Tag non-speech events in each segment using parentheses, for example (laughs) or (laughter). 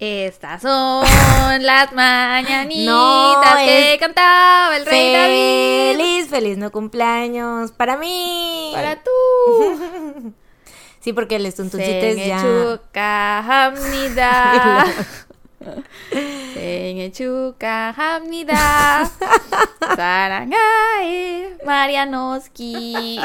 Estas son las mañanitas que cantaba el rey David. Feliz, feliz no cumpleaños para mí. Para tú. (laughs) sí, porque el estuntuncites ya. hamnida. (laughs) Sengechuka hamnida. Sarangae Marianoski.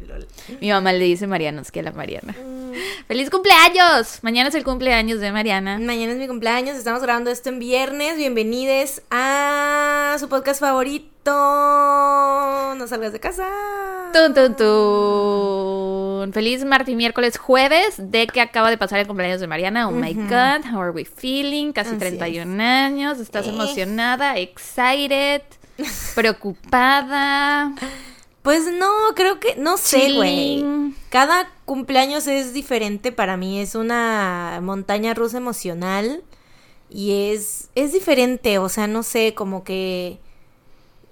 (laughs) Mi mamá le dice Marianoski a la Mariana. Mm. (laughs) ¡Feliz cumpleaños! Mañana es el cumpleaños de Mariana. Mañana es mi cumpleaños, estamos grabando esto en viernes. Bienvenidos a su podcast favorito. No salgas de casa. Tun, tun, tun. Feliz martes, miércoles, jueves de que acaba de pasar el cumpleaños de Mariana. Oh my god, how are we feeling? Casi Así 31 años. ¿Estás Eh. emocionada? Excited. Preocupada. (laughs) Pues no, creo que, no sé, güey. Cada cumpleaños es diferente para mí, es una montaña rusa emocional y es, es diferente, o sea, no sé, como que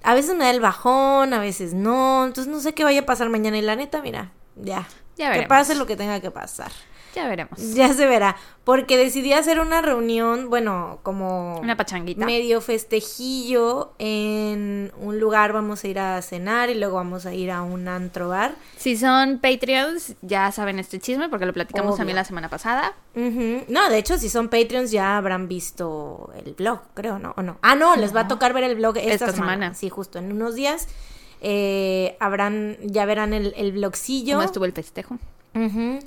a veces me da el bajón, a veces no, entonces no sé qué vaya a pasar mañana y la neta, mira, ya, Ya que pase lo que tenga que pasar. Ya veremos. Ya se verá, porque decidí hacer una reunión, bueno, como Una pachanguita. medio festejillo en un lugar, vamos a ir a cenar y luego vamos a ir a un antro bar. Si son Patreons, ya saben este chisme porque lo platicamos Obvio. también la semana pasada. No, de hecho, si son Patreons ya habrán visto el blog, creo, ¿no? ¿O no? Ah, no, les va a tocar ver el blog esta, Esta semana. semana. Sí, justo en unos días. eh, habrán, ya verán el, el blogcillo. ¿Cómo estuvo el festejo? Ujú.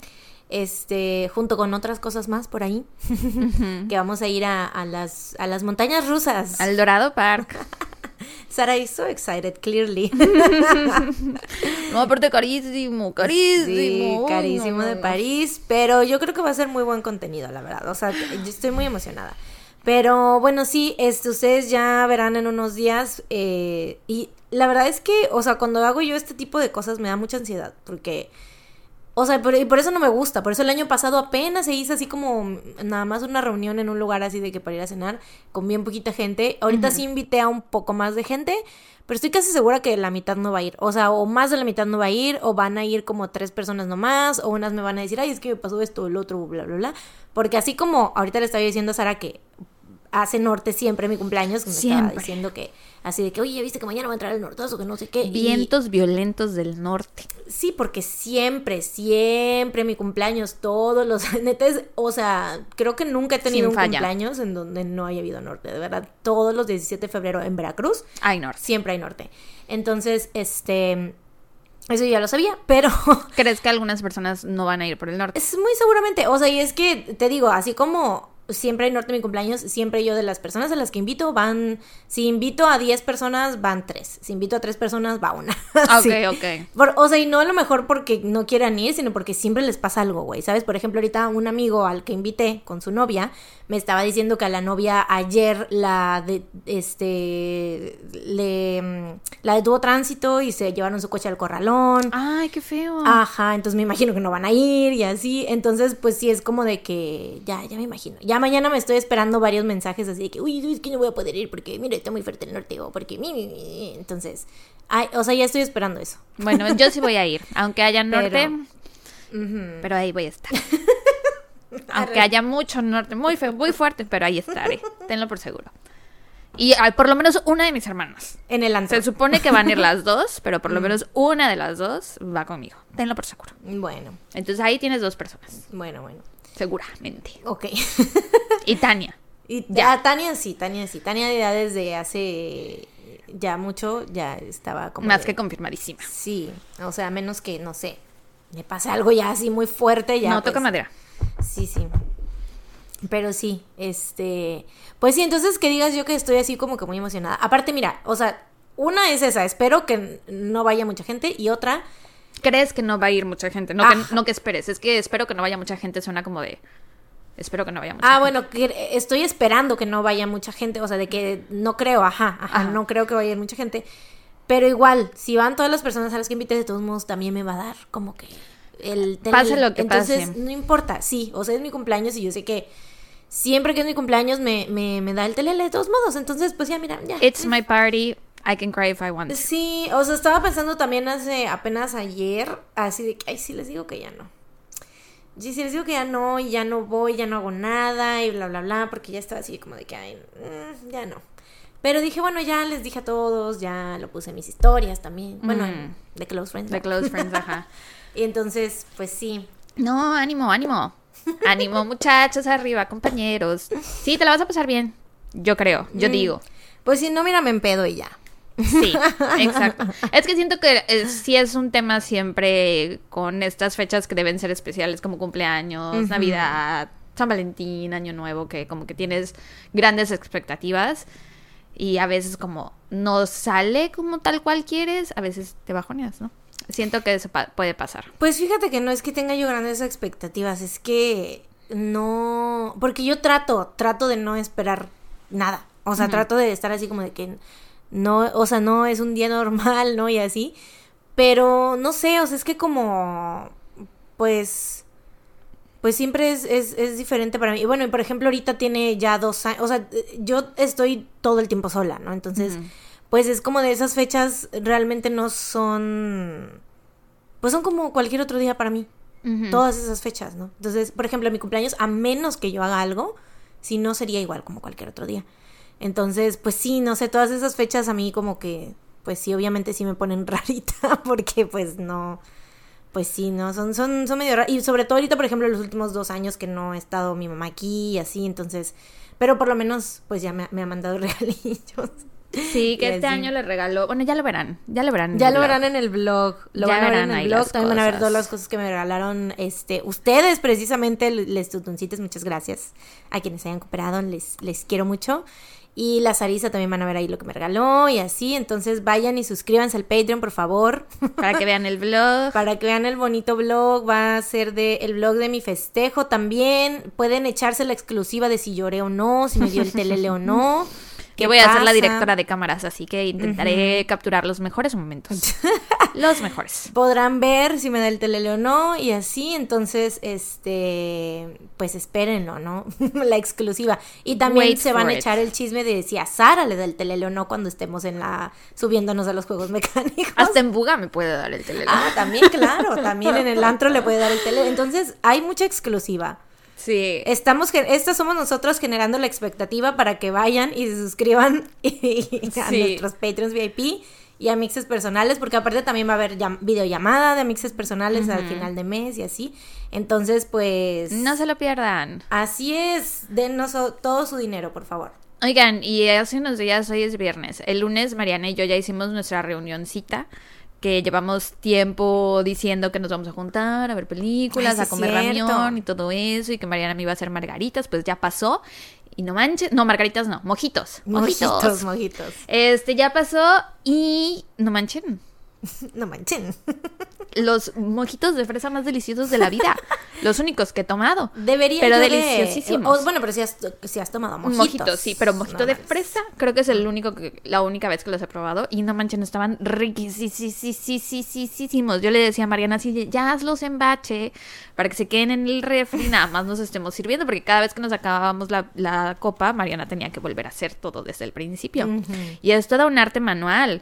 Este, junto con otras cosas más por ahí. (laughs) que vamos a ir a, a las, a las montañas rusas. Al Dorado Park. (laughs) Sara is so excited, clearly. (laughs) No, aparte carísimo, carísimo. Sí, carísimo no, no, de no. París, pero yo creo que va a ser muy buen contenido, la verdad. O sea, yo estoy muy emocionada. Pero bueno, sí, este, ustedes ya verán en unos días. eh, y la verdad es que, o sea, cuando hago yo este tipo de cosas me da mucha ansiedad, porque... O sea, por, y por eso no me gusta. Por eso el año pasado apenas se hizo así como nada más una reunión en un lugar así de que para ir a cenar con bien poquita gente. Ahorita sí invité a un poco más de gente, pero estoy casi segura que la mitad no va a ir. O sea, o más de la mitad no va a ir, o van a ir como tres personas nomás, o unas me van a decir, ay, es que me pasó esto, el otro, bla, bla, bla. Porque así como ahorita le estaba diciendo a Sara que hace norte siempre mi cumpleaños, que me estaba Siempre. diciendo que así de que, oye, ¿ya viste que mañana va a entrar el nortazo, que no sé qué? Y- Vientos violentos del norte. Sí, porque siempre, siempre mi cumpleaños, todos los (laughs) neta es- o sea, creo que nunca he tenido un cumpleaños en donde no haya habido norte, de verdad, todos los 17 de febrero en Veracruz, Ay, norte. siempre hay norte. Entonces, este, eso ya lo sabía, (laughs) pero ¿Crees que algunas personas no van a ir por el norte? es muy seguramente, o sea, y es que te digo, así como siempre hay norte en mi cumpleaños, siempre yo de las personas a las que invito van, si invito a 10 personas, van 3, si invito a 3 personas, va una. (laughs) Ah, Sí. Ok, ok. Por- o sea, y no a lo mejor porque no quieran ir, sino porque siempre les pasa algo, güey. ¿Sabes? Por ejemplo, ahorita un amigo al que invité con su novia me estaba diciendo que a la novia ayer la de, este, le, mm, la detuvo tránsito y se llevaron su coche al corralón. Ay, qué feo. Ajá, entonces me imagino que no van a ir y así. Entonces, pues sí es como de que ya, ya me imagino. Ya mañana me estoy esperando varios mensajes así de que, uy, es que no voy a poder ir porque, mira, está muy fuerte el norte o porque, mi, mi, mi". entonces, ay, o sea, ya estoy esperando eso. Bueno, yo sí voy a ir. Aunque haya (laughs) norte, Pero- ahí voy a estar. (laughs) Aunque haya mucho norte, muy muy fuerte, pero ahí estaré. (laughs) Tenlo por seguro. Y ah, por lo menos una de mis hermanas. En el antro. Se supone que van a ir las dos, pero por lo menos una de las dos va conmigo. Tenlo por seguro. Bueno, Entonces ahí tienes dos personas, bueno, bueno. seguramente. Ok. (laughs) Y Tania. y ya, Tania sí, Tania sí. Tania ya desde hace ya mucho ya estaba como... Más de- que confirmadísima. Sí, o sea, menos que, no sé, me pase algo ya así muy fuerte, ya. no toca pues, madera. Sí, sí. Pero sí, este. Pues sí, entonces que digas yo que estoy así como que muy emocionada. Aparte, mira, o sea, una es esa, espero que no vaya mucha gente. Y otra, ¿Crees que no va a ir mucha gente? No, que, Ajá. no que esperes. Es que espero que no vaya mucha gente. Suena como de. Espero que no vaya mucha ah, gente. bueno, que estoy esperando que no vaya mucha gente. O sea, de que no creo, ajá, ajá, Ajá. no creo que vaya mucha gente. Pero igual, si van todas las personas a las que invité, de todos modos, también me va a dar como que el Pase lo que Entonces, pase. no importa, sí, o sea, es mi cumpleaños y yo sé que siempre que es mi cumpleaños me, me, me da el telele de todos modos. Entonces, pues ya, mira, ya. It's my party. I can cry if I want. Sí, o sea, estaba pensando también hace apenas ayer, así de que, ay, sí les digo que ya no. Y si les digo que ya no, y ya no voy, ya no hago nada, y bla, bla, bla, porque ya estaba así como de que, ay, mm, ya no. Pero dije, bueno, ya les dije a todos, ya lo puse en mis historias también. Bueno, en The Close Friends. ¿no? Close Friends, (laughs) ajá. Y entonces, pues sí. No, ánimo, ánimo. Ánimo, (laughs) muchachos, arriba, compañeros. Sí, te la vas a pasar bien. Yo creo, yo Mm. digo. Pues si no, mira, me empedo y ya. Sí, exacto. (laughs) Es que siento que eh, sí es un tema siempre con estas fechas que deben ser especiales, como cumpleaños. Navidad, San Valentín, Año Nuevo, que como que tienes grandes expectativas y a veces como no sale como tal cual quieres, a veces te bajoneas, ¿no? Siento que eso pa- puede pasar. Pues fíjate que no es que tenga yo grandes expectativas, es que no, porque yo trato, trato de no esperar nada. O sea, trato de estar así como de que no, o sea, no es un día normal, ¿no? Y así. Pero no sé, o sea, es que como, pues, pues siempre es, es, es diferente para mí. Y bueno, y por ejemplo, ahorita tiene ya dos años, o sea, yo estoy todo el tiempo sola, ¿no? Entonces. Pues es como de esas fechas realmente no son, pues son como cualquier otro día para mí todas esas fechas, ¿no? Entonces, por ejemplo, mi cumpleaños, a menos que yo haga algo, si no sería igual como cualquier otro día. Entonces, pues sí, no sé, todas esas fechas a mí como que, pues sí, obviamente sí me ponen (laughs) rarita, porque pues no, pues sí, no, son, son, son medio raras. Y sobre todo ahorita, por ejemplo, los últimos dos años que no ha estado mi mamá aquí y así, entonces, pero por lo menos, pues ya me, me ha mandado (laughs) regalillos. Sí, (laughs) que Y este así. año le regaló. Bueno, ya lo verán. Ya lo verán. en Ya lo blog. verán en el blog. Lo Ya van a ver verán en el blog. También van a ver cosas. todas las cosas que me regalaron este, ustedes, precisamente, les tutuncites. Muchas gracias a quienes hayan cooperado. Les, les quiero mucho. Y la Sarisa también van a ver ahí lo que me regaló y así. Entonces vayan y suscríbanse al Patreon, por favor. (laughs) Para que vean el blog. (laughs) Para que vean el bonito blog, va a ser de el blog de mi festejo también. Pueden echarse la exclusiva de si lloré o no, si me dio el telele o no. Que voy a ser la directora de cámaras, así que intentaré capturar los mejores momentos. (laughs) los mejores. podrán ver si me da el telele o no y así, entonces, este, pues espérenlo, ¿no? (laughs) la exclusiva. Y también Wait se van a it. echar el chisme de si a Sara le da el telele o no cuando estemos en la, subiéndonos a los juegos (laughs) mecánicos. Hasta en Buga me puede dar el teléfono. Ah, también, claro, también en el antro le puede dar el telele. Entonces, hay mucha exclusiva. Sí. Estamos, estas somos nosotros generando la expectativa para que vayan y se suscriban (laughs) a Sí. nuestros Patreons VIP y a mixes personales, porque aparte también va a haber llam- videollamada de mixes personales al final de mes y así. Entonces, pues... No se lo pierdan. Así es, denos o- todo su dinero, por favor. Oigan, y hace unos días, hoy es viernes. El lunes, Mariana y yo ya hicimos nuestra reunioncita. Que llevamos tiempo diciendo que nos vamos a juntar, a ver películas, Ay, a comer ramión y todo eso. Y que Mariana me iba a hacer margaritas, pues ya pasó. Y no manches, no, margaritas no, mojitos. Mojitos. Mojitos, mojitos. Este ya pasó y no manchen. (laughs) No manchen. Los mojitos de fresa más deliciosos de la vida. (laughs) los únicos que he tomado. Debería Pero de- deliciosísimos. o- bueno, pero si has, si has tomado mojitos. mojito, sí, pero mojito de fresa creo que es el único que, la única vez que los he probado y no manchen, estaban riquísimos. Yo le decía a Mariana así, ya hazlos en bache para que se queden en el refri, (laughs) nada más nos estemos sirviendo porque cada vez que nos acabábamos la, la copa, Mariana tenía que volver a hacer todo desde el principio. Y es todo un arte manual.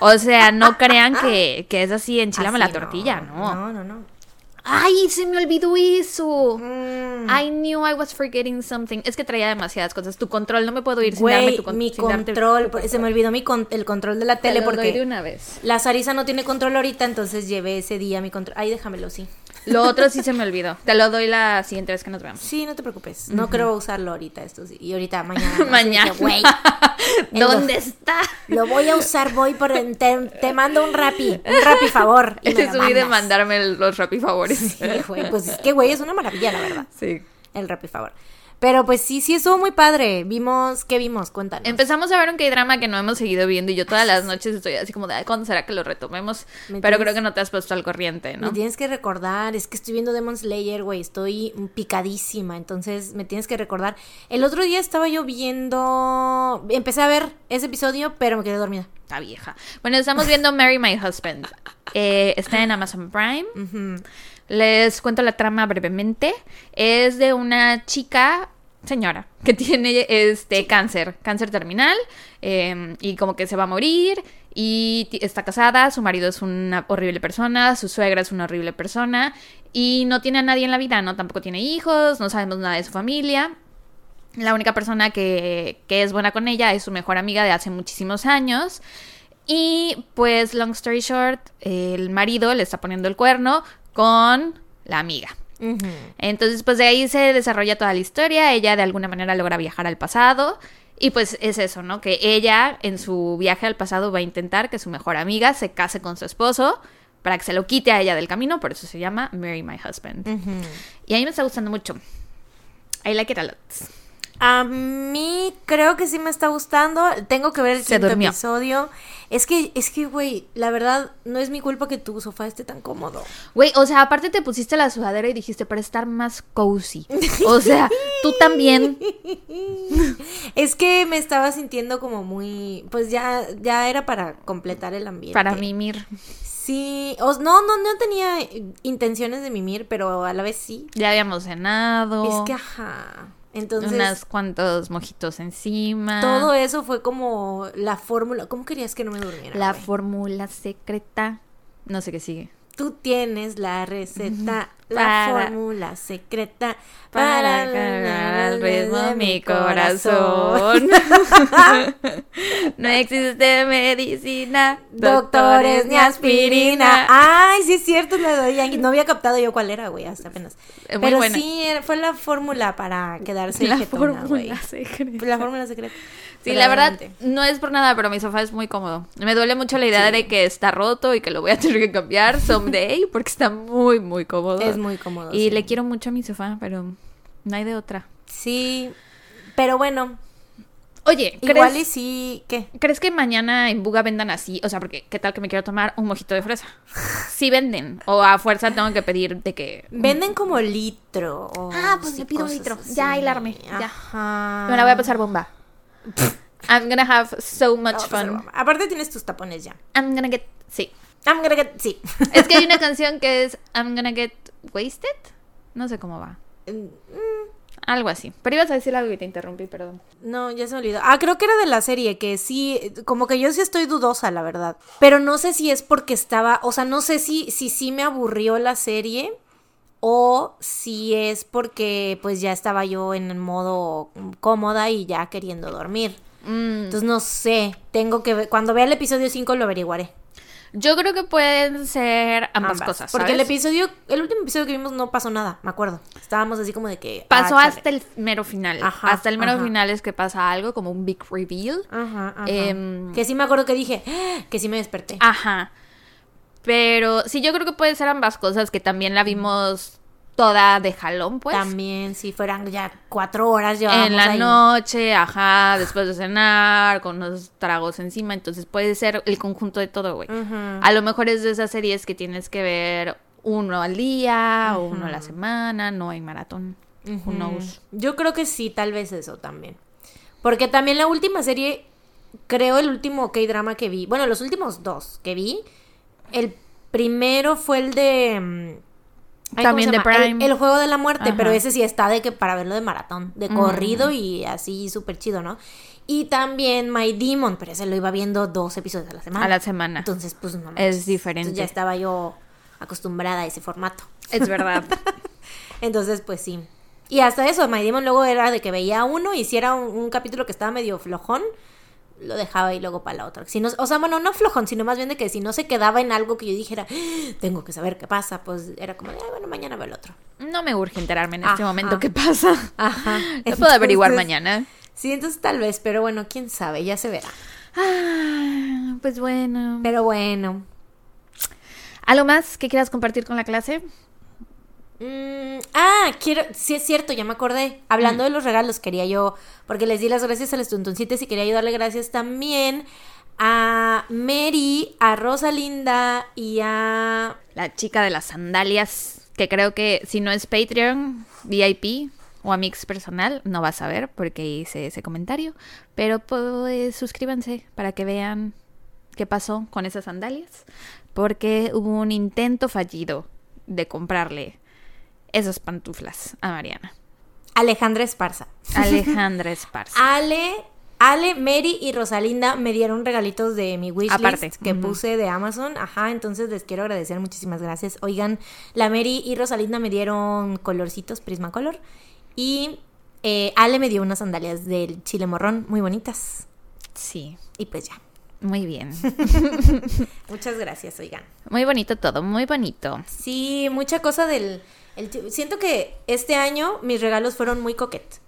O sea, no crean que, que es así, enchilame la Así, tortilla, no. No, no, no. ¡Ay, se me olvidó eso! Mm. I knew I was forgetting something. Es que traía demasiadas cosas. Tu control, no me puedo ir sin darme Güey, tu con- mi control, se me olvidó mi con- el control de la Te tele lo doy de porque una vez. la Sarisa no tiene control ahorita, entonces llevé ese día mi control. Ay, déjamelo, sí. Lo otro sí se me olvidó. Te lo doy la siguiente vez que nos veamos. Sí, no te preocupes. No creo usarlo ahorita esto sí. Y ahorita mañana. (laughs) no, Mañana. Güey, (laughs) ¿Dónde está? lo voy a usar, voy por te, te mando un rapi, un rapi favor. y Te subí de mandarme los rapi favores. Sí, güey, pues es que güey, es una maravilla, la verdad. Sí. El rapi favor. Pero pues sí, sí estuvo muy padre. Vimos, ¿qué vimos? Cuéntanos. Empezamos a ver un K-drama que no hemos seguido viendo y yo todas las noches estoy así como de, "Ay, ¿cuándo será que lo retomemos? Me Pero tienes- creo que no te has puesto al corriente, Me ¿no? tienes que recordar, es que estoy viendo Demon Slayer, güey, estoy picadísima, entonces me tienes que recordar. El otro día estaba yo viendo, empecé a ver ese episodio, pero me quedé dormida. Está vieja. Bueno, estamos viendo Marry My Husband. Eh, está en Amazon Prime. Ujú. Les cuento la trama brevemente. Es de una chica, señora, que (laughs) tiene este cáncer, cáncer terminal, eh, y como que se va a morir. y está casada, su marido es una horrible persona, su suegra es una horrible persona y no tiene a nadie en la vida, ¿no? Tampoco tiene hijos, no sabemos nada de su familia. La única persona que, que es buena con ella es su mejor amiga de hace muchísimos años. Y pues, long story short, el marido le está poniendo el cuerno con la amiga. Entonces, pues de ahí se desarrolla toda la historia. Ella de alguna manera logra viajar al pasado. Y pues es eso, ¿no? Que ella en su viaje al pasado va a intentar que su mejor amiga se case con su esposo para que se lo quite a ella del camino. Por eso se llama Marry My Husband. Y a mí me está gustando mucho. I like it a lot. A mí creo que sí me está gustando. Tengo que ver el Se quinto durmió. episodio. Es que, es que, güey, la verdad, no es mi culpa que tu sofá esté tan cómodo. Güey, o sea, aparte te pusiste la sudadera y dijiste para estar más cozy. O sea, tú también. (laughs) Es que me estaba sintiendo como muy. Pues ya, ya era para completar el ambiente. Para mimir. Sí. O, no, no, no tenía intenciones de mimir, pero a la vez sí. Ya habíamos cenado. Es que, ajá. Entonces. unos cuantos mojitos encima. Todo eso fue como la fórmula. ¿Cómo querías que no me durmiera? La fórmula secreta. No sé qué sigue. Tú tienes la receta, la Para- fórmula secreta Para cargar al ritmo de mi corazón. (laughs) no existe medicina, Doctores ni aspirina. Ay, sí es cierto, la doy. No había captado yo cuál era, güey, hasta apenas. Muy Pero buena. sí, era- fue la fórmula para quedarse La jetona, fórmula secreta. La fórmula secreta. Sí, la verdad, no es por nada, pero mi sofá es muy cómodo. Me duele mucho la idea de que está roto y que lo voy a tener que cambiar someday porque está muy, muy cómodo. Es muy cómodo. Y sí. le quiero mucho a mi sofá, pero no hay de otra. Sí, pero bueno, Oye, igual y ¿crees, sí, ¿qué? ¿crees que mañana en Buga vendan así? O sea, porque ¿qué tal que me quiero tomar un mojito de fresa? Sí venden. O a fuerza tengo que pedir de que... Venden como litro. o Ah, pues le pido cosas litro. así. Ya, ahí la armé, ya. Ajá. Me la voy a pasar bomba. (laughs) I'm gonna have so much fun. Aparte tienes tus tapones ya. I'm gonna get... Sí. I'm gonna get- sí. (laughs) Es que hay una canción que es I'm gonna get wasted. No sé cómo va. Mm, Algo así. Pero ibas a decir algo y te interrumpí, perdón. No, ya se me olvidó. Ah, creo que era de la serie, que sí, como que yo sí estoy dudosa, la verdad. Pero no sé si es porque estaba, o sea, no sé si, si sí me aburrió la serie o si es porque pues ya estaba yo en modo cómoda y ya queriendo dormir. Mm, Entonces no sé, tengo que ver, cuando vea el episodio 5 lo averiguaré. Yo creo que pueden ser ambas, Ambas. cosas. Porque el episodio, el último episodio que vimos no pasó nada, me acuerdo. Estábamos así como de que... Pasó ah, chale. hasta el mero final. Ajá, hasta el mero ajá. final es que pasa algo como un big reveal. Ajá, ajá. Em, que sí me acuerdo que dije, ¡Ah! que sí me desperté. Ajá. Pero sí, yo creo que puede ser ambas cosas, que también la vimos toda de jalón, pues. También, si fueran ya cuatro horas llevábamos en la ahí. noche, ajá, después de cenar, con unos tragos encima. Entonces puede ser el conjunto de todo, güey. A lo mejor es de esas series que tienes que ver uno al día o uno a la semana, no hay maratón. Who Ujú. knows? Yo creo que sí, tal vez eso también. Porque también la última serie, creo el último K-drama que vi, bueno, los últimos dos que vi, el primero fue el de... mm, ay, ¿cómo También de? El- Prime. El, juego de la muerte, Ajá. pero ese sí está de que para verlo de maratón, de Mm. corrido y así súper chido, ¿no? Y también My Demon, pero ese lo iba viendo dos episodios a la semana. A la semana. Entonces, pues no. Es manches. diferente. Entonces, ya estaba yo acostumbrada a ese formato. Es verdad. (laughs) Entonces, pues sí. Y hasta eso, My Demon luego era de que veía uno y si era un, un capítulo que estaba medio flojón, lo dejaba y luego para la otra. Si no, o sea, bueno, no flojón, sino más bien de que si no se quedaba en algo que yo dijera, "Ah, tengo que saber qué pasa, pues era como, de, "Ay, bueno, mañana veo el otro. No me urge enterarme en este momento qué pasa. Ajá. (laughs) Lo puedo averiguar mañana. Sí, entonces tal vez, pero bueno, quién sabe, ya se verá. Ah, pues bueno. Pero bueno. ¿Algo más que quieras compartir con la clase? Mm, quiero, sí es cierto, ya me acordé. Hablando Mm. de los regalos, quería yo, porque les di las gracias a las tontoncitas y quería yo darle gracias también a Mary, a Rosalinda y a... La chica de las sandalias, que creo que si no es Patreon, VIP o Amix personal, no vas a ver porque hice ese comentario. Pero pues suscríbanse para que vean qué pasó con esas sandalias. Porque hubo un intento fallido de comprarle esas pantuflas a Mariana. Alejandra Esparza. Alejandra Esparza. (laughs) Ale Ale, Mary y Rosalinda me dieron regalitos de mi wishlist Aparte. que puse de Amazon. Ajá, entonces les quiero agradecer, muchísimas gracias. Oigan, la Mary y Rosalinda me dieron colorcitos Prismacolor y eh, Ale me dio unas sandalias del chile morrón muy bonitas. Sí, Y pues ya. muy bien. (laughs) (laughs) Muchas gracias, oigan. Muy bonito todo, muy bonito. Sí, mucha cosa del... el siento que este año mis regalos fueron muy coquet.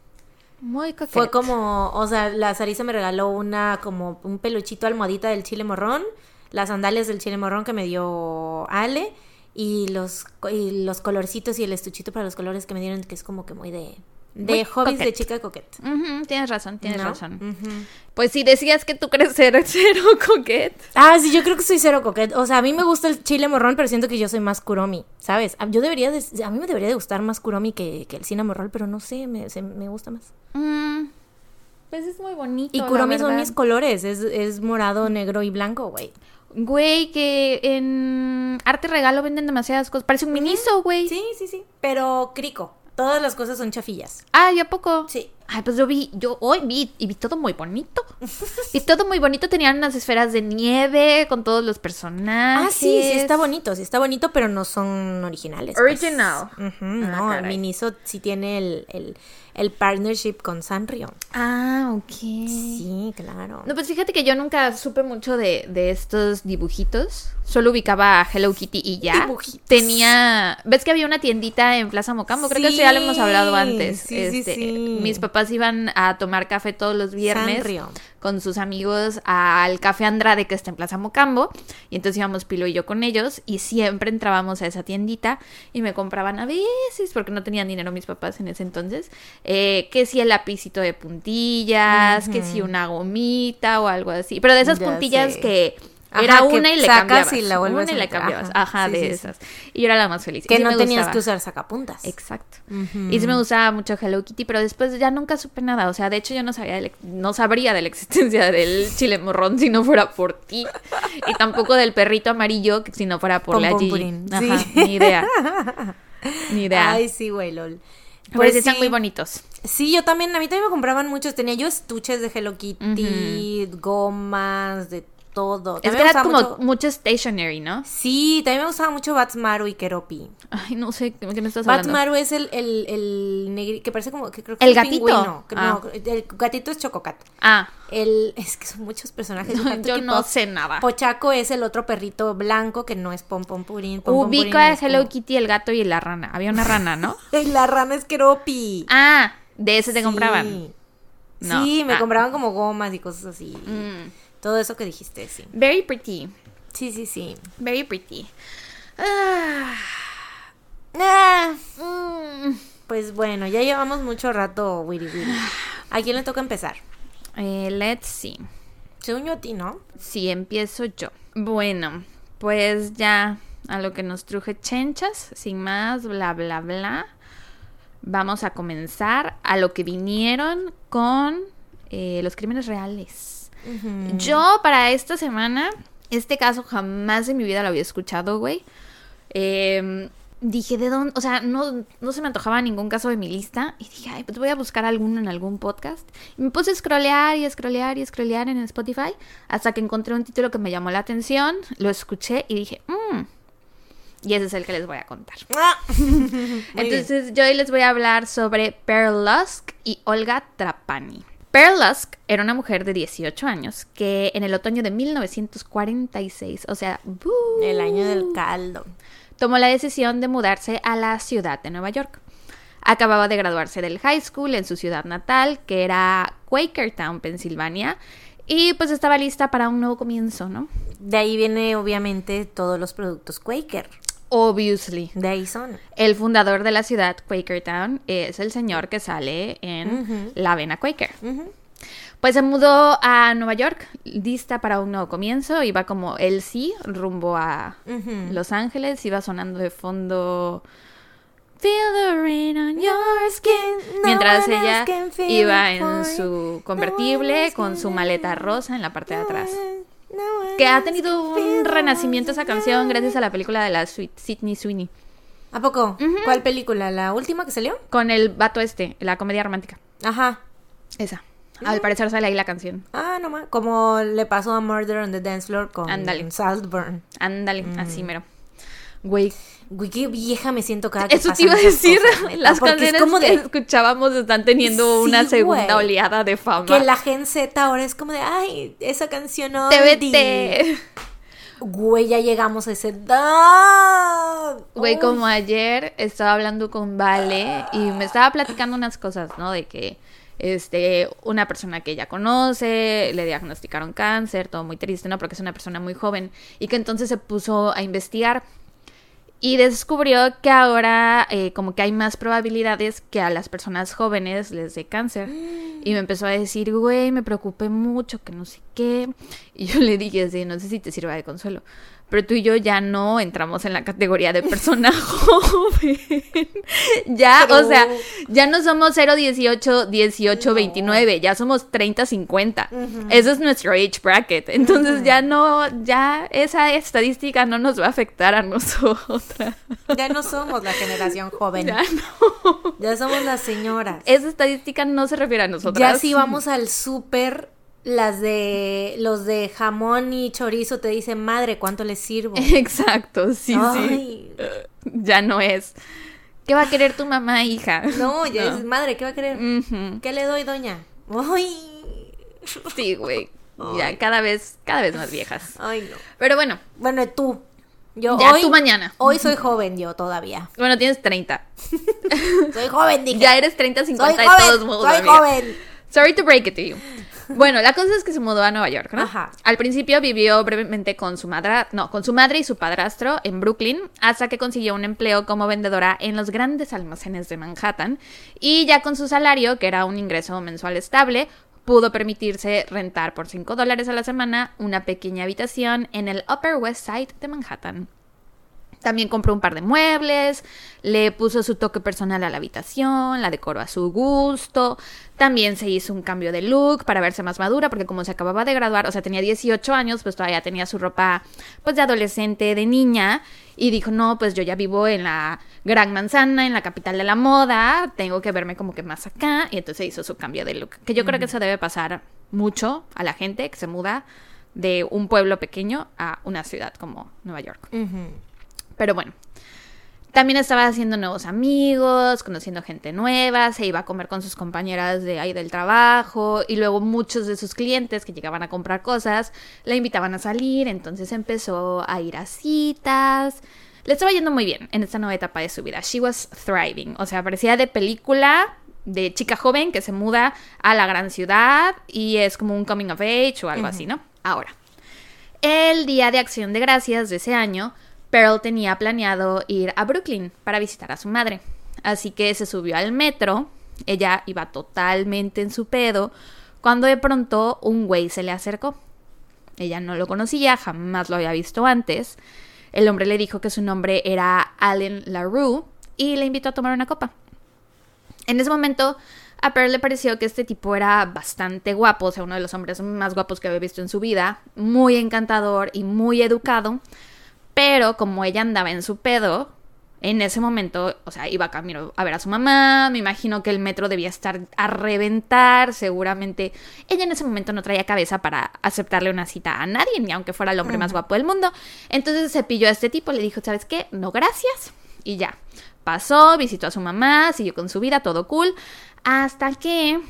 Muy coquete. Fue como, o sea, la Sarisa me regaló una, como un peluchito almohadita del chile morrón, las sandalias del chile morrón que me dio Ale y los, y los colorcitos y el estuchito para los colores que me dieron, que es como que muy de, de Muy hobbies de coquette. chica coquette. Ujú, tienes razón, tienes ¿no? razón. Pues si decías que tú crees ser (laughs) cero coquete. Ah, sí, yo creo que soy cero coquette. O sea, a mí me gusta el chile morrón, pero siento que yo soy más kuromi, ¿sabes? A- Yo debería de- a mí me debería de gustar más kuromi que, que el cinnamon roll, pero no sé, me, se- me gusta más. Mm, pues es muy bonito. Y kuromi son mis colores, es, es morado, negro y blanco, güey. Güey, que en Arte Regalo venden demasiadas cosas. Parece un miniso, güey. Sí, sí, sí. Pero crico. Todas las cosas son chafillas. Ay, ¿a poco? Sí. Ay, pues yo vi, yo hoy vi y vi todo muy bonito. (laughs) y todo muy bonito. Tenían unas esferas de nieve con todos los personajes. Ah, sí, sí está bonito, sí está bonito, pero no son originales. pues. Original. Ah, no, caray. Miniso sí tiene el, el, el partnership con Sanrio. Ah, ok. Sí, claro. No, pues fíjate que yo nunca supe mucho de, de estos dibujitos. Solo ubicaba a Hello Kitty y ya. Dibujitos. Tenía. ¿Ves que había una tiendita en Plaza Mocambo? Creo que eso ya lo hemos hablado antes. Sí, Este, sí. Mis papás iban a tomar café todos los viernes con sus amigos al Café Andrade que está en Plaza Mocambo. Y entonces íbamos Pilo y yo con ellos y siempre entrábamos a esa tiendita y me compraban a veces, porque no tenían dinero mis papás en ese entonces, eh, que si el lapicito de puntillas, que si una gomita o algo así. Pero de esas Ya puntillas sé. que Ajá, era una y le cambiabas. y la una y le cambiabas. Ajá, Ajá, sí, de sí, sí. esas. Y yo era la más feliz. Que no me tenías gustaba. que usar sacapuntas. Exacto. Y sí me gustaba mucho Hello Kitty, pero después ya nunca supe nada. O sea, de hecho yo no sabía, de no sabría de la existencia del chile morrón si no fuera por ti. Y tampoco del perrito amarillo si no fuera por Pom la Gigi. Ajá, ni idea. (laughs) Ni idea. Ay, sí, güey, lol. pues sí. están muy bonitos. Sí, yo también, a mí también me compraban muchos. Tenía yo estuches de Hello Kitty, gomas, de todo. Es También que me era como mucho- mucho stationery, ¿no? Sí, también me gustaba mucho Batsmaru y Keropi. Ay, no sé, ¿qué me estás hablando? Batsmaru es el, el, el negri- que parece como que creo que ¿El es gatito? pingüino. Que Ah. No, el gatito es Chococat. Ah, El, es que son muchos personajes. No, yo que no Pop- sé nada. Pochaco es el otro perrito blanco que no es Pom Pom Purín. Pom ubico a es Hello como- Kitty, el gato y la rana. Había una rana, ¿no? (laughs) La rana es Keropi. Ah, de ese te Sí. compraban. No. Sí, me Ah. compraban como gomas y cosas así. Mm. Todo eso que dijiste, sí. Very pretty. Sí, sí, sí. Very pretty. Ah, Ah, mm. pues bueno, ya llevamos mucho rato, Wiri Wiri. ¿A quién le toca empezar? Eh, let's see. Según yo a ti, ¿no? Si empiezo yo. Bueno, pues ya a lo que nos truje chenchas, sin más, bla, bla, bla. Vamos a comenzar a lo que vinieron con eh, los crímenes reales. Yo para esta semana, este caso jamás en mi vida lo había escuchado, güey. Eh, dije, ¿de dónde? O sea, no, no se me antojaba ningún caso de mi lista. Y dije, ay, pues voy a buscar alguno en algún podcast. Y me puse a scrollear y a scrollear y a scrollear en Spotify hasta que encontré un título que me llamó la atención, lo escuché y dije, mmm. Y ese es el que les voy a contar. (laughs) Ah. Bien. Entonces yo hoy les voy a hablar sobre Pearl Lusk y Olga Trapani. Pearl Lusk era una mujer de 18 años que en el otoño de 1946, o sea, ¡bú! El año del caldo. tomó la decisión de mudarse a la ciudad de Nueva York. Acababa de graduarse del high school en su ciudad natal, que era Quakertown, Pensilvania, y pues estaba lista para un nuevo comienzo, ¿no? De ahí viene, obviamente, todos los productos Quaker. Obviously. De ahí son. El fundador de la ciudad, Quakertown, es el señor que sale en. La Avena Quaker. Pues se mudó a Nueva York, lista para un nuevo comienzo. Iba como él sí, rumbo a. Los Ángeles. Iba sonando de fondo. Feel the rain on your skin. No Mientras ella iba en su convertible con su maleta rosa en la parte de atrás. Que ha tenido un renacimiento esa canción gracias a la película de la Sweet Sidney Sweeney. ¿A poco? ¿Cuál película? ¿La última que salió? Con el vato este, la comedia romántica. Ajá. Esa. Al parecer sale ahí la canción. Ah, no más. Como le pasó a Murder on the Dance Floor con Ándale. Saltburn. Ándale, así mero. Güey, Güey, qué vieja me siento cada que eso te iba a decir. cosas, Las es canciones que escuchábamos están teniendo Sí, una segunda güey. oleada de fama. que la Gen Z ahora es como de, ay, esa canción TBT. Güey, ya llegamos a ese edad. Güey, como ayer estaba hablando con Vale y me estaba platicando unas cosas, ¿no? De que este una persona que ella conoce le diagnosticaron cáncer, todo muy triste, ¿no? Porque es una persona muy joven y que entonces se puso a investigar y descubrió que ahora eh, como que hay más probabilidades que a las personas jóvenes les dé cáncer. Y me empezó a decir, güey, me preocupé mucho, que no sé qué. (laughs) Y yo le dije así, no sé si te sirva de consuelo. Pero tú y yo ya no entramos en la categoría de persona (laughs) joven. ya, Pero- o sea, ya no somos 0, 18, 18, 29, ya somos 30, 50. Eso es nuestro age bracket. Entonces ya no, ya esa estadística no nos va a afectar a nosotras. Ya no somos la generación joven. Ya Ya, no. somos las señoras. Esa estadística no se refiere a nosotras. Ya si vamos al súper, las de los de jamón y chorizo te dicen, madre, ¿cuánto les sirvo? (laughs) Exacto, sí, sí. Ay, (laughs) Ya no es. ¿Qué va a querer tu mamá, hija? (laughs) No, ya es madre, ¿qué va a querer? ¿Qué le doy, doña? Ay. Sí, güey. Ya cada vez, cada vez más viejas. Ay, no. Pero bueno, Bueno, tú. Yo ya hoy, tú mañana. hoy soy joven yo todavía. Bueno, tienes 30. Soy joven, dije. Ya eres 30, soy 50 de joven, todos modos. soy amiga. joven. Sorry to break it to you. Bueno, la cosa es que se mudó a Nueva York, ¿no? Ajá. Al principio vivió brevemente con su madre, no, con su madre y su padrastro en Brooklyn, hasta que consiguió un empleo como vendedora en los grandes almacenes de Manhattan. Y ya con su salario, que era un ingreso mensual estable, pudo permitirse rentar por 5 dólares a la semana una pequeña habitación en el Upper West Side de Manhattan. También compró un par de muebles, le puso su toque personal a la habitación, la decoró a su gusto. También se hizo un cambio de look para verse más madura, porque como se acababa de graduar, o sea, tenía 18 años, pues todavía tenía su ropa pues de adolescente, de niña. Y dijo, no, pues yo ya vivo en la gran manzana, en la capital de la moda, tengo que verme como que más acá. Y entonces hizo su cambio de look. Que yo creo que eso debe pasar mucho a la gente que se muda de un pueblo pequeño a una ciudad como Nueva York. Ujú. Pero bueno, también estaba haciendo nuevos amigos, conociendo gente nueva, se iba a comer con sus compañeras de ahí del trabajo y luego muchos de sus clientes que llegaban a comprar cosas la invitaban a salir, entonces empezó a ir a citas. Le estaba yendo muy bien en esta nueva etapa de su vida. She was thriving, o sea, parecía de película de chica joven que se muda a la gran ciudad y es como un coming of age o algo así, ¿no? Ahora, el día de acción de gracias de ese año, Pearl tenía planeado ir a Brooklyn para visitar a su madre. Así que se subió al metro, ella iba totalmente en su pedo, cuando de pronto un güey se le acercó. Ella no lo conocía, jamás lo había visto antes. El hombre le dijo que su nombre era Allen LaRue y le invitó a tomar una copa. En ese momento, a Pearl le pareció que este tipo era bastante guapo, o sea, uno de los hombres más guapos que había visto en su vida, muy encantador y muy educado, pero como ella andaba en su pedo, en ese momento, o sea, iba camino a ver a su mamá, me imagino que el metro debía estar a reventar, seguramente ella en ese momento no traía cabeza para aceptarle una cita a nadie, ni aunque fuera el hombre más guapo del mundo. Entonces se pilló a este tipo, le dijo, ¿sabes qué? No, gracias. Y ya, pasó, visitó a su mamá, siguió con su vida, todo cool, hasta que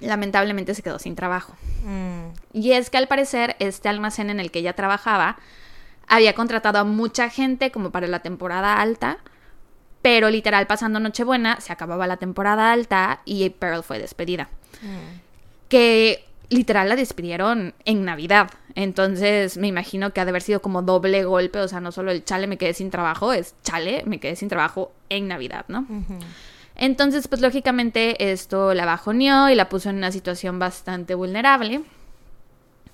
lamentablemente se quedó sin trabajo. Mm. Y es que al parecer este almacén en el que ella trabajaba había contratado a mucha gente como para la temporada alta, pero literal pasando Nochebuena se acababa la temporada alta y Pearl fue despedida. Que literal la despidieron en Navidad. Entonces me imagino que ha de haber sido como doble golpe, o sea, no solo el chale me quedé sin trabajo, es chale me quedé sin trabajo en Navidad, ¿no? Entonces, pues lógicamente esto la bajoneó y la puso en una situación bastante vulnerable.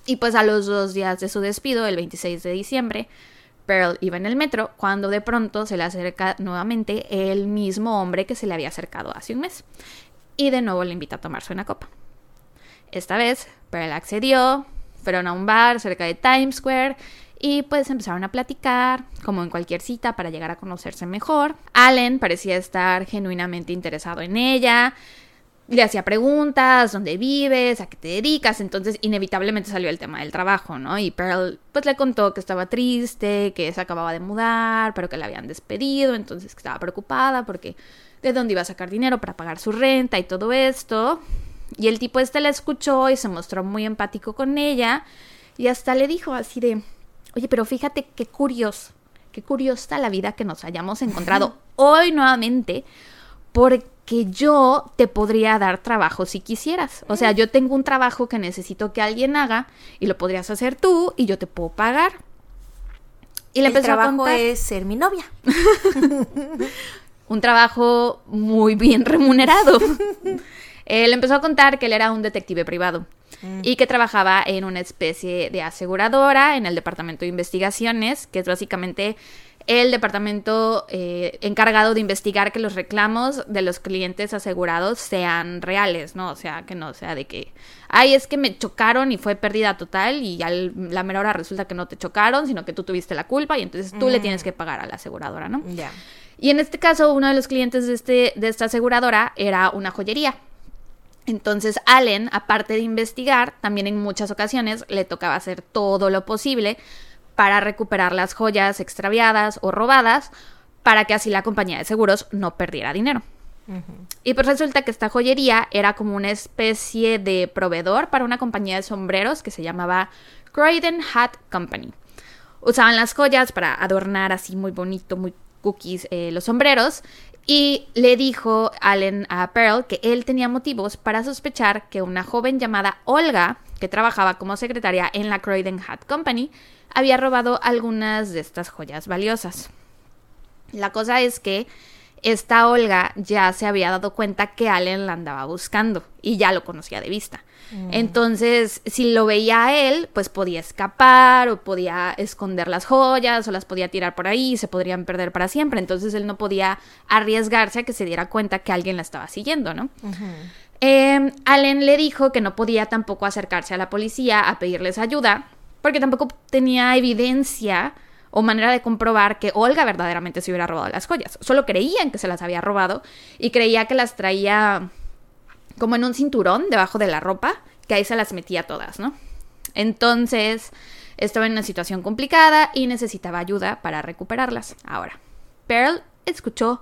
Y pues a los dos días de su despido, el 26 de diciembre, Pearl iba en el metro cuando de pronto se le acerca nuevamente el mismo hombre que se le había acercado hace un mes. Y de nuevo le invita a tomarse una copa. Esta vez, Pearl accedió, fueron a un bar cerca de Times Square y pues empezaron a platicar, como en cualquier cita, para llegar a conocerse mejor. Allen parecía estar genuinamente interesado en ella. Le hacía preguntas, dónde vives, a qué te dedicas, entonces inevitablemente salió el tema del trabajo, ¿no? Y Pearl pues le contó que estaba triste, que se acababa de mudar, pero que la habían despedido, entonces que estaba preocupada porque de dónde iba a sacar dinero para pagar su renta y todo esto. Y el tipo este la escuchó y se mostró muy empático con ella y hasta le dijo así de, oye, pero fíjate qué curioso, qué curiosa la vida que nos hayamos encontrado (laughs) hoy nuevamente, porque que yo te podría dar trabajo si quisieras. O sea, yo tengo un trabajo que necesito que alguien haga y lo podrías hacer tú y yo te puedo pagar. Y le El trabajo es ser mi novia. (laughs) un trabajo muy bien remunerado. (laughs) él empezó a contar que él era un detective privado mm. y que trabajaba en una especie de aseguradora en el departamento de investigaciones, que es básicamente el departamento eh, encargado de investigar que los reclamos de los clientes asegurados sean reales, ¿no? O sea, que no sea de que, ay, es que me chocaron y fue pérdida total y a la mera hora resulta que no te chocaron, sino que tú tuviste la culpa y entonces tú le mm. tienes que pagar a la aseguradora, ¿no? Ya. Y en este caso, uno de los clientes de, este, de esta aseguradora era una joyería. Entonces Allen, aparte de investigar, también en muchas ocasiones le tocaba hacer todo lo posible para recuperar las joyas extraviadas o robadas para que así la compañía de seguros no perdiera dinero. Y pues resulta que esta joyería era como una especie de proveedor para una compañía de sombreros que se llamaba Croydon Hat Company. Usaban las joyas para adornar así muy bonito, muy cookies eh, los sombreros. Y le dijo Allen a Pearl que él tenía motivos para sospechar que una joven llamada Olga, que trabajaba como secretaria en la Croydon Hat Company, había robado algunas de estas joyas valiosas. La cosa es que esta Olga ya se había dado cuenta que Allen la andaba buscando y ya lo conocía de vista. Mm. Entonces, si lo veía a él, pues podía escapar o podía esconder las joyas o las podía tirar por ahí y se podrían perder para siempre. Entonces, él no podía arriesgarse a que se diera cuenta que alguien la estaba siguiendo, ¿no? Em, Allen le dijo que no podía tampoco acercarse a la policía a pedirles ayuda porque tampoco tenía evidencia o manera de comprobar que Olga verdaderamente se hubiera robado las joyas. Solo creían que se las había robado y creía que las traía como en un cinturón debajo de la ropa, que ahí se las metía todas, ¿no? Entonces estaba en una situación complicada y necesitaba ayuda para recuperarlas. Ahora, Pearl escuchó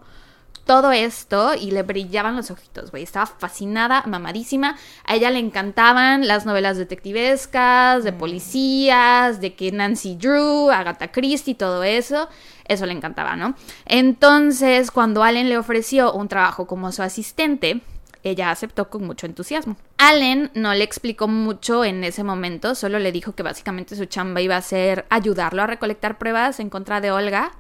todo esto y le brillaban los ojitos, güey. Estaba fascinada, mamadísima. A ella le encantaban las novelas detectivescas, de mm. policías, de que Nancy Drew, Agatha Christie, todo eso. Eso le encantaba, ¿no? Entonces, cuando Allen le ofreció un trabajo como su asistente, ella aceptó con mucho entusiasmo. Allen no le explicó mucho en ese momento, solo le dijo que básicamente su chamba iba a ser ayudarlo a recolectar pruebas en contra de Olga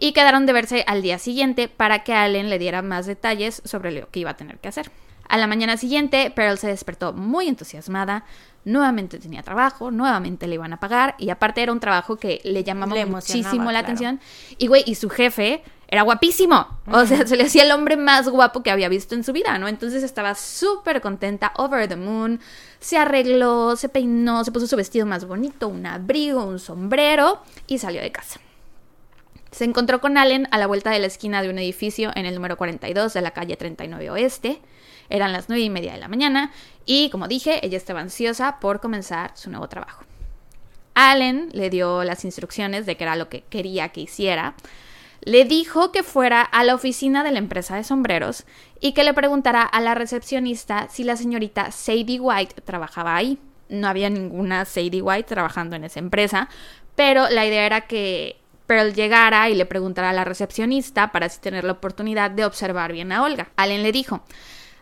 y quedaron de verse al día siguiente para que Allen le diera más detalles sobre lo que iba a tener que hacer. A la mañana siguiente, Pearl se despertó muy entusiasmada, nuevamente tenía trabajo, nuevamente le iban a pagar y aparte era un trabajo que le llamaba muchísimo la atención. Y güey, y su jefe era guapísimo, o sea, se le hacía el hombre más guapo que había visto en su vida, ¿no? Entonces estaba súper contenta, over the moon, se arregló, se peinó, se puso su vestido más bonito, un abrigo, un sombrero y salió de casa. Se encontró con Allen a la vuelta de la esquina de un edificio en el número 42 de la calle 39 Oeste. Eran las nueve y media de la mañana y, como dije, ella estaba ansiosa por comenzar su nuevo trabajo. Allen le dio las instrucciones de qué era lo que quería que hiciera. Le dijo que fuera a la oficina de la empresa de sombreros y que le preguntara a la recepcionista si la señorita Sadie White trabajaba ahí. No había ninguna Sadie White trabajando en esa empresa, pero la idea era que Pearl llegara y le preguntara a la recepcionista para así tener la oportunidad de observar bien a Olga. Allen le dijo,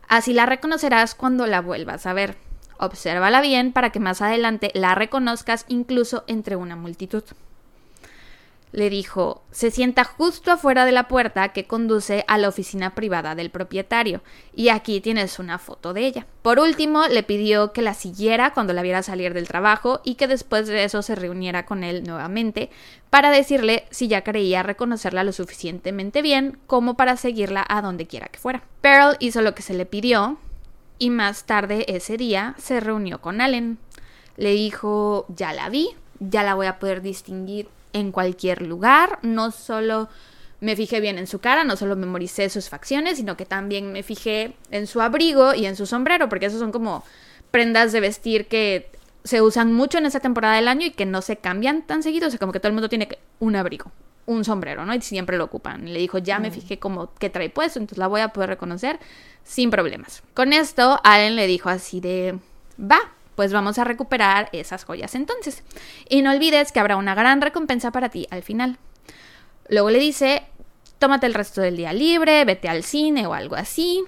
así la reconocerás cuando la vuelvas a ver. Obsérvala bien para que más adelante la reconozcas incluso entre una multitud le dijo, se sienta justo afuera de la puerta que conduce a la oficina privada del propietario, y aquí tienes una foto de ella. Por último, le pidió que la siguiera cuando la viera salir del trabajo y que después de eso se reuniera con él nuevamente para decirle si ya creía reconocerla lo suficientemente bien como para seguirla a donde quiera que fuera. Pearl hizo lo que se le pidió y más tarde ese día se reunió con Allen. Le dijo, ya la vi, ya la voy a poder distinguir en cualquier lugar, no solo me fijé bien en su cara, no solo memoricé sus facciones, sino que también me fijé en su abrigo y en su sombrero, porque esos son como prendas de vestir que se usan mucho en esa temporada del año y que no se cambian tan seguido, o sea, como que todo el mundo tiene un abrigo, un sombrero, ¿no? Y siempre lo ocupan. le dijo, ya me mm. fijé como que trae puesto, entonces la voy a poder reconocer sin problemas. Con esto, Allen le dijo así de, va, pues vamos a recuperar esas joyas entonces. Y no olvides que habrá una gran recompensa para ti al final. Luego le dice, tómate el resto del día libre, vete al cine o algo así.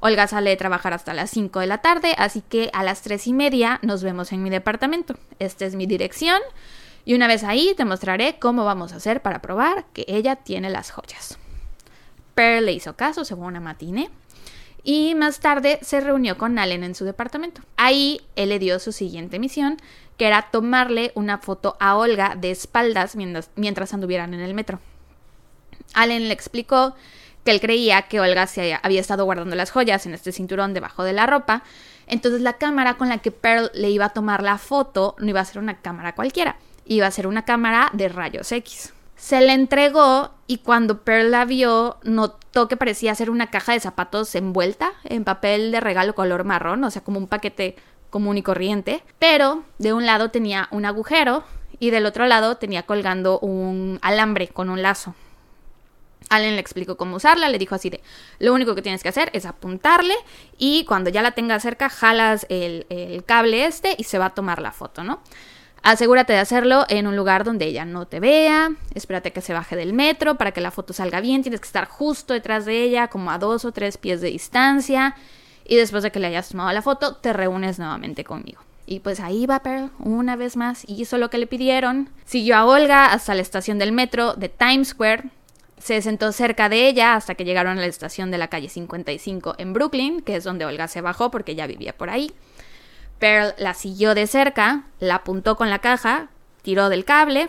Olga sale de trabajar hasta las 5 de la tarde, así que a las 3 y media nos vemos en mi departamento. Esta es mi dirección. Y una vez ahí te mostraré cómo vamos a hacer para probar que ella tiene las joyas. Pearl le hizo caso, según una matiné. Y más tarde se reunió con Allen en su departamento. Ahí él le dio su siguiente misión, que era tomarle una foto a Olga de espaldas mientras, anduvieran en el metro. Allen le explicó que él creía que Olga se había estado guardando las joyas en este cinturón debajo de la ropa. Entonces la cámara con la que Pearl le iba a tomar la foto no iba a ser una cámara cualquiera, iba a ser una cámara de rayos X. Se le entregó y cuando Pearl la vio notó que parecía ser una caja de zapatos envuelta en papel de regalo color marrón, o sea, como un paquete común y corriente, pero de un lado tenía un agujero y del otro lado tenía colgando un alambre con un lazo. Allen le explicó cómo usarla, le dijo así de, lo único que tienes que hacer es apuntarle y cuando ya la tengas cerca jalas el, el, cable este y se va a tomar la foto, ¿no? Asegúrate de hacerlo en un lugar donde ella no te vea, espérate que se baje del metro para que la foto salga bien, tienes que estar justo detrás de ella, como a dos o tres pies de distancia y después de que le hayas tomado la foto te reúnes nuevamente conmigo. Y pues ahí va Pearl una vez más hizo lo que le pidieron. Siguió a Olga hasta la estación del metro de Times Square, se sentó cerca de ella hasta que llegaron a la estación de la calle 55 en Brooklyn, que es donde Olga se bajó porque ya vivía por ahí. Pearl la siguió de cerca, la apuntó con la caja, tiró del cable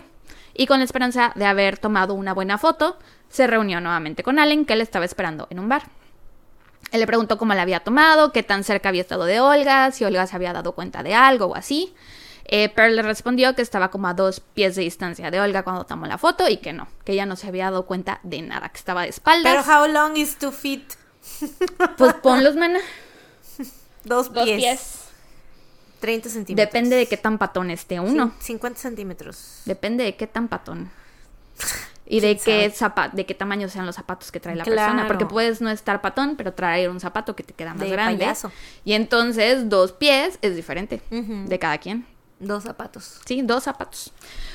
y con la esperanza de haber tomado una buena foto, se reunió nuevamente con Allen, que le estaba esperando en un bar. Él le preguntó cómo la había tomado, qué tan cerca había estado de Olga, si Olga se había dado cuenta de algo o así. Eh, Pearl le respondió que estaba como a dos pies de distancia de Olga cuando tomó la foto y que no, que ella no se había dado cuenta de nada, que estaba de espaldas. Pero how long is two feet? Pues ponlos, mana. (laughs) Dos pies. Dos pies. 30 centímetros. Depende de qué tan patón esté uno. 50 centímetros. Depende de qué tan patón. (laughs) Y de qué, de qué tamaño sean los zapatos que trae la persona. Porque puedes no estar patón, pero traer un zapato que te queda más grande. Y entonces dos pies es diferente de cada quien. Dos zapatos. Sí, dos zapatos.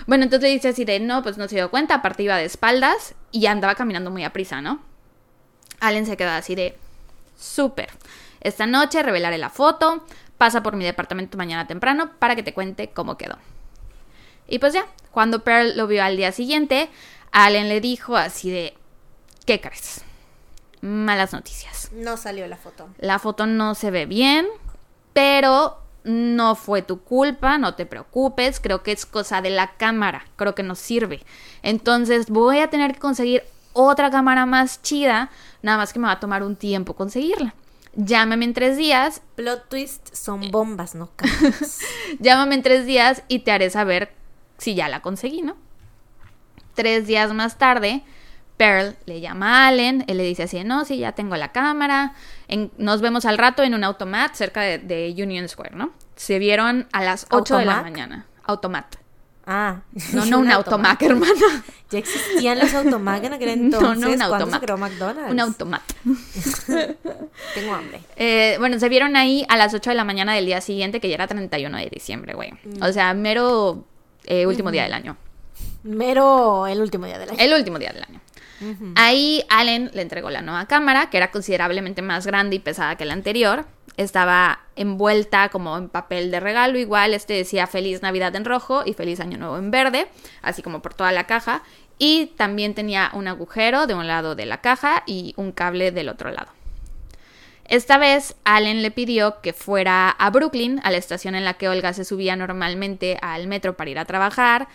Bueno, entonces le dice así de, no, pues no se dio cuenta, aparte iba de espaldas y andaba caminando muy a prisa, ¿no? Allen se queda así de, súper. Esta noche revelaré la foto, pasa por mi departamento mañana temprano para que te cuente cómo quedó. Y pues ya, cuando Pearl lo vio al día siguiente, Allen le dijo así de, ¿qué crees? Malas noticias. No salió la foto. La foto no se ve bien, pero no fue tu culpa, no te preocupes, creo que es cosa de la cámara, creo que nos sirve. Entonces voy a tener que conseguir otra cámara más chida, nada más que me va a tomar un tiempo conseguirla. Llámame en tres días. Plot twist son bombas, no (laughs) Llámame en tres días y te haré saber si ya la conseguí, ¿no? Tres días más tarde, Pearl le llama a Allen, él le dice así, no, sí, ya tengo la cámara, nos vemos al rato en un automat cerca de, Union Square, ¿no? Se vieron a las 8 de la mañana. Automat. Ah. No, no (laughs) un automac, hermana. Ya existían los automac en aquel entonces. (laughs) No, no un automac. creó McDonald's? Un automat. (laughs) Tengo hambre. Eh, bueno, se vieron ahí a las 8 de la mañana del día siguiente, que ya era 31 de diciembre, güey. O sea, mero eh, último día del año. Mero el último día del año. El último día del año. Ahí Allen le entregó la nueva cámara, que era considerablemente más grande y pesada que la anterior. Estaba envuelta como en papel de regalo, igual este decía Feliz Navidad en rojo y Feliz Año Nuevo en verde, así como por toda la caja. Y también tenía un agujero de un lado de la caja y un cable del otro lado. Esta vez Allen le pidió que fuera a Brooklyn, a la estación en la que Olga se subía normalmente al metro para ir a trabajar,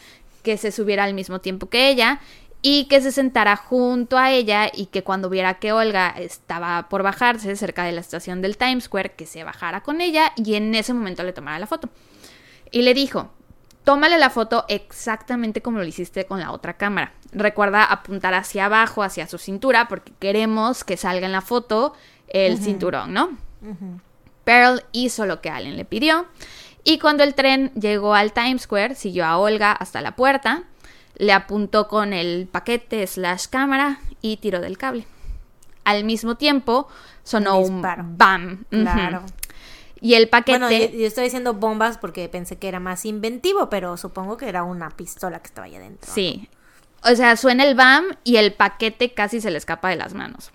que se subiera al mismo tiempo que ella y que se sentara junto a ella y que cuando viera que Olga estaba por bajarse cerca de la estación del Times Square, que se bajara con ella y en ese momento le tomara la foto. Y le dijo, tómale la foto exactamente como lo hiciste con la otra cámara. Recuerda apuntar hacia abajo, hacia su cintura, porque queremos que salga en la foto el cinturón, ¿no? Pearl hizo lo que Allen le pidió. Y cuando el tren llegó al Times Square, siguió a Olga hasta la puerta, le apuntó con el paquete slash cámara y tiró del cable. Al mismo tiempo sonó un, bam. Claro. Y el paquete. Bueno, yo, estoy diciendo bombas porque pensé que era más inventivo, pero supongo que era una pistola que estaba ahí adentro. Sí. O sea, suena el BAM y el paquete casi se le escapa de las manos.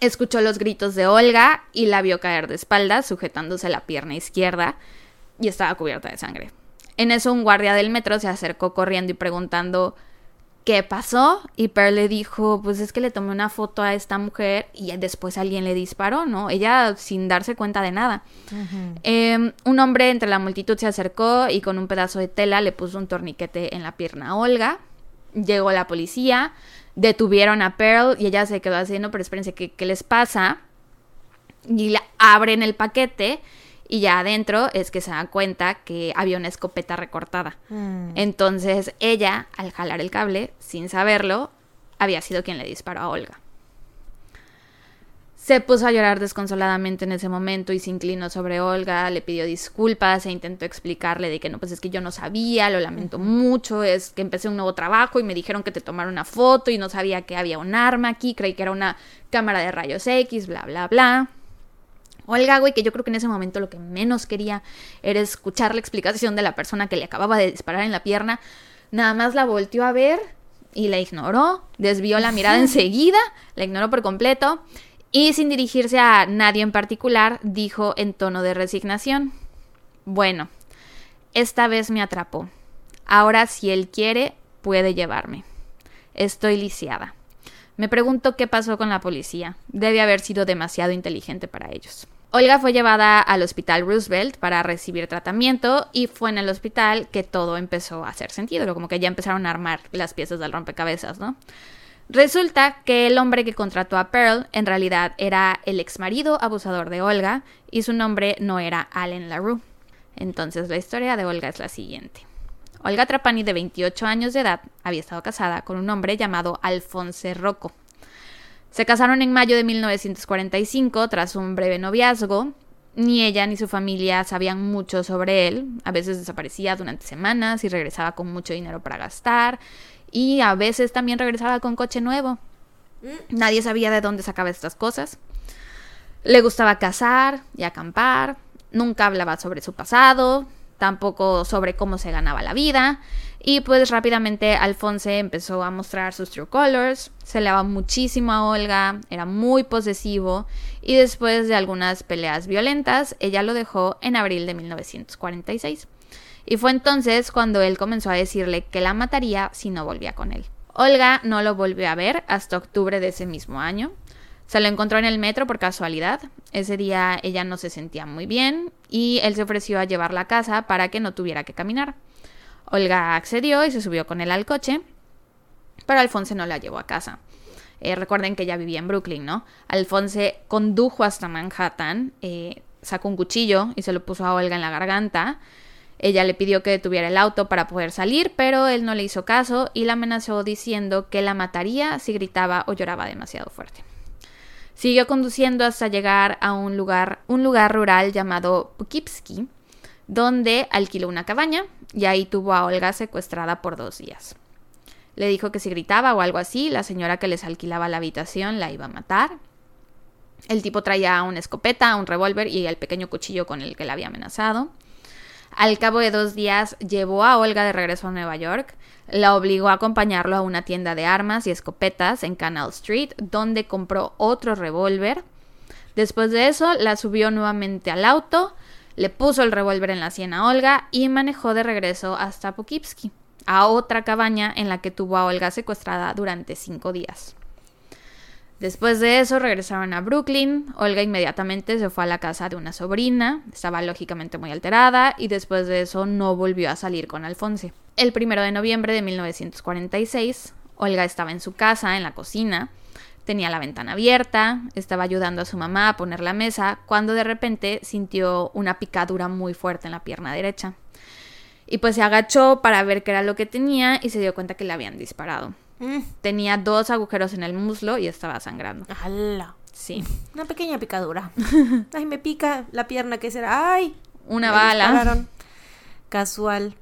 Escuchó los gritos de Olga y la vio caer de espaldas, sujetándose la pierna izquierda, y estaba cubierta de sangre. En eso un guardia del metro se acercó corriendo y preguntando ¿qué pasó? Y Pearl le dijo, pues es que le tomé una foto a esta mujer y después alguien le disparó, ¿no? Ella sin darse cuenta de nada. Em, un hombre entre la multitud se acercó y con un pedazo de tela le puso un torniquete en la pierna a Olga. Llegó la policía, detuvieron a Pearl y ella se quedó haciendo, pero espérense, ¿qué, qué les pasa? Y la abren el paquete y ya adentro es que se da cuenta que había una escopeta recortada. Mm. Entonces ella, al jalar el cable, sin saberlo, había sido quien le disparó a Olga. Se puso a llorar desconsoladamente en ese momento y se inclinó sobre Olga, le pidió disculpas e intentó explicarle de que no, pues es que yo no sabía, lo lamento mucho, es que empecé un nuevo trabajo y me dijeron que te tomara una foto y no sabía que había un arma aquí, creí que era una cámara de rayos X, bla, bla, bla. Olga, güey, que yo creo que en ese momento lo que menos quería era escuchar la explicación de la persona que le acababa de disparar en la pierna. Nada más la volteó a ver y la ignoró, desvió la mirada enseguida, la ignoró por completo y sin dirigirse a nadie en particular, dijo en tono de resignación, bueno, esta vez me atrapó. Ahora si él quiere, puede llevarme. Estoy lisiada. Me pregunto qué pasó con la policía. Debe haber sido demasiado inteligente para ellos. Olga fue llevada al hospital Roosevelt para recibir tratamiento y fue en el hospital que todo empezó a hacer sentido, como que ya empezaron a armar las piezas del rompecabezas, ¿no? Resulta que el hombre que contrató a Pearl en realidad era el exmarido abusador de Olga y su nombre no era Allen LaRue. Entonces la historia de Olga es la siguiente. Olga Trapani, de 28 años de edad, había estado casada con un hombre llamado Alfonso Rocco. Se casaron en mayo de 1945 tras un breve noviazgo. Ni ella ni su familia sabían mucho sobre él. A veces desaparecía durante semanas y regresaba con mucho dinero para gastar. Y a veces también regresaba con coche nuevo. Mm. Nadie sabía de dónde sacaba estas cosas. Le gustaba cazar y acampar. Nunca hablaba sobre su pasado, tampoco sobre cómo se ganaba la vida. Y pues rápidamente Alfonse empezó a mostrar sus true colors, se le daba muchísimo a Olga, era muy posesivo y después de algunas peleas violentas, ella lo dejó en abril de 1946. Y fue entonces cuando él comenzó a decirle que la mataría si no volvía con él. Olga no lo volvió a ver hasta octubre de ese mismo año. Se lo encontró en el metro por casualidad. Ese día ella no se sentía muy bien y él se ofreció a llevarla a casa para que no tuviera que caminar. Olga accedió y se subió con él al coche, pero Alfonso no la llevó a casa. Eh, recuerden que ella vivía en Brooklyn, ¿no? Alfonso condujo hasta Manhattan, eh, sacó un cuchillo y se lo puso a Olga en la garganta. Ella le pidió que detuviera el auto para poder salir, pero él no le hizo caso y la amenazó diciendo que la mataría si gritaba o lloraba demasiado fuerte. Siguió conduciendo hasta llegar a un lugar, un lugar rural llamado Poughkeepsie, donde alquiló una cabaña y ahí tuvo a Olga secuestrada por dos días. Le dijo que si gritaba o algo así, la señora que les alquilaba la habitación la iba a matar. El tipo traía una escopeta, un revólver y el pequeño cuchillo con el que la había amenazado. Al cabo de dos días llevó a Olga de regreso a Nueva York, la obligó a acompañarlo a una tienda de armas y escopetas en Canal Street, donde compró otro revólver. Después de eso, la subió nuevamente al auto, le puso el revólver en la sien a Olga y manejó de regreso hasta Poughkeepsie, a otra cabaña en la que tuvo a Olga secuestrada durante cinco días. Después de eso regresaron a Brooklyn. Olga inmediatamente se fue a la casa de una sobrina, estaba lógicamente muy alterada y después de eso no volvió a salir con Alfonso. El primero de noviembre de 1946, Olga estaba en su casa, en la cocina, Tenía la ventana abierta, estaba ayudando a su mamá a poner la mesa, cuando de repente sintió una picadura muy fuerte en la pierna derecha. Y pues se agachó para ver qué era lo que tenía y se dio cuenta que le habían disparado. Mm. Tenía dos agujeros en el muslo y estaba sangrando. ¡Hala! Sí. Una pequeña picadura. (laughs) Ay, me pica la pierna, ¿qué será? ¡Ay! Una me bala. dispararon. Casual.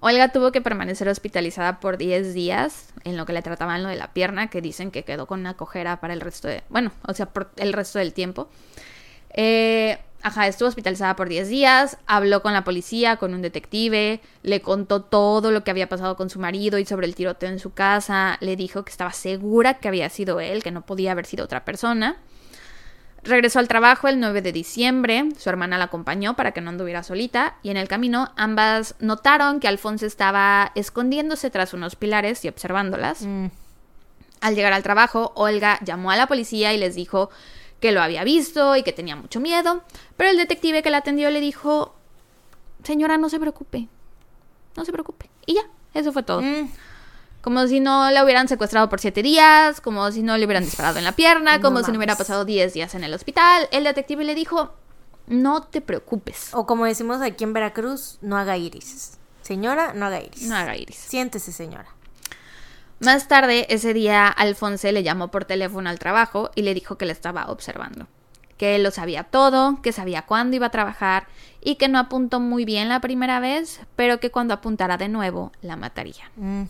Olga tuvo que permanecer hospitalizada por 10 días en lo que le trataban lo de la pierna, que dicen que quedó con una cojera para el resto de... Bueno, o sea, por el resto del tiempo. Eh, ajá, estuvo hospitalizada por 10 días, habló con la policía, con un detective, le contó todo lo que había pasado con su marido y sobre el tiroteo en su casa, le dijo que estaba segura que había sido él, que no podía haber sido otra persona. Regresó al trabajo el 9 de diciembre, su hermana la acompañó para que no anduviera solita y en el camino ambas notaron que Alfonso estaba escondiéndose tras unos pilares y observándolas. Mm. Al llegar al trabajo, Olga llamó a la policía y les dijo que lo había visto y que tenía mucho miedo, pero el detective que la atendió le dijo, señora, no se preocupe, no se preocupe. Y ya, eso fue todo. Mm. Como si no la hubieran secuestrado por siete días, como si no le hubieran disparado en la pierna, No como si no hubiera pasado diez días en el hospital. El detective le dijo, no te preocupes, O como decimos aquí en Veracruz, no haga iris. Señora, no haga iris. no haga iris. Siéntese, señora. Más tarde, ese día, Alfonso le llamó por teléfono al trabajo y le dijo que le estaba observando. Que él lo sabía todo, que sabía cuándo iba a trabajar y que no apuntó muy bien la primera vez, pero que cuando apuntara de nuevo la mataría. Mm.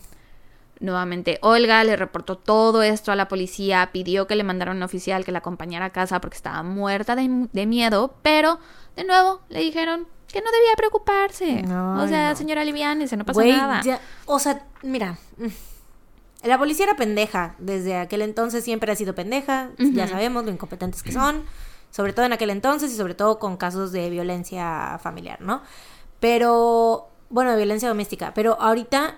Nuevamente, Olga le reportó todo esto a la policía, pidió que le mandara un oficial que la acompañara a casa porque estaba muerta de, de miedo, pero de nuevo le dijeron que no debía preocuparse. No, o sea, no. señora Livianes, no pasa Güey, nada. ya- o sea, mira. La policía era pendeja. Desde aquel entonces siempre ha sido pendeja. Ya sabemos lo incompetentes que son. Sobre todo en aquel entonces y sobre todo con casos de violencia familiar, ¿no? Pero, bueno, de violencia doméstica. Pero ahorita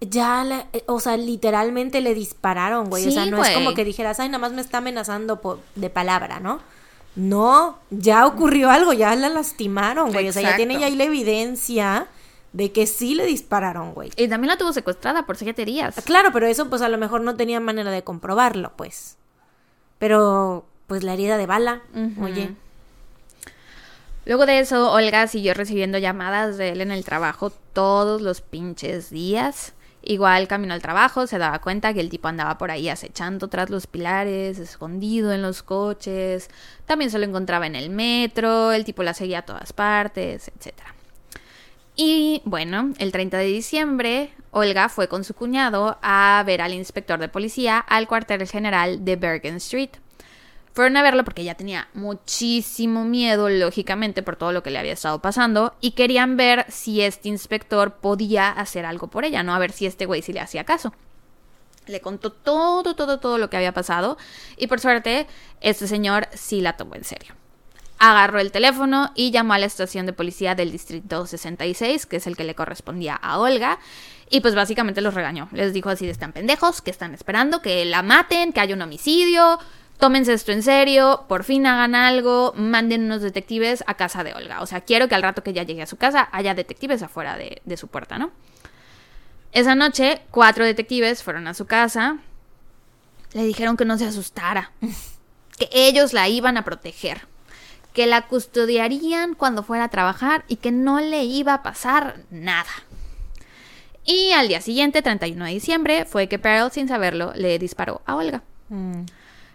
ya, la- eh, o sea, literalmente le dispararon, güey. o sea, no es como que dijeras, ay, nada más me está amenazando por, de palabra, ¿no? No, ya ocurrió algo, ya la lastimaron, güey. O sea, ya tiene ya ahí la evidencia de que sí le dispararon, güey. Y también la tuvo secuestrada por siete días. Claro, pero eso pues a lo mejor no tenía manera de comprobarlo, pues. Pero pues la herida de bala, oye. Luego de eso, Olga siguió recibiendo llamadas de él en el trabajo todos los pinches días. Igual camino al trabajo, se daba cuenta que el tipo andaba por ahí acechando tras los pilares, escondido en los coches. También se lo encontraba en el metro, el tipo la seguía a todas partes, etc. Y bueno, el 30 de diciembre, Olga fue con su cuñado a ver al inspector de policía al cuartel general de Bergen Street. Fueron a verlo porque ella tenía muchísimo miedo, lógicamente, por todo lo que le había estado pasando, y querían ver si este inspector podía hacer algo por ella, ¿no? A ver si este güey sí le hacía caso. Le contó todo, todo, todo lo que había pasado, y por suerte, este señor sí la tomó en serio. Agarró el teléfono y llamó a la estación de policía del distrito 66, que es el que le correspondía a Olga, y pues básicamente los regañó. Les dijo así de están pendejos, que están esperando, que la maten, que haya un homicidio, tómense esto en serio, por fin hagan algo, manden unos detectives a casa de Olga. O sea, quiero que al rato que ella llegue a su casa haya detectives afuera de su puerta, ¿no? Esa noche, cuatro detectives fueron a su casa, le dijeron que no se asustara, (laughs) que ellos la iban a proteger, que la custodiarían cuando fuera a trabajar y que no le iba a pasar nada. Y al día siguiente, 31 de diciembre, fue que Pearl, sin saberlo, le disparó a Olga. Mm.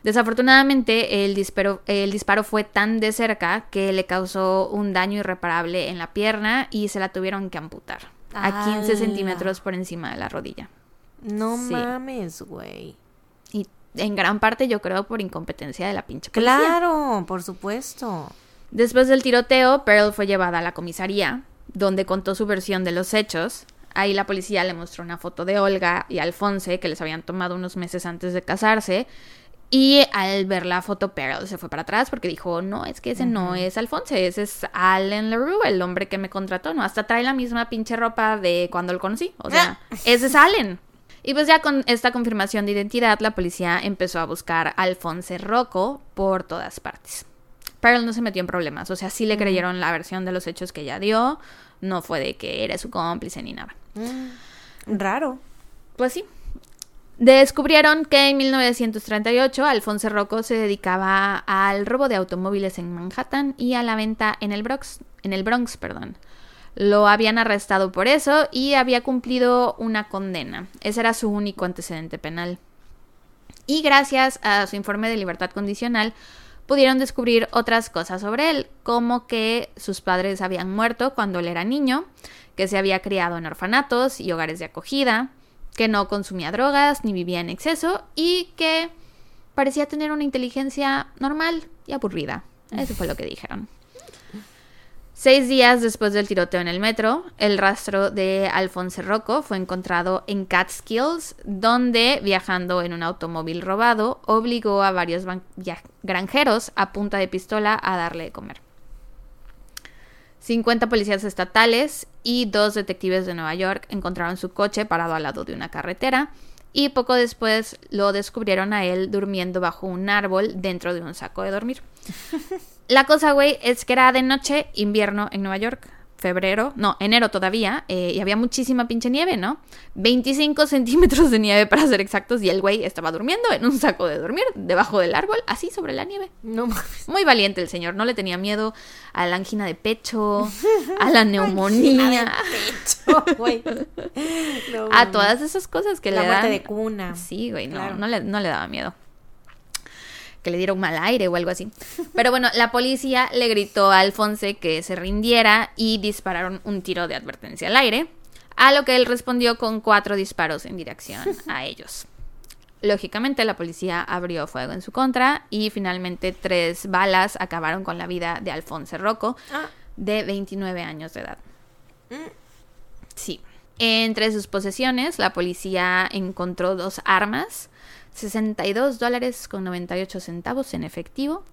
Desafortunadamente, el disparo, el disparo fue tan de cerca que le causó un daño irreparable en la pierna y se la tuvieron que amputar a 15 ¡Hala! centímetros por encima de la rodilla. No Sí. mames, güey. Y en gran parte yo creo por incompetencia de la pinche policía. Claro, por supuesto. Después del tiroteo, Pearl fue llevada a la comisaría, donde contó su versión de los hechos. Ahí la policía le mostró una foto de Olga y Alfonse, que les habían tomado unos meses antes de casarse. Y al ver la foto, Pearl se fue para atrás porque dijo, no, es que ese no es Alfonse, ese es Allen LaRue, el hombre que me contrató, ¿no? Hasta trae la misma pinche ropa de cuando lo conocí. O sea, ese es Allen. Y pues ya con esta confirmación de identidad, la policía empezó a buscar a Alfonse Rocco por todas partes. Pearl no se metió en problemas, o sea, sí le creyeron la versión de los hechos que ella dio, no fue de que era su cómplice ni nada. Mm. Raro. Pues sí. Descubrieron que en 1938 Alfonso Rocco se dedicaba al robo de automóviles en Manhattan y a la venta en el Bronx, en el Bronx, perdón. Lo habían arrestado por eso y había cumplido una condena. Ese era su único antecedente penal. Y gracias a su informe de libertad condicional, pudieron descubrir otras cosas sobre él, como que sus padres habían muerto cuando él era niño, que se había criado en orfanatos y hogares de acogida, que no consumía drogas ni vivía en exceso y que parecía tener una inteligencia normal y aburrida. Eso fue lo que dijeron. Seis días después del tiroteo en el metro, el rastro de Alfonso Rocco fue encontrado en Catskills, donde, viajando en un automóvil robado, obligó a varios granjeros a punta de pistola a darle de comer. 50 policías estatales y dos detectives de Nueva York encontraron su coche parado al lado de una carretera y poco después lo descubrieron a él durmiendo bajo un árbol dentro de un saco de dormir. (laughs) La cosa, güey, es que era de noche, invierno en Nueva York febrero, no, enero todavía, eh, y había muchísima pinche nieve, ¿no? 25 (laughs) centímetros de nieve para ser exactos, y el güey estaba durmiendo en un saco de dormir debajo del árbol, así sobre la nieve. No Muy valiente el señor, no le tenía miedo a la angina de pecho, (laughs) a la neumonía. (laughs) a todas esas cosas que la le muerte de cuna. Sí, güey, no, no, le, no le daba miedo que le diera un mal aire o algo así. Pero bueno, la policía le gritó a Alfonse que se rindiera y dispararon un tiro de advertencia al aire, a lo que él respondió con cuatro disparos en dirección a (laughs) ellos. Lógicamente, la policía abrió fuego en su contra y finalmente tres balas acabaron con la vida de Alfonso Rocco, ah. de 29 años de edad. Mm. Sí. Entre sus posesiones, la policía encontró dos armas, 62 dólares con 98 centavos en efectivo,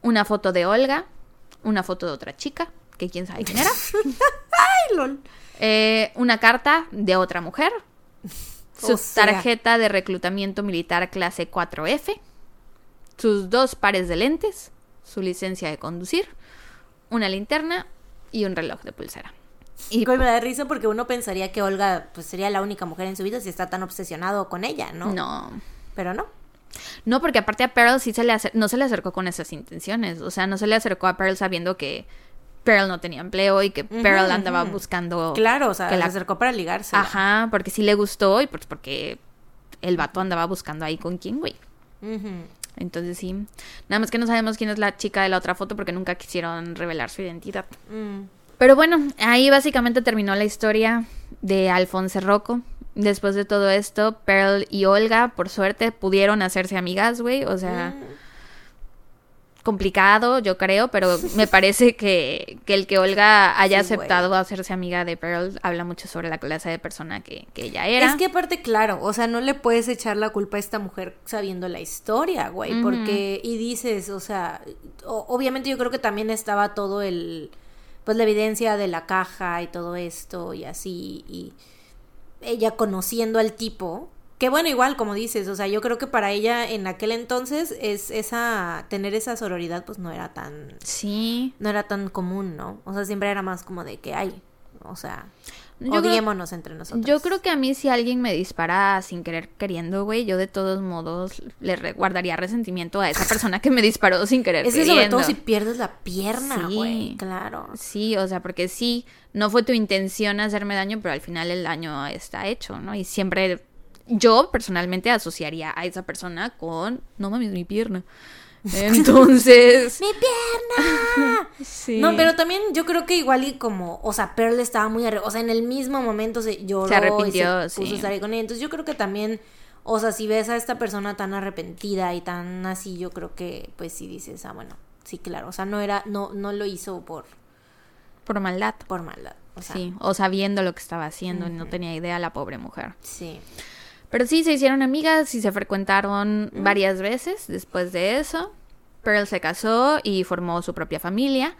una foto de Olga, una foto de otra chica, que quién sabe quién era. (laughs) Ay, lol. Eh, una carta de otra mujer, su tarjeta de reclutamiento militar clase 4F, sus dos pares de lentes, su licencia de conducir, una linterna y un reloj de pulsera. Y me da risa porque uno pensaría que Olga pues sería la única mujer en su vida si está tan obsesionado con ella, ¿no? No. Pero no. No, porque aparte a Pearl sí se le no se le acercó con esas intenciones. O sea, no se le acercó a Pearl sabiendo que Pearl no tenía empleo y que Pearl andaba buscando. Claro, o sea, que la... acercó para ligarse. Ajá, porque sí le gustó y pues porque el vato andaba buscando ahí con quién, güey. Entonces sí. Nada más que no sabemos quién es la chica de la otra foto porque nunca quisieron revelar su identidad. Mm. Pero bueno, ahí básicamente terminó la historia de Alfonso Rocco. Después de todo esto, Pearl y Olga, por suerte, pudieron hacerse amigas, güey. O sea, complicado, yo creo, pero (laughs) me parece que, el que Olga haya aceptado hacerse amiga de Pearl habla mucho sobre la clase de persona que, ella era. Es que aparte, claro, o sea, no le puedes echar la culpa a esta mujer sabiendo la historia, güey, porque, y dices, o sea, obviamente yo creo que también estaba todo el, pues la evidencia de la caja y todo esto y así, y ella conociendo al tipo, que bueno, igual como dices, o sea, yo creo que para ella en aquel entonces es esa tener esa sororidad pues no era tan sí, no era tan común, ¿no? O sea, siempre era más como de que hay, o sea, odiémonos entre nosotros. Yo creo que a mí si alguien me dispara sin querer queriendo, güey, yo de todos modos le guardaría resentimiento a esa persona que me disparó sin querer es sobre todo si pierdes la pierna, güey, claro. Sí, o sea, porque sí, no fue tu intención hacerme daño, pero al final el daño está hecho, ¿no? Y siempre yo personalmente asociaría a esa persona con, no mames, mi pierna. Entonces. (laughs) ¡Mi pierna! sí. No, pero también yo creo que igual y como, o sea, Pearl estaba muy O sea, en el mismo momento se lloró. Se arrepintió, y se puso con ella. Entonces yo creo que también, o sea, si ves a esta persona tan arrepentida y tan así, yo creo que, pues sí dices, ah, bueno, sí, claro. O sea, no era, no, no lo hizo por. Por maldad. Por maldad. O sea, sí, o sabiendo lo que estaba haciendo y no tenía idea la pobre mujer. Sí. Pero sí, se hicieron amigas y se frecuentaron varias veces después de eso. Pearl se casó y formó su propia familia.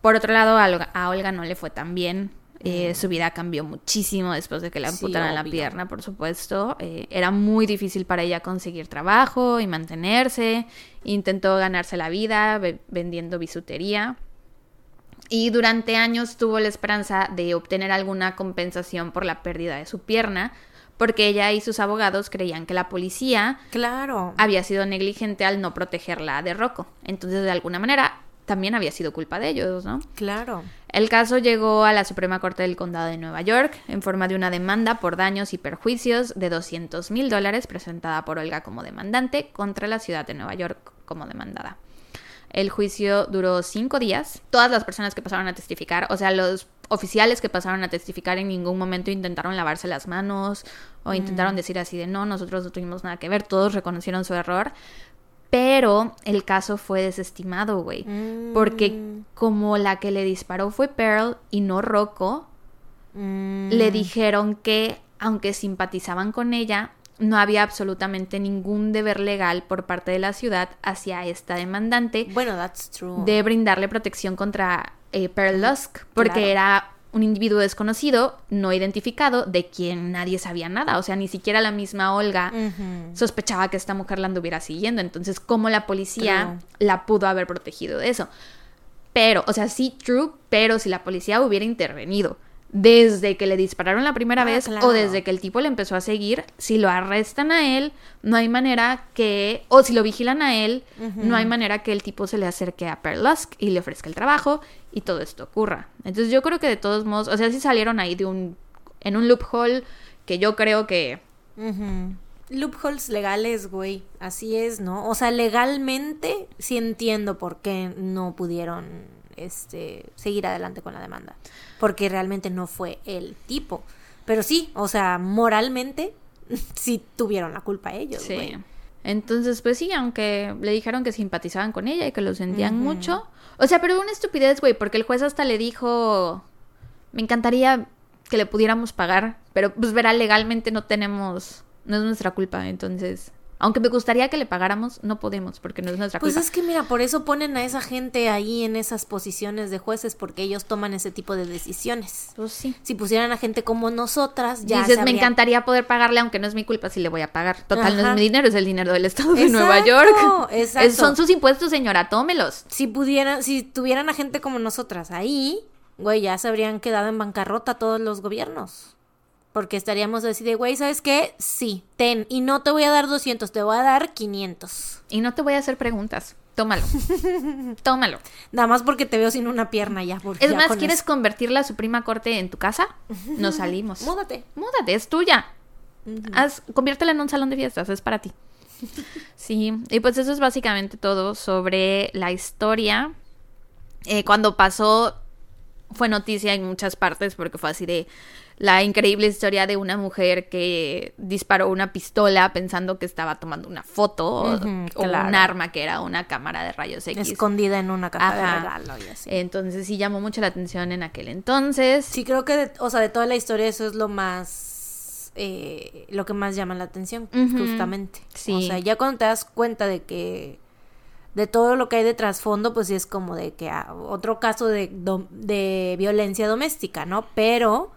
Por otro lado, a Olga, no le fue tan bien. Eh, su vida cambió muchísimo después de que le amputaran la pierna, por supuesto. Eh, era muy difícil para ella conseguir trabajo y mantenerse. Intentó ganarse la vida vendiendo bisutería. Y durante años tuvo la esperanza de obtener alguna compensación por la pérdida de su pierna, porque ella y sus abogados creían que la policía claro. había sido negligente al no protegerla de Rocco. Entonces, de alguna manera, también había sido culpa de ellos, ¿no? Claro. El caso llegó a la Suprema Corte del Condado de Nueva York en forma de una demanda por daños y perjuicios de 200 mil dólares presentada por Olga como demandante contra la ciudad de Nueva York como demandada. El juicio duró cinco días. Todas las personas que pasaron a testificar, o sea, los oficiales que pasaron a testificar en ningún momento intentaron lavarse las manos o intentaron decir así de no, nosotros no tuvimos nada que ver, todos reconocieron su error. Pero el caso fue desestimado, güey. Porque Mm. como la que le disparó fue Pearl y no Rocco, Mm, le dijeron que, aunque simpatizaban con ella, no había absolutamente ningún deber legal por parte de la ciudad hacia esta demandante Bueno, that's true. de brindarle protección contra eh, Pearl Lusk, porque Claro. era un individuo desconocido, no identificado, de quien nadie sabía nada. O sea, ni siquiera la misma Olga sospechaba que esta mujer la anduviera siguiendo. Entonces, ¿cómo la policía True. la pudo haber protegido de eso? Pero, o sea, sí, true, pero si la policía hubiera intervenido desde que le dispararon la primera Ah, vez claro. o desde que el tipo le empezó a seguir, si lo arrestan a él, no hay manera que, o si lo vigilan a él, no hay manera que el tipo se le acerque a Pearl Lusk y le ofrezca el trabajo y todo esto ocurra. Entonces yo creo que de todos modos, o sea, si salieron ahí de un, en un loophole que yo creo que. Loopholes legales, güey. Así es, ¿no? O sea, legalmente sí entiendo por qué no pudieron este seguir adelante con la demanda. Porque realmente no fue el tipo. Pero sí, o sea, moralmente (laughs) sí tuvieron la culpa ellos, Sí. güey. Entonces, pues sí, aunque le dijeron que simpatizaban con ella y que lo sentían mucho. O sea, pero una estupidez, güey, porque el juez hasta le dijo, me encantaría que le pudiéramos pagar, pero pues verá, legalmente no tenemos, no es nuestra culpa, entonces, aunque me gustaría que le pagáramos, no podemos porque no es nuestra Pues culpa. es que mira, por eso ponen a esa gente ahí en esas posiciones de jueces, porque ellos toman ese tipo de decisiones. Pues sí. Si pusieran a gente como nosotras, ya Dices, se me encantaría poder pagarle, aunque no es mi culpa si le voy a pagar. Total, no es mi dinero, es el dinero del Estado de Exacto, Nueva York. exacto. Es- son sus impuestos, señora, tómelos. si pudieran, si tuvieran a gente como nosotras ahí, güey, ya se habrían quedado en bancarrota todos los gobiernos. Porque estaríamos así de, güey, ¿sabes qué? Sí, ten. Y no te voy a dar 200, te voy a dar 500. Y no te voy a hacer preguntas. Tómalo. (laughs) Tómalo. Nada más porque te veo sin una pierna ya. Es ya más, con ¿quieres eso. convertir la Suprema Corte en tu casa? (laughs) Nos salimos. Múdate. Múdate, es tuya. Haz, conviértela en un salón de fiestas, es para ti. (laughs) Sí, y pues eso es básicamente todo sobre la historia. Eh, cuando pasó, fue noticia en muchas partes porque fue así de la increíble historia de una mujer que disparó una pistola pensando que estaba tomando una foto o- Ujú, o, claro. un arma que era una cámara de rayos X. Escondida en una caja de regalo y así. Entonces sí llamó mucho la atención en aquel entonces. Sí, creo que, de- o sea, de toda la historia eso es lo más, eh, lo que más llama la atención, justamente. Sí. O sea, ya cuando te das cuenta de que, de todo lo que hay de trasfondo, pues sí es como de que ah, otro caso de, de violencia doméstica, ¿no? Pero,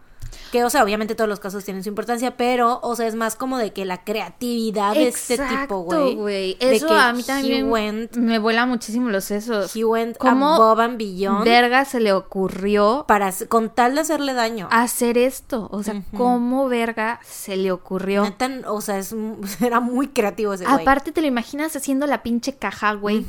que, o sea, obviamente todos los casos tienen su importancia, pero, o sea, es más como de que la creatividad de este tipo, güey. de Eso que a mí también went- me vuela muchísimo los sesos. He went ¿Cómo above and beyond verga se le ocurrió para, con tal de hacerle daño. hacer esto? O sea, ¿cómo verga se le ocurrió? Neta, o sea, es, (laughs) era muy creativo ese güey. Aparte te lo imaginas haciendo la pinche caja, güey.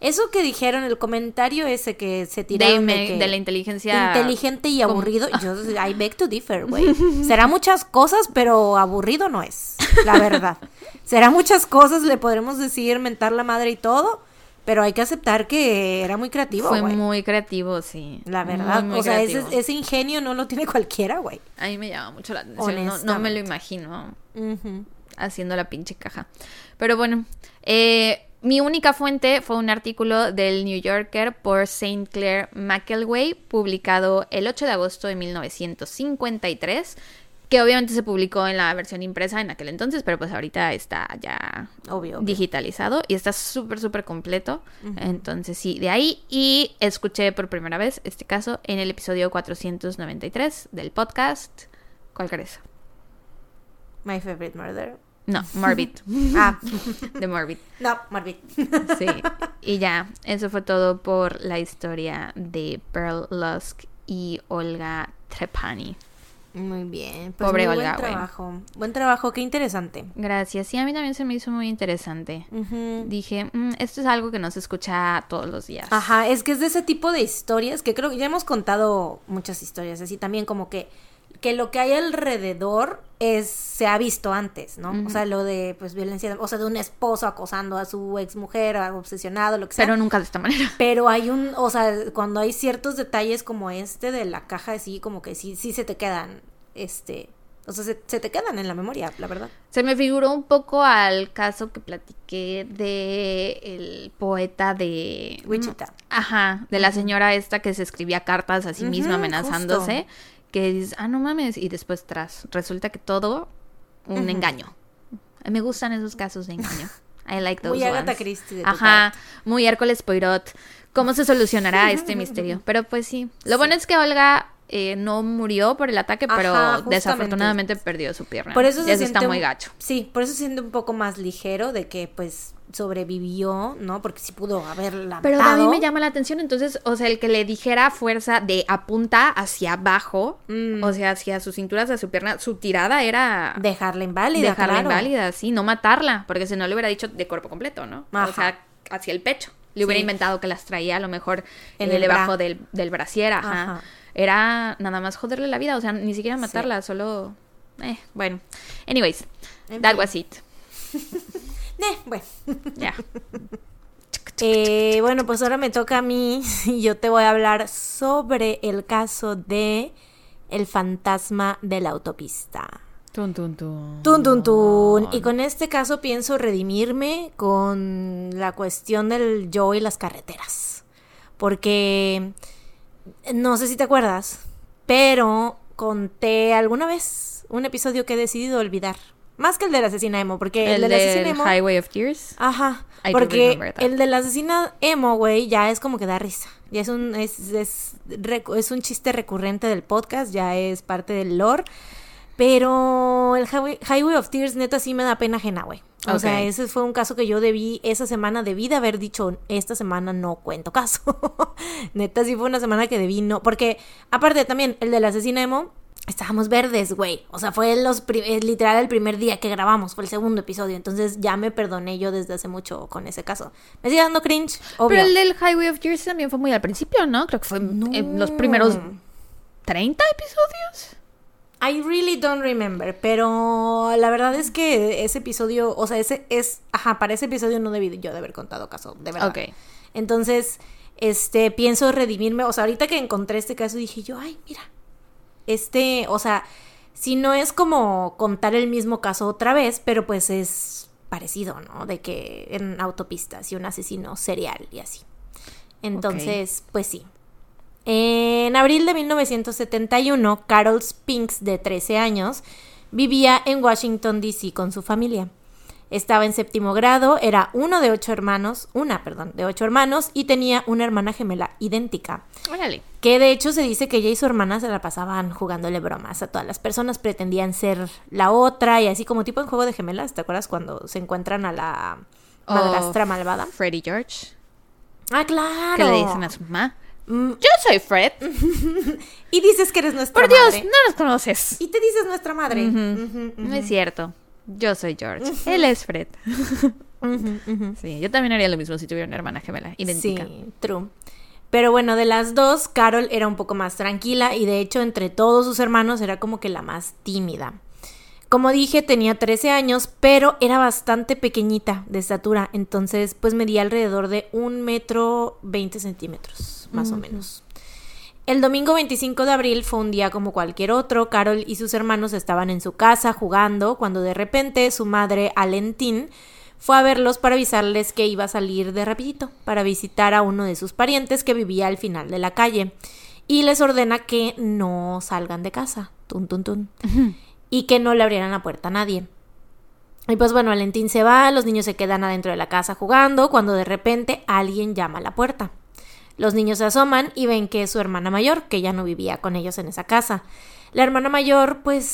Eso que dijeron, el comentario ese que se de, tiraron de, que de la inteligencia. inteligente y como- aburrido, (laughs) yo I beg to differ, güey. Será muchas cosas, pero aburrido no es, la verdad. (laughs) Será muchas cosas, le podremos decir, mentar la madre y todo, pero hay que aceptar que era muy creativo, Fue muy creativo, sí. La verdad, Muy, muy o sea, ese, ingenio no lo tiene cualquiera, güey. A mí me llama mucho la atención. No, no me lo imagino. Haciendo la pinche caja. Pero bueno, eh, mi única fuente fue un artículo del New Yorker por St. Clair McElway, publicado el 8 de agosto de 1953, que obviamente se publicó en la versión impresa en aquel entonces, pero pues ahorita está ya Obvio, obvio. digitalizado y está súper, súper completo. Entonces sí, de ahí. Y escuché por primera vez este caso en el episodio 493 del podcast. ¿Cuál crees? My favorite murder. No, Morbid. (laughs) Ah, de Morbid. no, Marvin. Sí. Y ya, eso fue todo por la historia de Pearl Lusk y Olga Trepani. Muy bien. Pues Pobre muy Olga, Buen trabajo. Buen trabajo, qué interesante. Gracias. Sí, a mí también se me hizo muy interesante. Dije, "Mm, esto es algo que no se escucha todos los días. Ajá, es que es de ese tipo de historias que creo que ya hemos contado muchas historias, así también como que que lo que hay alrededor es se ha visto antes, ¿no? O sea, lo de pues violencia, o sea, de un esposo acosando a su exmujer, obsesionado, lo que sea. Pero nunca de esta manera. (laughs) Pero hay un, o sea, cuando hay ciertos detalles como este de la caja, así como que sí, sí se te quedan, este, o sea, se, se te quedan en la memoria, la verdad. Se me figuró un poco al caso que platiqué de el poeta de Wichita. Ajá, de la señora esta que se escribía cartas a sí misma amenazándose, que dices, ah, no mames, y después tras, resulta que todo un engaño. Me gustan esos casos de engaño. (laughs) I like those Muy Agatha. Christie de tu Ajá, muy Hércules Poirot. ¿Cómo se solucionará este misterio? (laughs) Pero pues sí. Lo bueno es que Olga eh, no murió por el ataque, pero Ajá, desafortunadamente perdió su pierna. Por eso Y se eso siente está muy gacho. Sí, por eso se siente un poco más ligero de que pues sobrevivió, ¿no? Porque sí pudo haberla Pero a mí me llama la atención, entonces, o sea, el que le dijera fuerza de apunta hacia abajo, Mm. o sea, hacia su cintura, hacia su pierna, su tirada era dejarla inválida, dejarla claro. inválida, sí, no matarla, porque si no le hubiera dicho de cuerpo completo, ¿no? O Ajá. sea, hacia el pecho. Le hubiera Sí. inventado que las traía a lo mejor En en el debajo bra. del, del brasier, ajá. Ajá. Era nada más joderle la vida, o sea, ni siquiera matarla, solo... Eh, bueno. Anyways, En that fin. was it. (laughs) Eh, bueno. Ya. (laughs) Eh, bueno, pues ahora me toca a mí (laughs) y yo te voy a hablar sobre el caso de el fantasma de la autopista. Tun, tun, tun. Tun, tun, tun. Y con este caso pienso redimirme con la cuestión del yo y las carreteras. Porque no sé si te acuerdas, pero conté alguna vez un episodio que he decidido olvidar. Más que el de la asesina emo, porque el, El de la del asesina emo. Highway of Tears. Ajá. I porque el de la asesina emo, güey, ya es como que da risa. Ya es un, es, es, es un chiste recurrente del podcast, ya es parte del lore. Pero el Highway, Highway of Tears, neta, sí me da pena ajena, güey. O sea, ese fue un caso que yo debí, esa semana debí de haber dicho, esta semana no cuento caso. (laughs) neta, sí fue una semana que debí no. Porque, aparte también, el de la asesina emo, estábamos verdes, güey. O sea, fue los eh, literal el primer día que grabamos, fue el segundo episodio. Entonces ya me perdoné yo desde hace mucho con ese caso. Me sigue dando cringe, obvio. Pero el del Highway of Tears también fue muy al principio, ¿no? Creo que fue en los primeros 30 episodios. I really don't remember, pero la verdad es que ese episodio, o sea, ese es, ajá, para ese episodio no debí yo de haber contado caso, de verdad. Ok. Entonces, este, pienso redimirme, o sea, ahorita que encontré este caso dije yo, ay, mira, este, o sea, si no es como contar el mismo caso otra vez, pero pues es parecido, ¿no? De que en autopistas y un asesino serial y así. Entonces, pues sí. En abril de 1971, Carol Spinks, de 13 años, vivía en Washington, D.C. con su familia. Estaba en séptimo grado, era uno de ocho hermanos, una, perdón, de ocho hermanos, y tenía una hermana gemela idéntica. Órale. Que de hecho se dice que ella y su hermana se la pasaban jugándole bromas a todas las personas, pretendían ser la otra, y así como tipo en juego de gemelas, ¿te acuerdas cuando se encuentran a la madrastra malvada? Freddy George. Ah, claro. Que le dicen a su mamá. Mm, Yo soy Fred. (laughs) y dices que eres nuestra Por Dios, madre. no nos conoces. Y te dices nuestra madre. No es cierto. Yo soy George. Él es Fred. (laughs) Sí, yo también haría lo mismo si tuviera una hermana gemela idéntica. Sí, true. Pero bueno, de las dos, Carol era un poco más tranquila y de hecho entre todos sus hermanos era como que la más tímida. Como dije, tenía 13 años, pero era bastante pequeñita de estatura, entonces pues medía alrededor de un metro 20 centímetros, más o menos. El domingo 25 de abril fue un día como cualquier otro. Carol y sus hermanos estaban en su casa jugando cuando de repente su madre, Alentín, fue a verlos para avisarles que iba a salir de rapidito para visitar a uno de sus parientes que vivía al final de la calle y les ordena que no salgan de casa, tun tun tun, y que no le abrieran la puerta a nadie. Y pues bueno, Valentín se va, los niños se quedan adentro de la casa jugando cuando de repente alguien llama a la puerta. Los niños se asoman y ven que es su hermana mayor, que ya no vivía con ellos en esa casa. La hermana mayor, pues,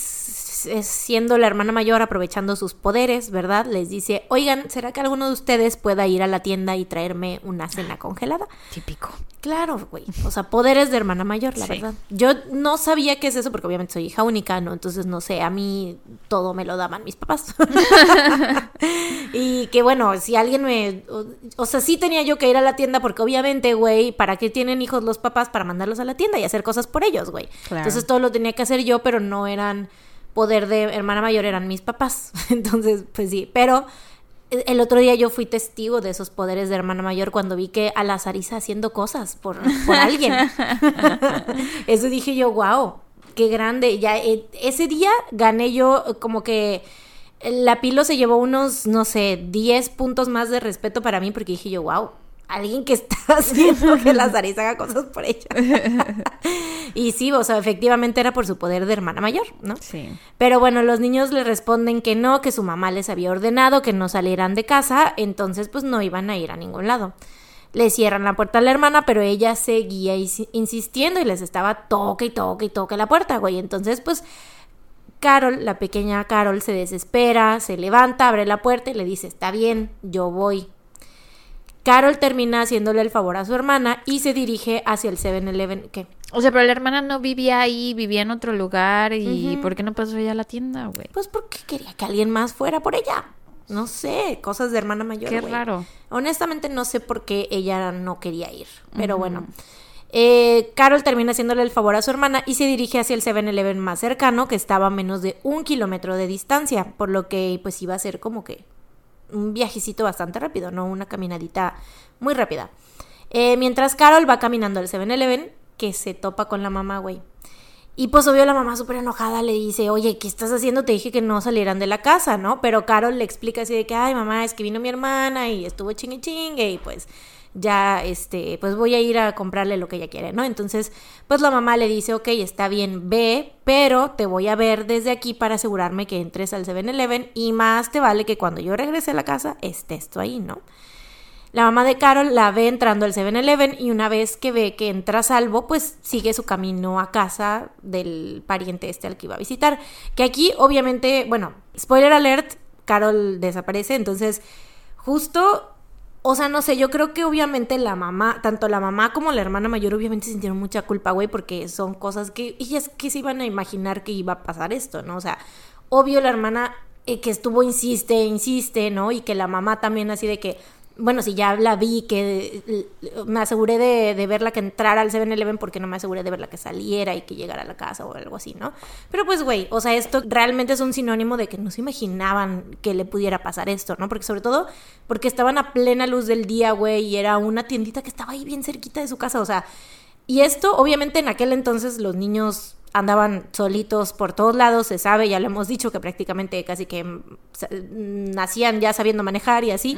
siendo la hermana mayor, aprovechando sus poderes, ¿verdad? Les dice, oigan, ¿será que alguno de ustedes pueda ir a la tienda y traerme una cena congelada? Típico. Claro, güey. O sea, poderes de hermana mayor, la verdad. Yo no sabía qué es eso porque obviamente soy hija única, ¿no? Entonces, no sé, a mí todo me lo daban mis papás. (laughs) y que bueno, si alguien me... O, sea, sí tenía yo que ir a la tienda porque obviamente, güey, ¿para qué tienen hijos los papás? Para mandarlos a la tienda y hacer cosas por ellos, güey. Entonces todo lo tenía que hacer yo, pero no eran poder de hermana mayor, eran mis papás. (laughs) Entonces, pues sí, pero el otro día yo fui testigo de esos poderes de hermana mayor cuando vi que a la Sarisa haciendo cosas por, por alguien. (laughs) Eso dije yo, wow, qué grande. Ya eh, ese día gané yo como que la Pilo se llevó unos, no sé, 10 puntos más de respeto para mí porque dije yo, wow, alguien que está (laughs) haciendo que (laughs) la Sarisa haga cosas por ella. (laughs) y sí, o sea, efectivamente era por su poder de hermana mayor, ¿no? Sí. Pero bueno, los niños le responden que no, que su mamá les había ordenado que no salieran de casa, entonces pues no iban a ir a ningún lado. Le cierran la puerta a la hermana, pero ella seguía insistiendo y les estaba toque y toque y toque la puerta, güey. Entonces, pues Carol, la pequeña Carol, se desespera, se levanta, abre la puerta y le dice, está bien, yo voy. Carol termina haciéndole el favor a su hermana y se dirige hacia el 7-Eleven. ¿Qué? O sea, pero la hermana no vivía ahí, vivía en otro lugar. ¿Y por qué no pasó ella a la tienda, güey? Pues porque quería que alguien más fuera por ella. No sé, cosas de hermana mayor. Qué raro. Honestamente no sé por qué ella no quería ir. Pero bueno. Eh, Carol termina haciéndole el favor a su hermana y se dirige hacia el 7-Eleven más cercano, que estaba a menos de un kilómetro de distancia, por lo que pues iba a ser como que un viajecito bastante rápido, no una caminadita muy rápida. Eh, mientras Carol va caminando al 7-Eleven, que se topa con la mamá, güey. Y pues obvio la mamá súper enojada le dice, oye, ¿qué estás haciendo? Te dije que no salieran de la casa, ¿no? Pero Carol le explica así de que, ay, mamá, es que vino mi hermana y estuvo chingue chingue y pues ya, este, pues voy a ir a comprarle lo que ella quiere, ¿no? Entonces, pues la mamá le dice, ok, está bien, ve, pero te voy a ver desde aquí para asegurarme que entres al 7-Eleven y más te vale que cuando yo regrese a la casa estés tú ahí, ¿no? La mamá de Carol la ve entrando al 7-Eleven y una vez que ve que entra salvo, pues sigue su camino a casa del pariente este al que iba a visitar. Que aquí, obviamente, bueno, spoiler alert, Carol desaparece, entonces justo o sea, no sé, yo creo que obviamente la mamá, tanto la mamá como la hermana mayor obviamente sintieron mucha culpa, güey, porque son cosas que ellas que se iban a imaginar que iba a pasar esto, ¿no? O sea, obvio la hermana eh, que estuvo insiste, insiste, ¿no? Y que la mamá también así de que, bueno, si ya la vi, que me aseguré de, verla que entrara al 7-Eleven porque no me aseguré de verla que saliera y que llegara a la casa o algo así, ¿no? Pero pues, güey, o sea, esto realmente es un sinónimo de que no se imaginaban que le pudiera pasar esto, ¿no? Porque sobre todo porque estaban a plena luz del día, güey, y era una tiendita que estaba ahí bien cerquita de su casa, o sea, y esto, obviamente, en aquel entonces los niños andaban solitos por todos lados, se sabe, ya lo hemos dicho, que prácticamente casi que nacían ya sabiendo manejar y así.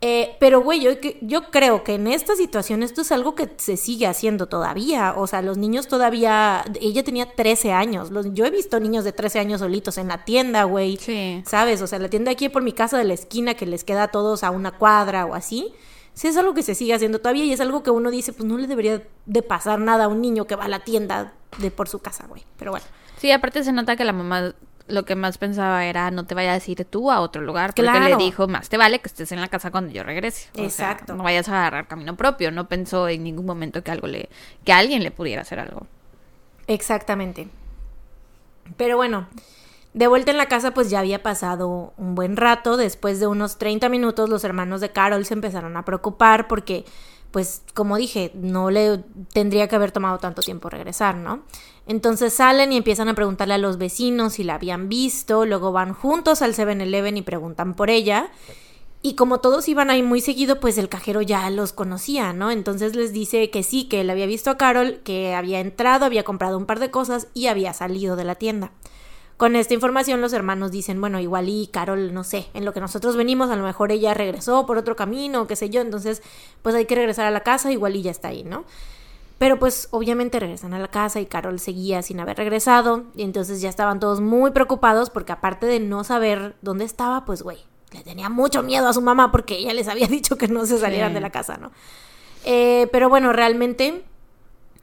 Eh, pero, güey, yo, yo creo que en esta situación esto es algo que se sigue haciendo todavía. O sea, los niños todavía, ella tenía 13 años. yo he visto niños de 13 años solitos en la tienda, güey. Sí. ¿Sabes? O sea, la tienda aquí por mi casa de la esquina que les queda a todos a una cuadra o así sí es algo que se sigue haciendo todavía y es algo que uno dice, pues no le debería de pasar nada a un niño que va a la tienda de por su casa, güey. Pero bueno. Sí, aparte se nota que la mamá lo que más pensaba era no te vayas a ir tú a otro lugar porque le dijo más te vale que estés en la casa cuando yo regrese exacto. no vayas a agarrar camino propio. No pensó en ningún momento que algo le que alguien le pudiera hacer algo. Exactamente. Pero bueno de vuelta en la casa pues ya había pasado un buen rato, después de unos 30 minutos los hermanos de Carol se empezaron a preocupar porque pues como dije, no le tendría que haber tomado tanto tiempo regresar, ¿no? Entonces salen y empiezan a preguntarle a los vecinos si la habían visto, luego van juntos al 7-Eleven y preguntan por ella. Y como todos iban ahí muy seguido, pues el cajero ya los conocía, ¿no? Entonces les dice que sí, que él había visto a Carol, que había entrado, había comprado un par de cosas y había salido de la tienda. Con esta información los hermanos dicen, bueno, igual y Carol, no sé, en lo que nosotros venimos, a lo mejor ella regresó por otro camino, qué sé yo, entonces pues hay que regresar a la casa, igual y ya está ahí, ¿no? Pero pues obviamente regresan a la casa y Carol seguía sin haber regresado y entonces ya estaban todos muy preocupados porque aparte de no saber dónde estaba, pues güey, le tenía mucho miedo a su mamá porque ella les había (laughs) dicho que no se salieran de la casa, ¿no? Eh, pero bueno, realmente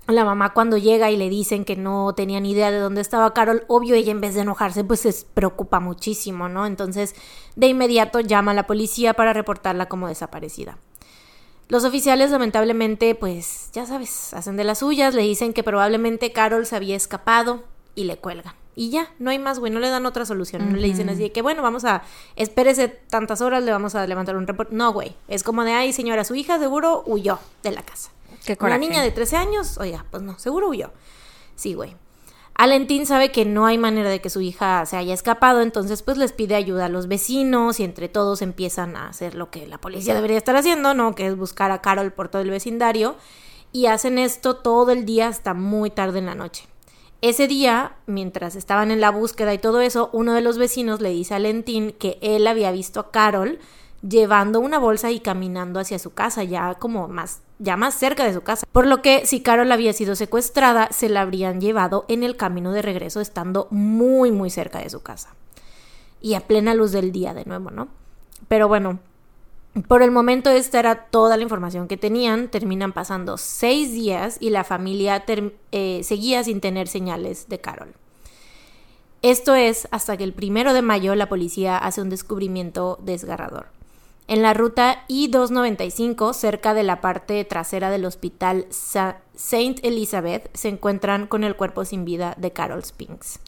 La mamá cuando llega y le dicen que no tenía ni idea de dónde estaba Carol, obvio ella en vez de enojarse pues se preocupa muchísimo, ¿no? Entonces de inmediato llama a la policía para reportarla como desaparecida. Los oficiales lamentablemente pues ya sabes, hacen de las suyas, le dicen que probablemente Carol se había escapado y le cuelgan. Y ya, no hay más, güey, no le dan otra solución. No le dicen así de que, bueno, vamos a, espérese tantas horas, le vamos a levantar un reporte. No, güey, es como de, ay, señora, su hija seguro huyó de la casa. Qué Una niña de 13 años, oiga, pues no, seguro huyó. Sí, güey. Alentín sabe que no hay manera de que su hija se haya escapado, entonces pues les pide ayuda a los vecinos y entre todos empiezan a hacer lo que la policía debería estar haciendo, ¿no? Que es buscar a Carol por todo el vecindario y hacen esto todo el día hasta muy tarde en la noche. Ese día, mientras estaban en la búsqueda y todo eso, uno de los vecinos le dice a Alentín que él había visto a Carol llevando una bolsa y caminando hacia su casa, ya como más, ya más cerca de su casa. Por lo que si Carol había sido secuestrada, se la habrían llevado en el camino de regreso, estando muy, muy cerca de su casa. Y a plena luz del día de nuevo, ¿no? Pero bueno, por el momento esta era toda la información que tenían. Terminan pasando seis días y la familia eh, seguía sin tener señales de Carol. Esto es hasta que el primero de mayo la policía hace un descubrimiento desgarrador. En la ruta I-295, cerca de la parte trasera del hospital Sa- Saint Elizabeth, se encuentran con el cuerpo sin vida de Carol Spinks.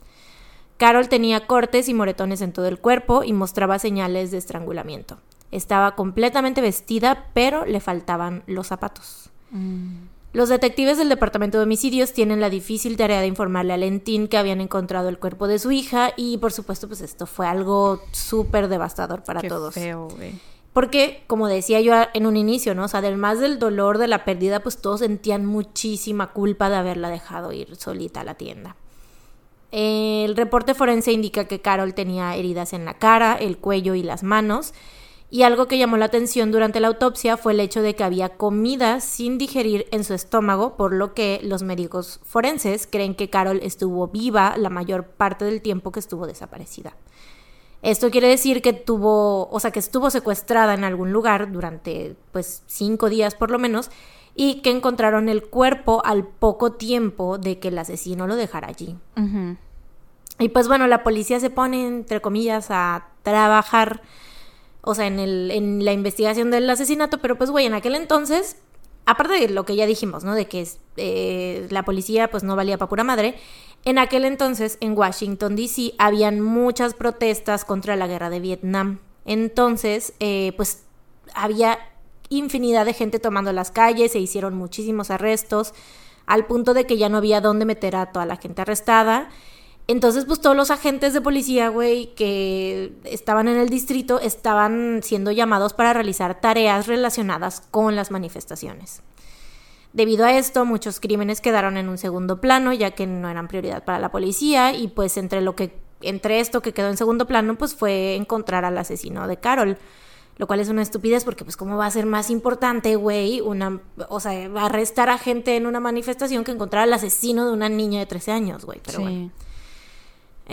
Carol tenía cortes y moretones en todo el cuerpo y mostraba señales de estrangulamiento. Estaba completamente vestida, pero le faltaban los zapatos. Los detectives del Departamento de Homicidios tienen la difícil tarea de informarle a Lentín que habían encontrado el cuerpo de su hija y por supuesto pues esto fue algo súper devastador para Qué todos. feo, güey. Porque, como decía yo en un inicio, ¿no? Además del dolor de la pérdida, pues todos sentían muchísima culpa de haberla dejado ir solita a la tienda. El reporte forense indica que Carol tenía heridas en la cara, el cuello y las manos. Y algo que llamó la atención durante la autopsia fue el hecho de que había comida sin digerir en su estómago, por lo que los médicos forenses creen que Carol estuvo viva la mayor parte del tiempo que estuvo desaparecida. Esto quiere decir que tuvo, o sea, que estuvo secuestrada en algún lugar durante, pues, cinco días por lo menos, y que encontraron el cuerpo al poco tiempo de que el asesino lo dejara allí. Y pues bueno, la policía se pone, entre comillas, a trabajar, o sea, en, el, en la investigación del asesinato, pero pues güey, en aquel entonces, aparte de lo que ya dijimos, ¿no? De que eh, la policía pues no valía para pura madre, en aquel entonces en Washington, D.C. habían muchas protestas contra la guerra de Vietnam. Entonces, eh, pues había infinidad de gente tomando las calles, se hicieron muchísimos arrestos, al punto de que ya no había dónde meter a toda la gente arrestada. Entonces, pues todos los agentes de policía, güey, que estaban en el distrito, estaban siendo llamados para realizar tareas relacionadas con las manifestaciones. Debido a esto, muchos crímenes quedaron en un segundo plano, ya que no eran prioridad para la policía, y pues entre lo que, entre esto que quedó en segundo plano, pues fue encontrar al asesino de Carol. Lo cual es una estupidez porque pues cómo va a ser más importante, güey, una, o sea, arrestar a gente en una manifestación que encontrar al asesino de una niña de 13 años, güey. Pero sí. bueno.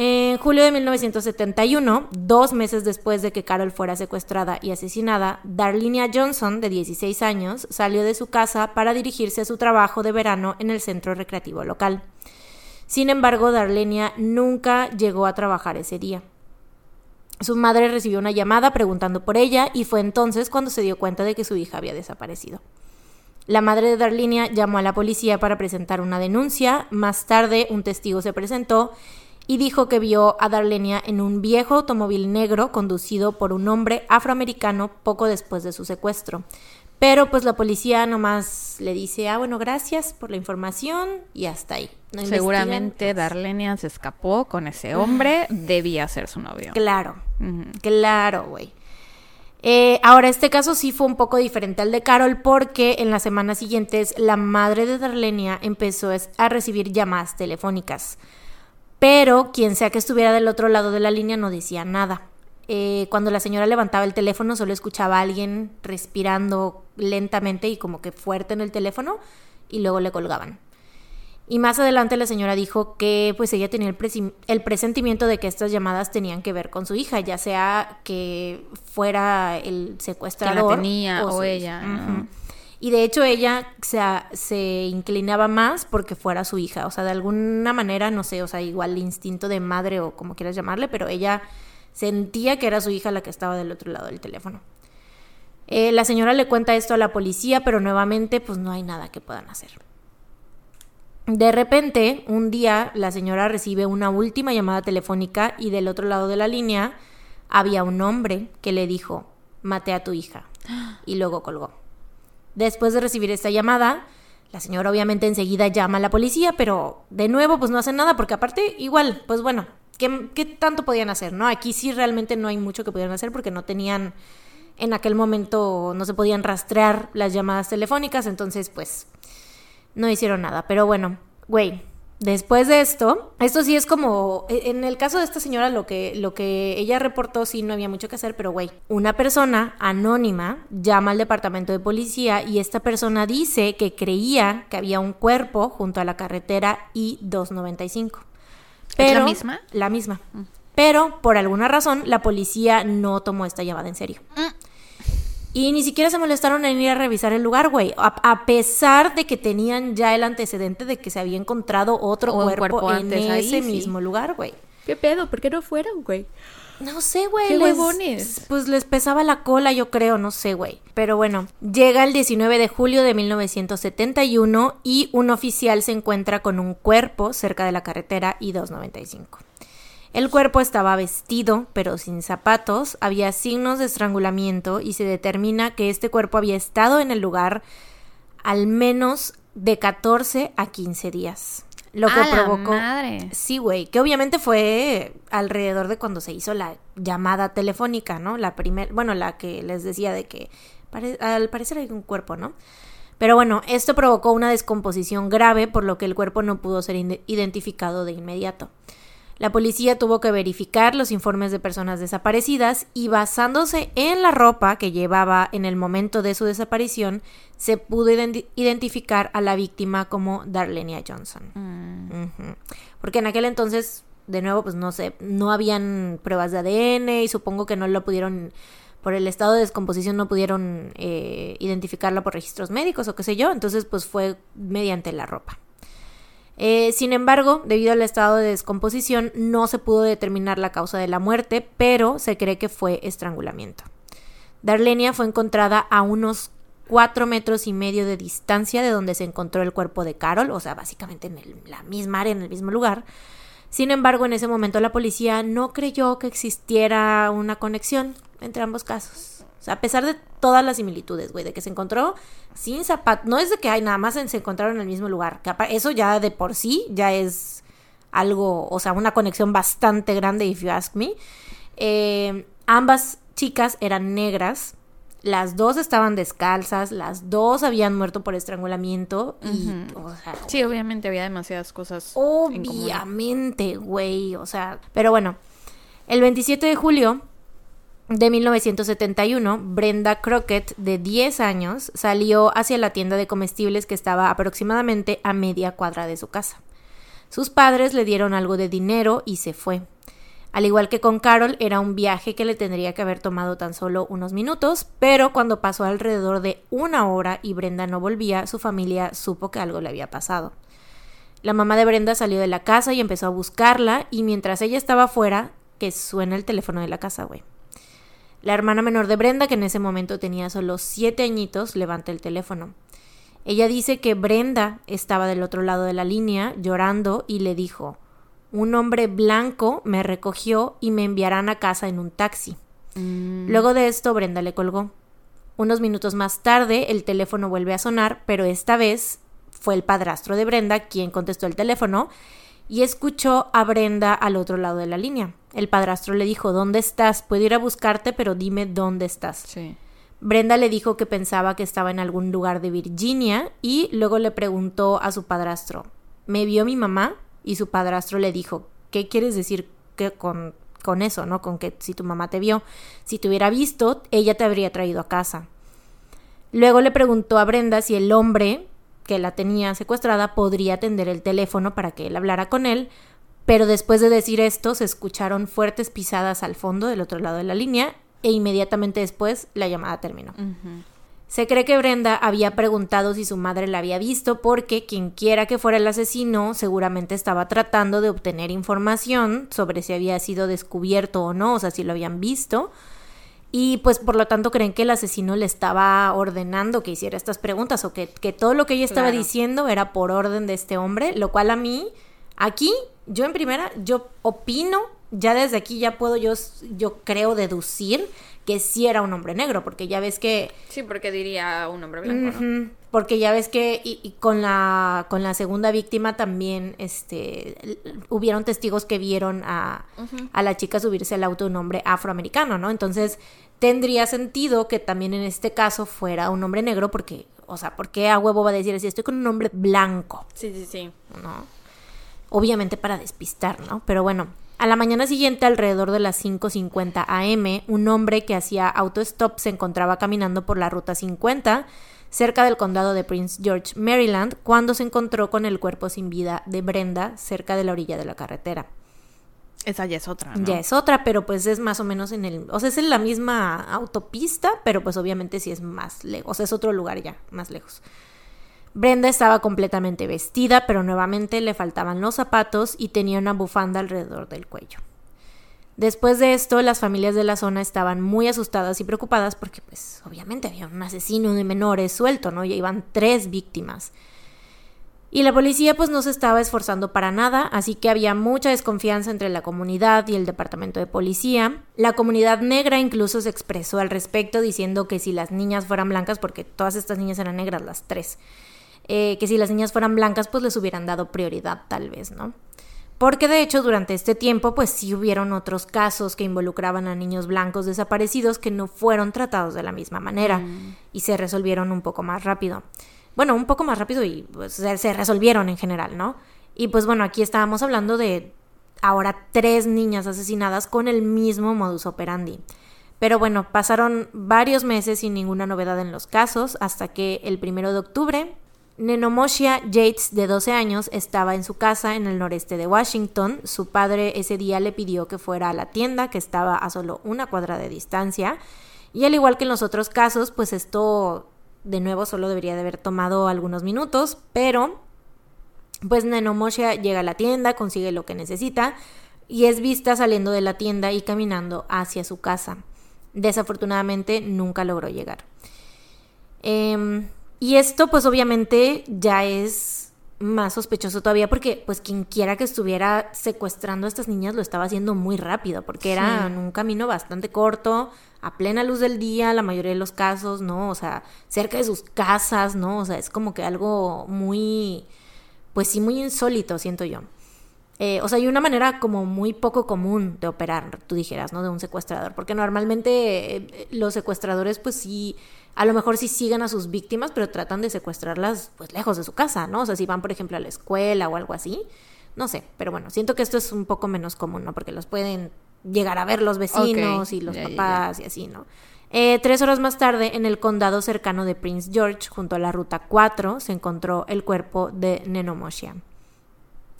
En julio de 1971, dos meses después de que Carol fuera secuestrada y asesinada, Darlinia Johnson, de 16 años, salió de su casa para dirigirse a su trabajo de verano en el centro recreativo local. Sin embargo, Darlenia nunca llegó a trabajar ese día. Su madre recibió una llamada preguntando por ella y fue entonces cuando se dio cuenta de que su hija había desaparecido. La madre de Darlinia llamó a la policía para presentar una denuncia. Más tarde, un testigo se presentó y dijo que vio a Darlenia en un viejo automóvil negro conducido por un hombre afroamericano poco después de su secuestro. Pero pues la policía nomás le dice, ah, bueno, gracias por la información y hasta ahí. No Seguramente. Darlenia se escapó con ese hombre, debía ser su novio. Claro, Ujú. claro, güey. Eh, ahora, este caso sí fue un poco diferente al de Carol porque en las semanas siguientes la madre de Darlenia empezó a recibir llamadas telefónicas. Pero quien sea que estuviera del otro lado de la línea no decía nada. Eh, cuando la señora levantaba el teléfono solo escuchaba a alguien respirando lentamente y como que fuerte en el teléfono y luego le colgaban. Y más adelante la señora dijo que pues ella tenía el, presi- el presentimiento de que estas llamadas tenían que ver con su hija, ya sea que fuera el secuestrador tenía o ella. Y de hecho ella se, se, inclinaba más porque fuera su hija. O sea, de alguna manera, no sé, o sea, igual el instinto de madre o como quieras llamarle, pero ella sentía que era su hija la que estaba del otro lado del teléfono. Eh, la señora le cuenta esto a la policía, pero nuevamente pues no hay nada que puedan hacer. De repente, un día, la señora recibe una última llamada telefónica y del otro lado de la línea había un hombre que le dijo, maté a tu hija. Y luego colgó. Después de recibir esta llamada, la señora obviamente enseguida llama a la policía, pero de nuevo pues no hacen nada porque aparte igual, pues bueno, ¿qué, qué tanto podían hacer? ¿no? Aquí sí realmente no hay mucho que pudieran hacer porque no tenían, en aquel momento no se podían rastrear las llamadas telefónicas, entonces pues no hicieron nada. Pero bueno, güey, Después de esto, esto sí es como, e, en el caso de esta señora, lo que, lo que ella reportó sí no había mucho que hacer, pero güey, una persona anónima llama al departamento de policía y esta persona dice que creía que había un cuerpo junto a la carretera I-295. ¿Es la misma? La misma. Mm. Pero por alguna razón la policía no tomó esta llamada en serio. Y ni siquiera se molestaron en ir a revisar el lugar, güey. A, pesar de que tenían ya el antecedente de que se había encontrado otro cuerpo, en ese mismo lugar, güey. ¿Qué pedo? ¿Por qué no fueron, güey? No sé, güey. ¿Qué huevones? Pues les pesaba la cola, yo creo, no sé, güey. Pero bueno, llega el 19 de julio de 1971 y un oficial se encuentra con un cuerpo cerca de la carretera I-295. El cuerpo estaba vestido, pero sin zapatos, había signos de estrangulamiento y se determina que este cuerpo había estado en el lugar al menos de 14 a 15 días. Lo que provocó. madre. Sí, güey. Que obviamente fue alrededor de cuando se hizo la llamada telefónica, ¿no? La primera. Bueno, la que les decía de que al parecer hay un cuerpo, ¿no? Pero bueno, esto provocó una descomposición grave, por lo que el cuerpo no pudo ser identificado de inmediato. La policía tuvo que verificar los informes de personas desaparecidas y basándose en la ropa que llevaba en el momento de su desaparición, se pudo identificar a la víctima como Darlenia Johnson. Mm. Porque en aquel entonces, de nuevo, pues no sé, no habían pruebas de ADN y supongo que no lo pudieron por el estado de descomposición no pudieron eh, identificarla por registros médicos o qué sé yo, entonces pues fue mediante la ropa. Eh, sin embargo, debido al estado de descomposición, no se pudo determinar la causa de la muerte, pero se cree que fue estrangulamiento. Darlenia fue encontrada a unos cuatro metros y medio de distancia de donde se encontró el cuerpo de Carol, o sea, básicamente en la misma área, en el mismo lugar. Sin embargo, en ese momento la policía no creyó que existiera una conexión entre ambos casos a pesar de todas las similitudes, güey, de que se encontró sin zapatos. No es de que hay nada más se encontraron en el mismo lugar. eso ya de por sí ya es algo, o sea, una conexión bastante grande, if you ask me. Eh, ambas chicas eran negras. Las dos estaban descalzas, las dos habían muerto por estrangulamiento y, sí, obviamente había demasiadas cosas. Obviamente, güey, o sea, pero bueno, el 27 de julio de 1971, Brenda Crockett, de 10 años, salió hacia la tienda de comestibles que estaba aproximadamente a media cuadra de su casa. Sus padres le dieron algo de dinero y se fue. Al igual que con Carol, era un viaje que le tendría que haber tomado tan solo unos minutos, pero cuando pasó alrededor de una hora y Brenda no volvía, su familia supo que algo le había pasado. La mamá de Brenda salió de la casa y empezó a buscarla, y mientras ella estaba afuera, que suena el teléfono de la casa, güey. La hermana menor de Brenda, que en ese momento tenía solo siete añitos, levanta el teléfono. Ella dice que Brenda estaba del otro lado de la línea llorando y le dijo, un hombre blanco me recogió y me enviarán a casa en un taxi. Mm. Luego de esto, Brenda le colgó. Unos minutos más tarde, el teléfono vuelve a sonar, pero esta vez fue el padrastro de Brenda quien contestó el teléfono y escuchó a Brenda al otro lado de la línea. El padrastro le dijo, ¿dónde estás? Puedo ir a buscarte, pero dime dónde estás. Sí. Brenda le dijo que pensaba que estaba en algún lugar de Virginia y luego le preguntó a su padrastro, ¿me vio mi mamá? Y su padrastro le dijo, ¿qué quieres decir que con, con eso, no? Con que si tu mamá te vio, si te hubiera visto, ella te habría traído a casa. Luego le preguntó a Brenda si el hombre que la tenía secuestrada podría atender el teléfono para que él hablara con él, pero después de decir esto se escucharon fuertes pisadas al fondo del otro lado de la línea e inmediatamente después la llamada terminó. Se cree que Brenda había preguntado si su madre la había visto porque quien quiera que fuera el asesino seguramente estaba tratando de obtener información sobre si había sido descubierto o no, o sea, si lo habían visto. Y pues por lo tanto creen que el asesino le estaba ordenando que hiciera estas preguntas o que, todo lo que ella estaba diciendo era por orden de este hombre, lo cual a mí, aquí, yo en primera, yo opino, ya desde aquí ya puedo yo, yo creo deducir que sí era un hombre negro, porque ya ves que... Sí, porque diría un hombre blanco, ¿no? Porque ya ves que y, con, la, con la segunda víctima también este, hubieron testigos que vieron a, a la chica subirse al auto de un hombre afroamericano, ¿no? Entonces tendría sentido que también en este caso fuera un hombre negro, porque, o sea, ¿por qué a huevo va a decir así? Estoy con un hombre blanco. Sí, sí, sí. ¿No? Obviamente para despistar, ¿no? Pero bueno, a la mañana siguiente, alrededor de las 5.50 am, un hombre que hacía autostop se encontraba caminando por la ruta 50 cerca del condado de Prince George, Maryland, cuando se encontró con el cuerpo sin vida de Brenda cerca de la orilla de la carretera. Esa ya es otra, ¿no? Ya es otra, pero pues es más o menos en el... O sea, es en la misma autopista, pero pues obviamente sí es más lejos. O sea, es otro lugar ya, más lejos. Brenda estaba completamente vestida, pero nuevamente le faltaban los zapatos y tenía una bufanda alrededor del cuello. Después de esto, las familias de la zona estaban muy asustadas y preocupadas porque, pues, obviamente había un asesino de menores suelto, ¿no? Ya iban tres víctimas. Y la policía pues no se estaba esforzando para nada, así que había mucha desconfianza entre la comunidad y el departamento de policía. La comunidad negra incluso se expresó al respecto diciendo que si las niñas fueran blancas, porque todas estas niñas eran negras, las tres, eh, que si las niñas fueran blancas, pues les hubieran dado prioridad tal vez, ¿no? Porque de hecho durante este tiempo pues sí hubieron otros casos que involucraban a niños blancos desaparecidos que no fueron tratados de la misma manera mm. y se resolvieron un poco más rápido. Bueno, un poco más rápido y pues, se resolvieron en general, ¿no? Y pues bueno, aquí estábamos hablando de ahora tres niñas asesinadas con el mismo modus operandi. Pero bueno, pasaron varios meses sin ninguna novedad en los casos hasta que el primero de octubre Nenomoshia Yates, de 12 años, estaba en su casa en el noreste de Washington. Su padre ese día le pidió que fuera a la tienda, que estaba a solo una cuadra de distancia. Y al igual que en los otros casos, pues esto de nuevo solo debería de haber tomado algunos minutos, pero pues Nenomoshia llega a la tienda, consigue lo que necesita y es vista saliendo de la tienda y caminando hacia su casa. Desafortunadamente nunca logró llegar. Eh, y esto pues obviamente ya es más sospechoso todavía porque pues quien quiera que estuviera secuestrando a estas niñas lo estaba haciendo muy rápido porque era un camino bastante corto, a plena luz del día, la mayoría de los casos, ¿no? O sea, cerca de sus casas, ¿no? O sea, es como que algo muy, pues sí, muy insólito, siento yo. Eh, o sea, hay una manera como muy poco común de operar, tú dijeras, ¿no? De un secuestrador, porque normalmente eh, los secuestradores pues sí a lo mejor sí siguen a sus víctimas, pero tratan de secuestrarlas pues lejos de su casa, ¿no? O sea, si van, por ejemplo, a la escuela o algo así. No sé, pero bueno, siento que esto es un poco menos común, ¿no? Porque los pueden llegar a ver los vecinos y los papás y así, ¿no? Eh, tres horas más tarde, en el condado cercano de Prince George, junto a la ruta 4, se encontró el cuerpo de Nenomoshia.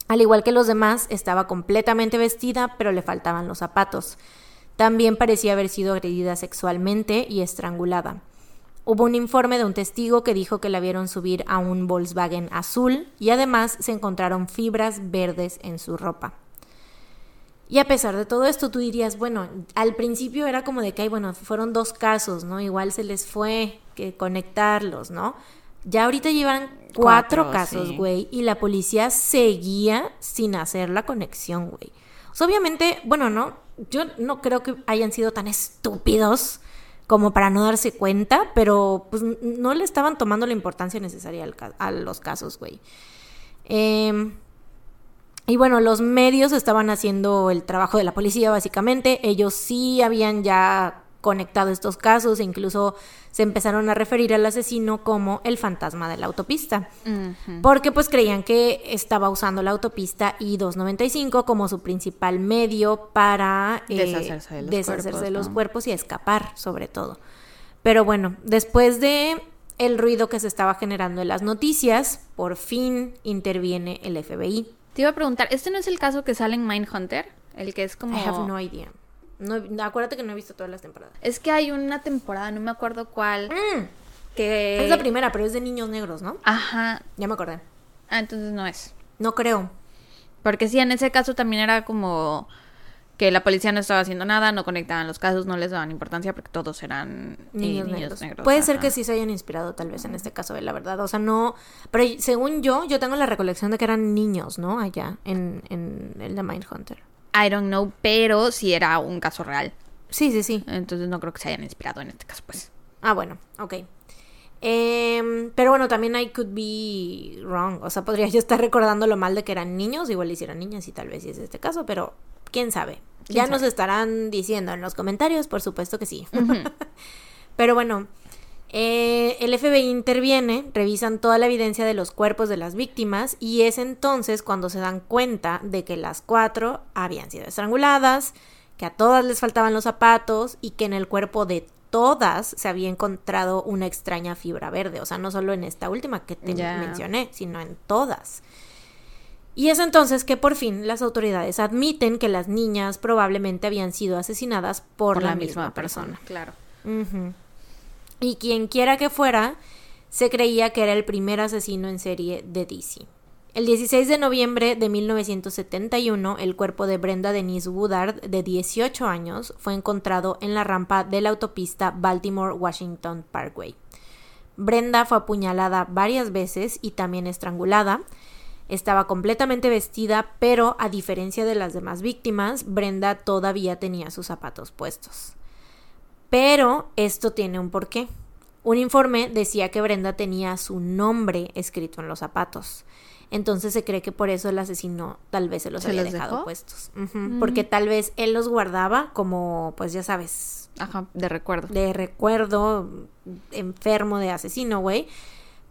Al igual que los demás, estaba completamente vestida, pero le faltaban los zapatos. También parecía haber sido agredida sexualmente y estrangulada. Hubo un informe de un testigo que dijo que la vieron subir a un Volkswagen azul y además se encontraron fibras verdes en su ropa. Y a pesar de todo esto, tú dirías, bueno, al principio era como de que, ay, bueno, fueron dos casos, ¿no? Igual se les fue que conectarlos, ¿no? Ya ahorita llevan cuatro, casos, güey, y la policía seguía sin hacer la conexión, güey. obviamente, bueno, no, yo no creo que hayan sido tan estúpidos como para no darse cuenta, pero pues no le estaban tomando la importancia necesaria a los casos, güey. Em, y bueno, los medios estaban haciendo el trabajo de la policía, básicamente. Ellos sí habían ya conectado estos casos e incluso se empezaron a referir al asesino como el fantasma de la autopista, porque pues creían que estaba usando la autopista I-295 como su principal medio para eh, deshacerse, de los, deshacerse cuerpos, de los cuerpos y escapar sobre todo. Pero bueno, después de el ruido que se estaba generando en las noticias, por fin interviene el FBI. Te iba a preguntar, ¿este no es el caso que sale en Mindhunter? El que es como... I have no idea. No, acuérdate que no he visto todas las temporadas. Es que hay una temporada, no me acuerdo cuál. Mm. Que... Es la primera, pero es de niños negros, ¿no? Ajá. Ya me acordé. Ah, entonces no es. No creo. Porque sí, en ese caso también era como que la policía no estaba haciendo nada, no conectaban los casos, no les daban importancia porque todos eran eh, Niños, niños, negros. negros. Puede ser que sí se hayan inspirado tal vez en este caso, la verdad. O sea, no... Pero según yo, yo tengo la recolección de que eran niños, ¿no? Allá, en, en el de Mindhunter. I don't know, pero sí era un caso real. Sí, sí, sí. Entonces no creo que se hayan inspirado en este caso, pues. Ah, bueno, ok. Em, pero bueno, también I could be wrong. O sea, podría yo estar recordando lo mal de que eran niños, igual hicieran niñas y tal vez sí es este caso, pero quién sabe. ¿Quién ya sabe? nos estarán diciendo en los comentarios, por supuesto que sí. (laughs) pero bueno, eh, el FBI interviene, revisan toda la evidencia de los cuerpos de las víctimas y es entonces cuando se dan cuenta de que las cuatro habían sido estranguladas, que a todas les faltaban los zapatos y que en el cuerpo de todas se había encontrado una extraña fibra verde, o sea, no solo en esta última que te mencioné, sino en todas. Y es entonces que por fin las autoridades admiten que las niñas probablemente habían sido asesinadas por, la, misma, persona. Claro. Y quien quiera que fuera, se creía que era el primer asesino en serie de DC. El 16 de noviembre de 1971, el cuerpo de Brenda Denise Woodard, de 18 años, fue encontrado en la rampa de la autopista Baltimore-Washington Parkway. Brenda fue apuñalada varias veces y también estrangulada. Estaba completamente vestida, pero a diferencia de las demás víctimas, Brenda todavía tenía sus zapatos puestos. Pero esto tiene un porqué. Un informe decía que Brenda tenía su nombre escrito en los zapatos. Entonces se cree que por eso el asesino tal vez se los ¿Se había los dejado dejó? puestos. Ujú, Porque tal vez él los guardaba como, pues ya sabes, Ajá, de recuerdo. de recuerdo enfermo de asesino, güey.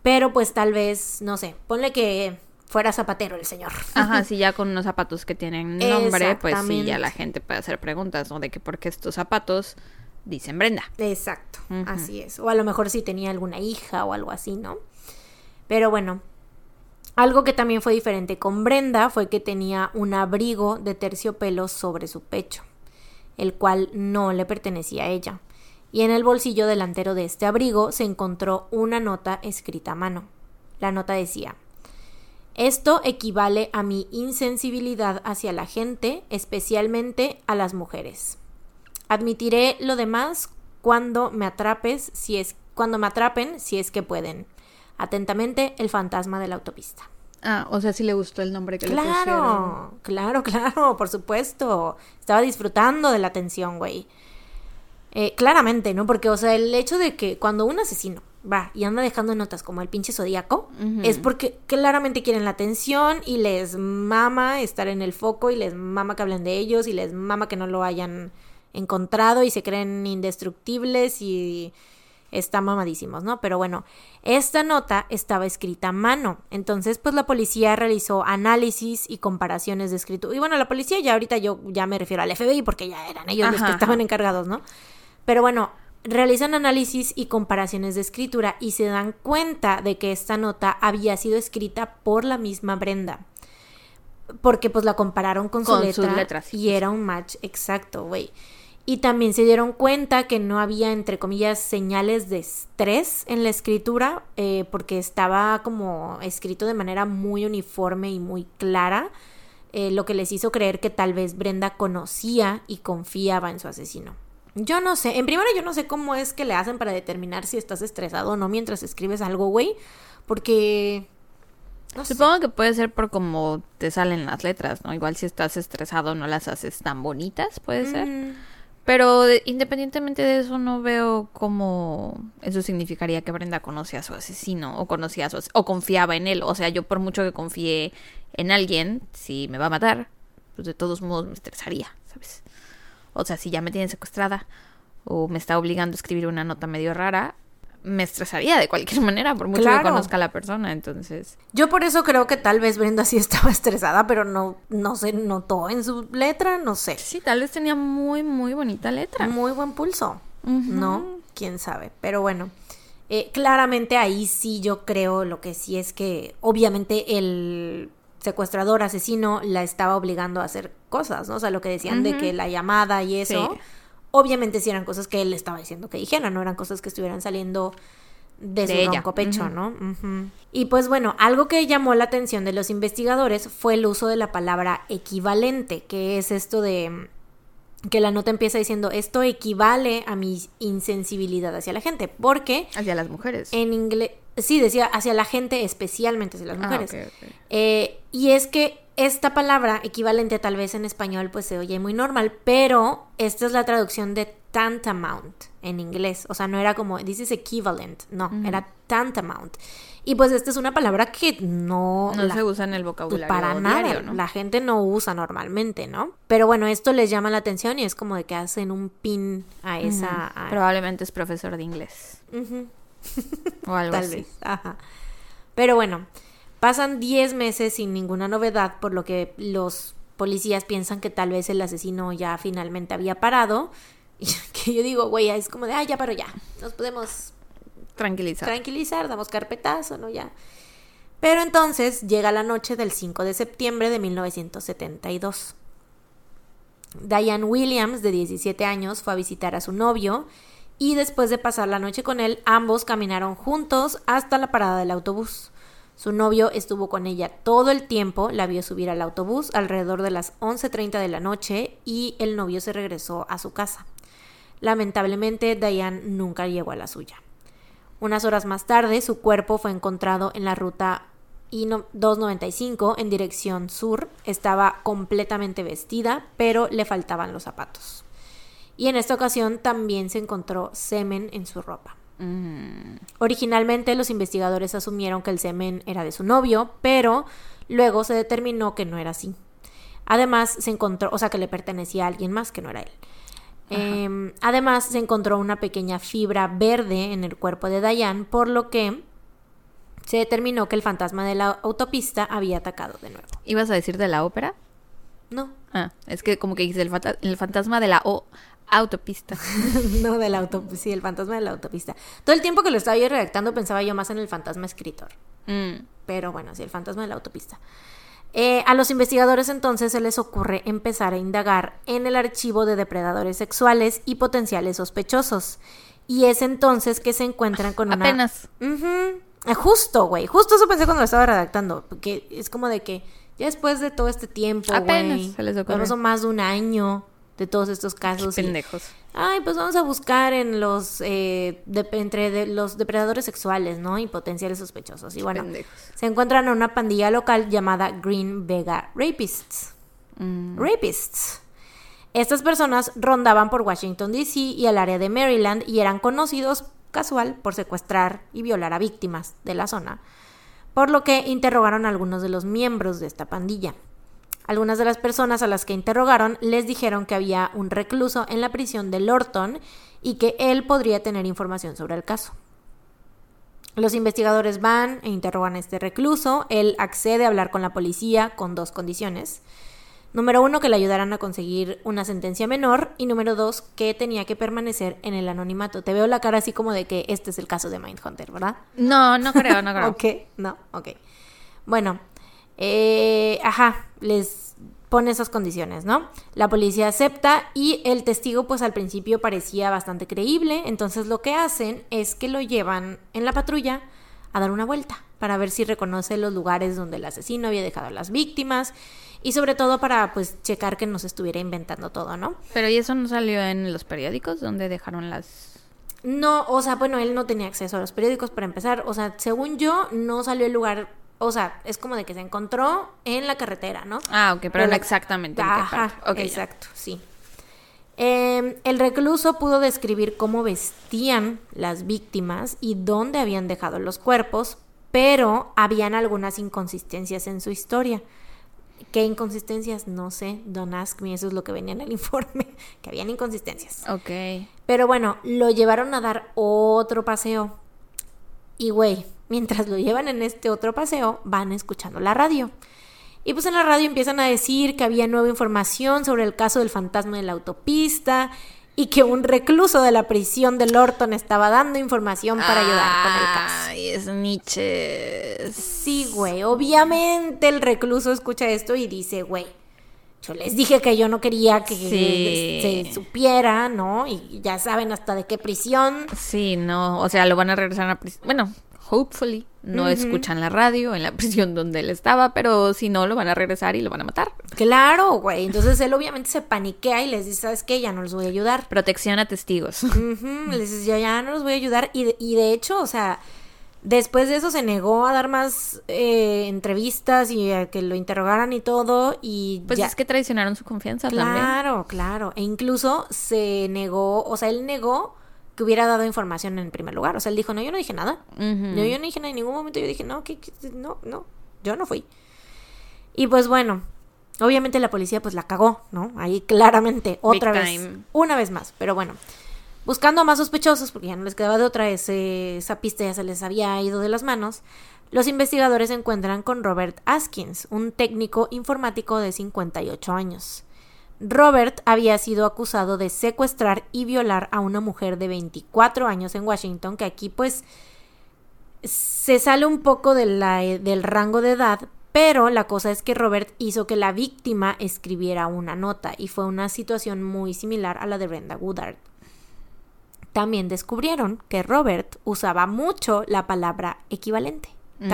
Pero pues tal vez, no sé, ponle que fuera zapatero el señor. Ajá, (laughs) sí, ya con unos zapatos que tienen nombre, pues sí, ya la gente puede hacer preguntas, ¿no? De que por qué estos zapatos dicen Brenda. Exacto, así es. O a lo mejor si tenía alguna hija o algo así, ¿no? Pero bueno, algo que también fue diferente con Brenda fue que tenía un abrigo de terciopelo sobre su pecho, el cual no le pertenecía a ella. Y en el bolsillo delantero de este abrigo se encontró una nota escrita a mano. La nota decía, esto equivale a mi insensibilidad hacia la gente, especialmente a las mujeres. Admitiré lo demás cuando me atrapes, si es cuando me atrapen, si es que pueden. Atentamente, el fantasma de la autopista. Ah, o sea, sí le gustó el nombre que le pusieron. Claro, claro, claro, por supuesto. Estaba disfrutando de la atención, güey. Eh, claramente, ¿no? Porque, o sea, el hecho de que cuando un asesino va y anda dejando notas como el pinche zodíaco, es porque claramente quieren la atención y les mama estar en el foco y les mama que hablen de ellos y les mama que no lo hayan encontrado y se creen indestructibles y están mamadísimos, ¿no? Pero bueno, esta nota estaba escrita a mano. Entonces, pues la policía realizó análisis y comparaciones de escritura. Y bueno, la policía ya ahorita yo ya me refiero al FBI porque ya eran ellos los que estaban ajá. encargados, ¿no? Pero bueno, realizan análisis y comparaciones de escritura y se dan cuenta de que esta nota había sido escrita por la misma Brenda. Porque pues la compararon con, Con su sus letra letras, sí, y pues. era un match exacto, güey. Y también se dieron cuenta que no había, entre comillas, señales de estrés en la escritura, eh, porque estaba como escrito de manera muy uniforme y muy clara, eh, lo que les hizo creer que tal vez Brenda conocía y confiaba en su asesino. Yo no sé, en primera yo no sé cómo es que le hacen para determinar si estás estresado o no mientras escribes algo, güey, porque... No sé. Supongo que puede ser por cómo te salen las letras, ¿no? Igual si estás estresado no las haces tan bonitas, puede ser. Pero de- independientemente de eso, no veo cómo eso significaría que Brenda conocía a su asesino o conocía a su o confiaba en él. O sea, yo por mucho que confíe en alguien, si me va a matar, pues de todos modos me estresaría, ¿sabes? O sea, si ya me tienen secuestrada o me está obligando a escribir una nota medio rara, me estresaría de cualquier (laughs) manera, por mucho Claro. que conozca a la persona. Entonces, Yo por eso creo que tal vez Brenda sí (laughs) estaba estresada, pero no, no se notó en su letra, no sé. sí, tal vez tenía muy, muy bonita letra. Muy buen pulso. ¿no? Quién sabe. Pero bueno, eh, claramente ahí sí yo creo lo que sí es que obviamente el secuestrador asesino la estaba obligando a hacer cosas, ¿no? O sea, lo que decían de que la llamada y eso, Sí. Obviamente sí eran cosas que él estaba diciendo que dijera, no eran cosas que estuvieran saliendo de su De ronco pecho. ¿no? Y pues bueno, algo que llamó la atención de los investigadores fue el uso de la palabra equivalente, que es esto de mm, que la nota empieza diciendo esto equivale a mi insensibilidad hacia la gente, porque Hacia las mujeres. en inglés, sí, decía hacia la gente, especialmente hacia las Ah, mujeres. Eh, y es que esta palabra, equivalente tal vez en español, pues se oye muy normal, pero esta es la traducción de tantamount en inglés. O sea, no era como, dices equivalent, no, era tantamount. Y pues esta es una palabra que no... No la- se usa en el vocabulario para nada, diario, ¿no? la gente no usa normalmente, ¿no? Pero bueno, esto les llama la atención y es como de que hacen un pin a esa... a- Probablemente es profesor de inglés. O algo (laughs) Tal así. vez. Ajá. Pero bueno, pasan 10 meses sin ninguna novedad, por lo que los policías piensan que tal vez el asesino ya finalmente había parado. (laughs) Y que yo digo, güey, es como de, ah, ya paró ya. Nos podemos Tranquilizar. tranquilizar, damos carpetazo, ¿no? Ya. Pero entonces llega la noche del 5 de septiembre de 1972. Diane Williams, de 17 años, fue a visitar a su novio y después de pasar la noche con él, ambos caminaron juntos hasta la parada del autobús. Su novio estuvo con ella todo el tiempo, la vio subir al autobús alrededor de las 11.30 de la noche y el novio se regresó a su casa. Lamentablemente, Diane nunca llegó a la suya. Unas horas más tarde, su cuerpo fue encontrado en la ruta I-295 en dirección sur. Estaba completamente vestida, pero le faltaban los zapatos. Y en esta ocasión también se encontró semen en su ropa. Mm, Originalmente los investigadores asumieron que el semen era de su novio, pero luego se determinó que no era así. Además se encontró, o sea, que le pertenecía a alguien más que no era él. Eh, además se encontró una pequeña fibra verde en el cuerpo de Diane, por lo que se determinó que el fantasma de la autopista había atacado de nuevo. ¿Ibas a decir de la ópera? No, Ah, es que como que dice el, fanta- el fantasma de la o- autopista. (laughs) no de la autopista, sí, el fantasma de la autopista. Todo el tiempo que lo estaba yo redactando pensaba yo más en el fantasma escritor. Mm, Pero bueno, sí, el fantasma de la autopista. Eh, a los investigadores entonces se les ocurre empezar a indagar en el archivo de depredadores sexuales y potenciales sospechosos. Y es entonces que se encuentran con una... Apenas. Eh, Justo, güey. Justo eso pensé cuando lo estaba redactando. Porque es como de que ya después de todo este tiempo, Apenas güey. se les ocurrió. pasó más de un año de todos estos casos. Pendejos. Ay, pues vamos a buscar en los eh, de- entre de- los depredadores sexuales, ¿no? Y potenciales sospechosos. Y bueno, Pendejos. se encuentran a una pandilla local llamada Green Vega Rapists. Mm, Rapists. Estas personas rondaban por Washington DC y el área de Maryland y eran conocidos casual por secuestrar y violar a víctimas de la zona, por lo que interrogaron a algunos de los miembros de esta pandilla. Algunas de las personas a las que interrogaron les dijeron que había un recluso en la prisión de Lorton y que él podría tener información sobre el caso. Los investigadores van e interrogan a este recluso. Él accede a hablar con la policía con dos condiciones. Número uno, que le ayudaran a conseguir una sentencia menor. Y número dos, que tenía que permanecer en el anonimato. Te veo la cara así como de que este es el caso de Mindhunter, ¿verdad? No, no creo, no creo. (laughs) Ok, no, ok. Bueno, eh, ajá, les pone esas condiciones, ¿no? La policía acepta y el testigo pues al principio parecía bastante creíble, entonces lo que hacen es que lo llevan en la patrulla a dar una vuelta para ver si reconoce los lugares donde el asesino había dejado a las víctimas y sobre todo para pues checar que no se estuviera inventando todo, ¿no? Pero ¿y eso no salió en los periódicos donde dejaron las... No, o sea, bueno, él no tenía acceso a los periódicos para empezar. O sea, según yo, no salió el lugar. O sea, es como de que se encontró en la carretera, ¿no? Ah, ok, pero Pero no la- exactamente en qué Ajá, parte. Ok, ya. exacto, sí. Eh, el recluso pudo describir cómo vestían las víctimas y dónde habían dejado los cuerpos, pero habían algunas inconsistencias en su historia. ¿Qué inconsistencias? No sé, don't ask me, eso es lo que venía en el (laughs) informe, que habían inconsistencias. Ok. Pero bueno, lo llevaron a dar otro paseo. Y güey, mientras lo llevan en este otro paseo, van escuchando la radio. Y pues en la radio empiezan a decir que había nueva información sobre el caso del fantasma de la autopista y que un recluso de la prisión de Lorton estaba dando información para ayudar con el caso. Ay, es Nietzsche. Sí, güey, obviamente el recluso escucha esto y dice, güey, yo les dije que yo no quería que Sí. se supiera, ¿no? Y ya saben hasta de qué prisión. Sí, no, o sea, lo van a regresar a prisión. Bueno, hopefully. No escuchan la radio en la (laughs) prisión donde él estaba, pero si no, lo van a regresar y lo van a matar. Claro, güey. Entonces él obviamente se paniquea y les dice, ¿sabes qué? Ya no los voy a ayudar. Protección a testigos. Les dice, yo ya no los voy a ayudar. Y de, y de hecho, o sea, después de eso se negó a dar más eh, entrevistas y a que lo interrogaran y todo. Y Pues ya. es que traicionaron su confianza también. Claro, claro. E incluso se negó, o sea, él negó que hubiera dado información en primer lugar. O sea, él dijo, no, yo no dije nada. Ujú. Yo, yo no dije nada en ningún momento. Yo dije, no, que, que- no, no, yo no fui. Y pues bueno, obviamente la policía pues la cagó, ¿no? Ahí claramente, otra Big vez, time. una vez más. Pero bueno, buscando a más sospechosos, porque ya no les quedaba de otra, ese, esa pista ya se les había ido de las manos. Los investigadores se encuentran con Robert Askins, un técnico informático de 58 años. Robert había sido acusado de secuestrar y violar a una mujer de 24 años en Washington, que aquí pues se sale un poco de la- del rango de edad, pero la cosa es que Robert hizo que la víctima escribiera una nota y fue una situación muy similar a la de Brenda Woodard. También descubrieron que Robert usaba mucho la palabra equivalente, Mm.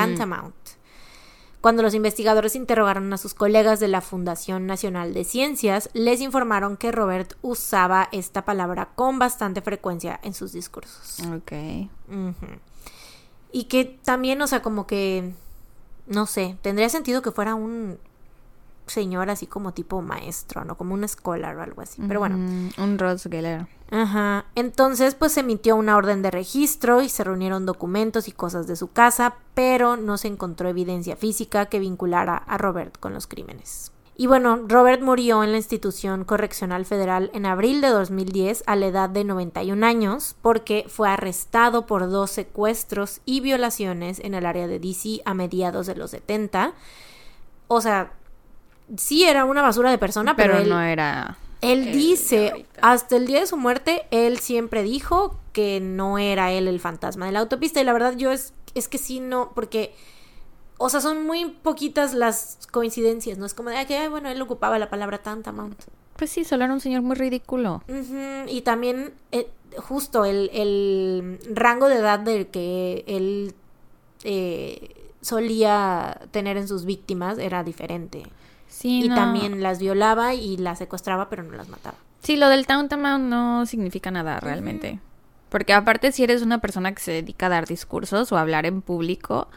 Cuando los investigadores interrogaron a sus colegas de la Fundación Nacional de Ciencias, les informaron que Robert usaba esta palabra con bastante frecuencia en sus discursos. Ok. Y que también, o sea, como que, no sé, tendría sentido que fuera un señor así como tipo maestro, ¿no? Como un scholar o algo así. Pero bueno. Mm, un Ross Geller. Ajá. Entonces, pues se emitió una orden de registro y se reunieron documentos y cosas de su casa, pero no se encontró evidencia física que vinculara a Robert con los crímenes. Y bueno, Robert murió en la institución correccional federal en abril de 2010 a la edad de 91 años porque fue arrestado por dos secuestros y violaciones en el área de DC a mediados de los 70. O sea, sí era una basura de persona, pero, pero él, no era. él dice, hasta el día de su muerte, él siempre dijo que no era él el fantasma de la autopista. Y la verdad, yo es, es que sí, no, porque, o sea, son muy poquitas las coincidencias, ¿no? Es como de, "Ay, que, ay, bueno, él ocupaba la palabra tantamount. Pues sí, solo era un señor muy ridículo. Y también, eh, justo el, el rango de edad del que él eh, solía tener en sus víctimas era diferente. Sí, y no. también las violaba y las secuestraba, pero no las mataba. Sí, lo del Tantamount no significa nada realmente. Porque aparte, si eres una persona que se dedica a dar discursos o a hablar en público,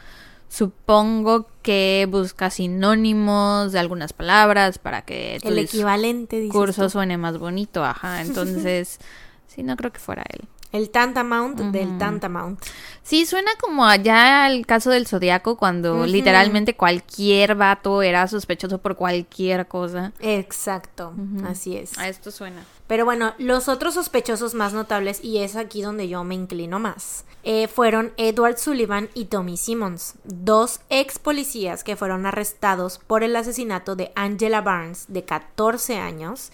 supongo que busca sinónimos de algunas palabras para que tu El equivalente, discurso suene más bonito. Ajá, entonces, (laughs) sí, no creo que fuera él. El tantamount del tantamount. Sí, suena como allá el caso del zodiaco, cuando literalmente cualquier vato era sospechoso por cualquier cosa. Exacto, así es. A esto suena. Pero bueno, los otros sospechosos más notables, y es aquí donde yo me inclino más, eh, fueron Edward Sullivan y Tommy Simmons, dos ex policías que fueron arrestados por el asesinato de Angela Barnes, de 14 años,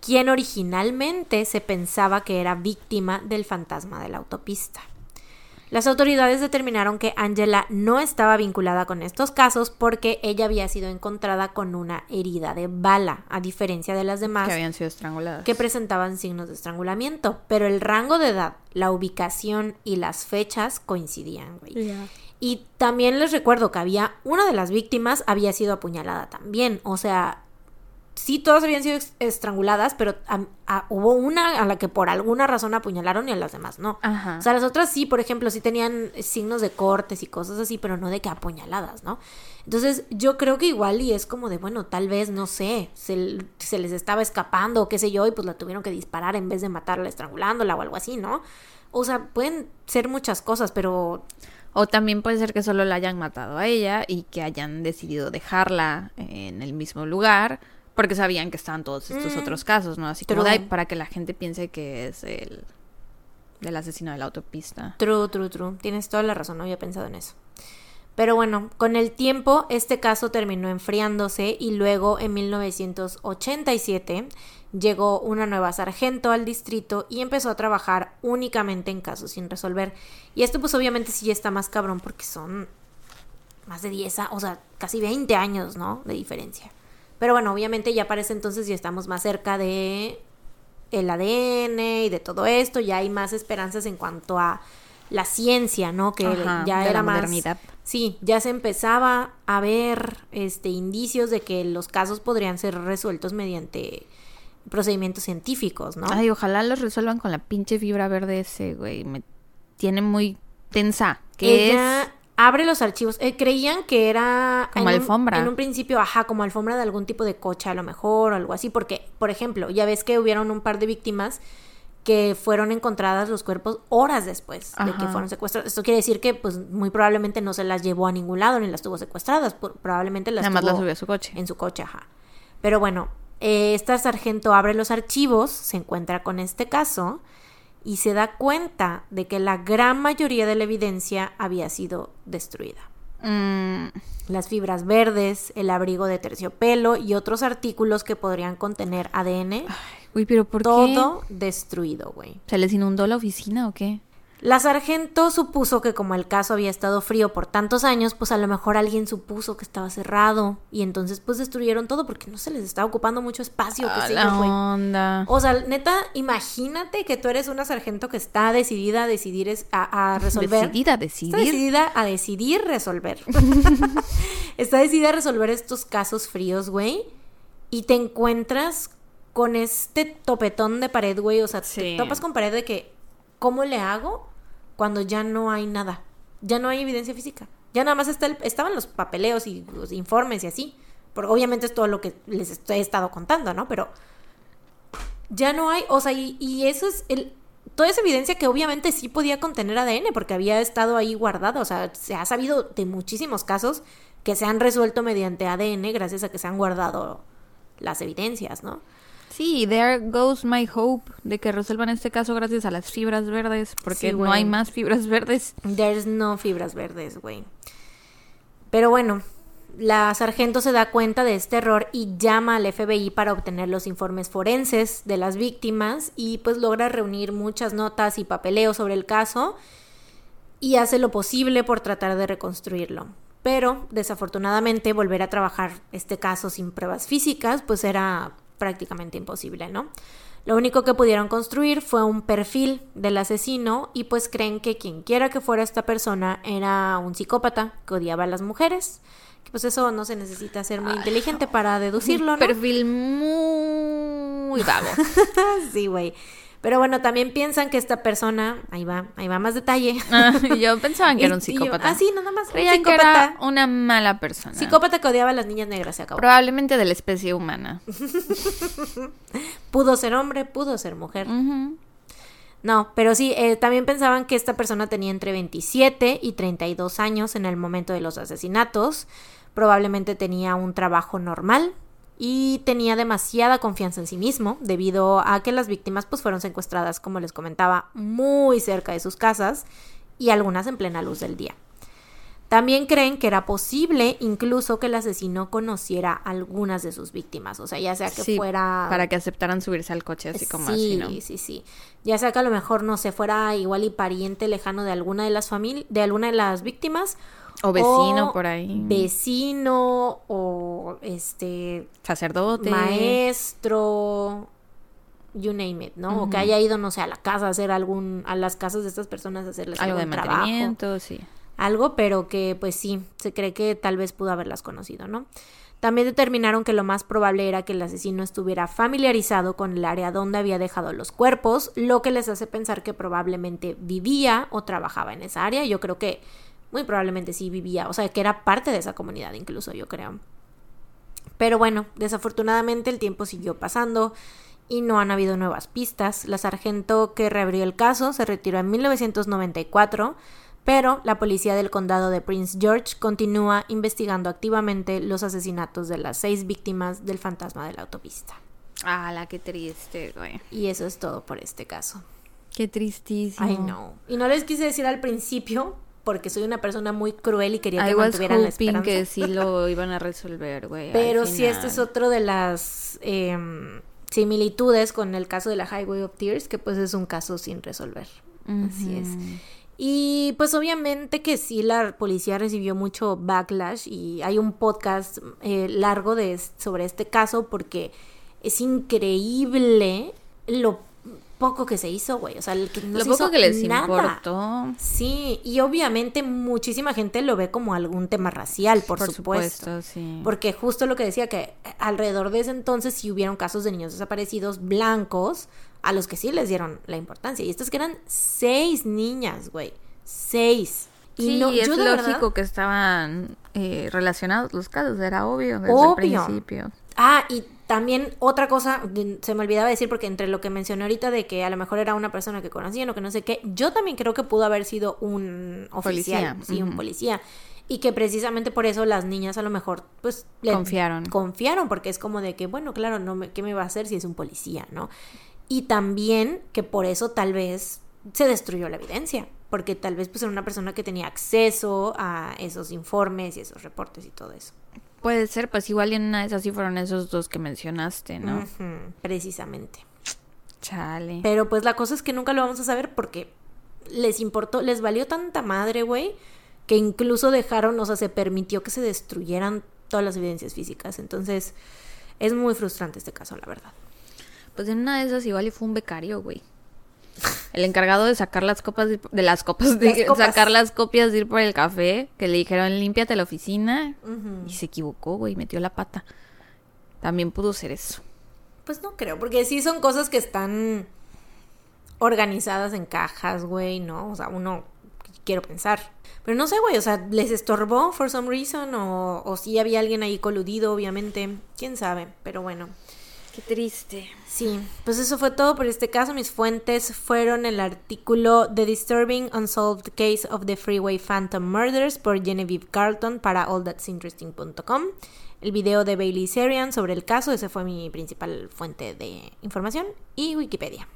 quien originalmente se pensaba que era víctima del fantasma de la autopista. Las autoridades determinaron que Angela no estaba vinculada con estos casos porque ella había sido encontrada con una herida de bala, a diferencia de las demás Que habían sido estranguladas. que presentaban signos de estrangulamiento, pero el rango de edad, la ubicación y las fechas coincidían, güey. Y también les recuerdo que había una de las víctimas había sido apuñalada también, o sea, sí todas habían sido estranguladas, pero a- hubo una a la que por alguna razón apuñalaron y a las demás no. Ajá. O sea, las otras sí, por ejemplo, sí tenían signos de cortes y cosas así, pero no de que apuñaladas, ¿no? Entonces, yo creo que igual y es como de, bueno, tal vez, no sé, se, se les estaba escapando o qué sé yo, y pues la tuvieron que disparar en vez de matarla estrangulándola o algo así, ¿no? O sea, pueden ser muchas cosas, pero O también puede ser que solo la hayan matado a ella y que hayan decidido dejarla en el mismo lugar porque sabían que estaban todos estos Mm. otros casos, ¿no? Así como True. de, "Ay, para que la gente piense que es el del asesino de la autopista. True, true, true. Tienes toda la razón, no había pensado en eso. Pero bueno, con el tiempo este caso terminó enfriándose y luego en 1987 llegó una nueva sargento al distrito y empezó a trabajar únicamente en casos sin resolver. Y esto pues obviamente sí ya está más cabrón porque son más de 10, a- o sea, casi 20 años, ¿no? De diferencia. Pero bueno, obviamente ya para ese entonces ya estamos más cerca de el ADN y de todo esto, ya hay más esperanzas en cuanto a la ciencia, ¿no? Que Ajá, ya de era la más modernidad. Sí, ya se empezaba a ver este indicios de que los casos podrían ser resueltos mediante procedimientos científicos, ¿no? Ay, ojalá los resuelvan con la pinche fibra verde ese, güey. Me tiene muy tensa. Que Ella es abre los archivos. Eh, creían que era Como en un- alfombra. en un principio, ajá, como alfombra de algún tipo de coche a lo mejor o algo así, porque por ejemplo, ya ves que hubieron un par de víctimas que fueron encontradas los cuerpos horas después de que fueron secuestradas. Esto quiere decir que pues muy probablemente no se las llevó a ningún lado ni las tuvo secuestradas, por- probablemente las nada más la tuvo subió a su coche. en su coche, ajá. Pero bueno, eh, esta sargento abre los archivos, se encuentra con este caso y se da cuenta de que la gran mayoría de la evidencia había sido destruida. Mm, Las fibras verdes, el abrigo de terciopelo y otros artículos que podrían contener ADN, Uy, pero ¿por todo qué? destruido, güey. ¿Se les inundó la oficina o qué? La sargento supuso que como el caso había estado frío por tantos años, pues a lo mejor alguien supuso que estaba cerrado y entonces pues destruyeron todo porque no se les estaba ocupando mucho espacio, A la onda. O sea, neta, imagínate que tú eres una sargento que está decidida a decidir es- a, a resolver. Decidida, Está decidir. decidida a decidir resolver. (laughs) está decidida a resolver estos casos fríos, güey. Y te encuentras con este topetón de pared, güey. O sea, te topas con pared de que, ¿cómo le hago cuando ya no hay nada? Ya no hay evidencia física. Ya nada más está el- estaban los papeleos y los informes y así. Porque obviamente es todo lo que les he estado contando, ¿no? Pero ya no hay, o sea, y, y eso es el, toda esa evidencia que obviamente sí podía contener ADN porque había estado ahí guardado, o sea, se ha sabido de muchísimos casos que se han resuelto mediante ADN gracias a que se han guardado las evidencias, ¿no? Sí, there goes my hope de que resuelvan este caso gracias a las fibras verdes, porque Sí, no hay más fibras verdes. There's no fibras verdes, güey. Pero bueno, la sargento se da cuenta de este error y llama al FBI para obtener los informes forenses de las víctimas y pues logra reunir muchas notas y papeleos sobre el caso y hace lo posible por tratar de reconstruirlo. Pero desafortunadamente volver a trabajar este caso sin pruebas físicas pues era prácticamente imposible, ¿no? Lo único que pudieron construir fue un perfil del asesino y pues creen que quien quiera que fuera esta persona era un psicópata que odiaba a las mujeres. Que pues eso no se necesita ser muy inteligente para (laughs) deducirlo, ¿no? Perfil muy vago. (laughs) sí, güey. Pero bueno, también piensan que esta persona, ahí va, ahí va más detalle. Ah, (laughs) yo pensaba que era un Y yo, psicópata. Ah, sí, nada más. un Creía que psicópata. era una mala persona. Psicópata que odiaba a las niñas negras, se acabó. Probablemente de la especie humana. (laughs) Pudo ser hombre, pudo ser mujer. No, pero sí, eh, también pensaban que esta persona tenía entre 27 y 32 años en el momento de los asesinatos. Probablemente tenía un trabajo normal y tenía demasiada confianza en sí mismo debido a que las víctimas pues fueron secuestradas, como les comentaba, muy cerca de sus casas y algunas en plena luz del día. También creen que era posible incluso que el asesino conociera a algunas de sus víctimas, o sea, ya sea que Sí, fuera Para que aceptaran subirse al coche así como sí, así, ¿no? Sí, sí, Ya sea que a lo mejor no se fuera igual y pariente lejano de alguna de las familias, de alguna de las víctimas. O vecino o por ahí. Vecino o este Sacerdote. maestro, you name it, ¿no? O que haya ido, no sé, a la casa a hacer algún, a las casas de estas personas a hacerles Algo de algún trabajo mantenimiento, sí. algo, pero que pues sí, se cree que tal vez pudo haberlas conocido, ¿no? También determinaron que lo más probable era que el asesino estuviera familiarizado con el área donde había dejado los cuerpos, lo que les hace pensar que probablemente vivía o trabajaba en esa área. Yo creo que muy probablemente sí vivía, o sea, que era parte de esa comunidad incluso, yo creo. Pero bueno, desafortunadamente el tiempo siguió pasando y no han habido nuevas pistas. La sargento que reabrió el caso se retiró en 1994, pero la policía del condado de Prince George continúa investigando activamente los asesinatos de las seis víctimas del fantasma de la autopista. Ah, la qué triste, güey. Y eso es todo por este caso. Qué tristísimo. Ay, no. Y no les quise decir al principio porque soy una persona muy cruel y quería que I was mantuvieran la esperanza. que sí lo (laughs) iban a resolver, güey. Pero sí, este es otro de las em, similitudes con el caso de la Highway of Tears, que pues es un caso sin resolver. Así es. Y pues obviamente que sí, la policía recibió mucho backlash y hay un podcast eh, largo de, sobre este caso porque es increíble lo poco que se hizo, güey. O sea, el que no Lo se poco hizo que les nada. importó. Sí, y obviamente muchísima gente lo ve como algún tema racial, por, Por supuesto. supuesto, sí. Porque justo lo que decía, que alrededor de ese entonces sí hubieron casos de niños desaparecidos blancos a los que sí les dieron la importancia. Y estas que eran seis niñas, güey. Seis. Y Sí, no, es yo lógico verdad- que estaban eh, relacionados los casos, era obvio desde Obvio. el principio. Ah, y también otra cosa, se me olvidaba decir porque entre lo que mencioné ahorita de que a lo mejor era una persona que conocían o que no sé qué, yo también creo que pudo haber sido un oficial, Policía, sí, un policía. Y que precisamente por eso las niñas a lo mejor, pues, le Confiaron. Confiaron, porque es como de que, bueno, claro, no me, ¿qué me va a hacer si es un policía, no? Y también que por eso tal vez se destruyó la evidencia, porque tal vez pues era una persona que tenía acceso a esos informes y esos reportes y todo eso. Puede ser, pues igual en una de esas sí fueron esos dos que mencionaste, ¿no? Precisamente. Chale. Pero pues la cosa es que nunca lo vamos a saber porque les importó, les valió tanta madre, güey, que incluso dejaron, o sea, se permitió que se destruyeran todas las evidencias físicas. Entonces, es muy frustrante este caso, la verdad. Pues en una de esas igual y fue un becario, güey. El encargado de sacar las copas de, de las copas de Las copas. sacar las copias de ir por el café, que le dijeron límpiate la oficina y se equivocó, güey, metió la pata. También pudo ser eso. Pues no creo, porque sí son cosas que están organizadas en cajas, güey, ¿no? O sea, uno quiero pensar. Pero no sé, güey, o sea, les estorbó for some reason o, o sí había alguien ahí coludido, obviamente. Quién sabe, pero bueno. Qué triste. Sí, pues eso fue todo por este caso. Mis fuentes fueron el artículo The Disturbing Unsolved Case of the Freeway Phantom Murders por Genevieve Carlton para allthat'sinteresting.com. El video de Bailey Serian sobre el caso, esa fue mi principal fuente de información. Y Wikipedia.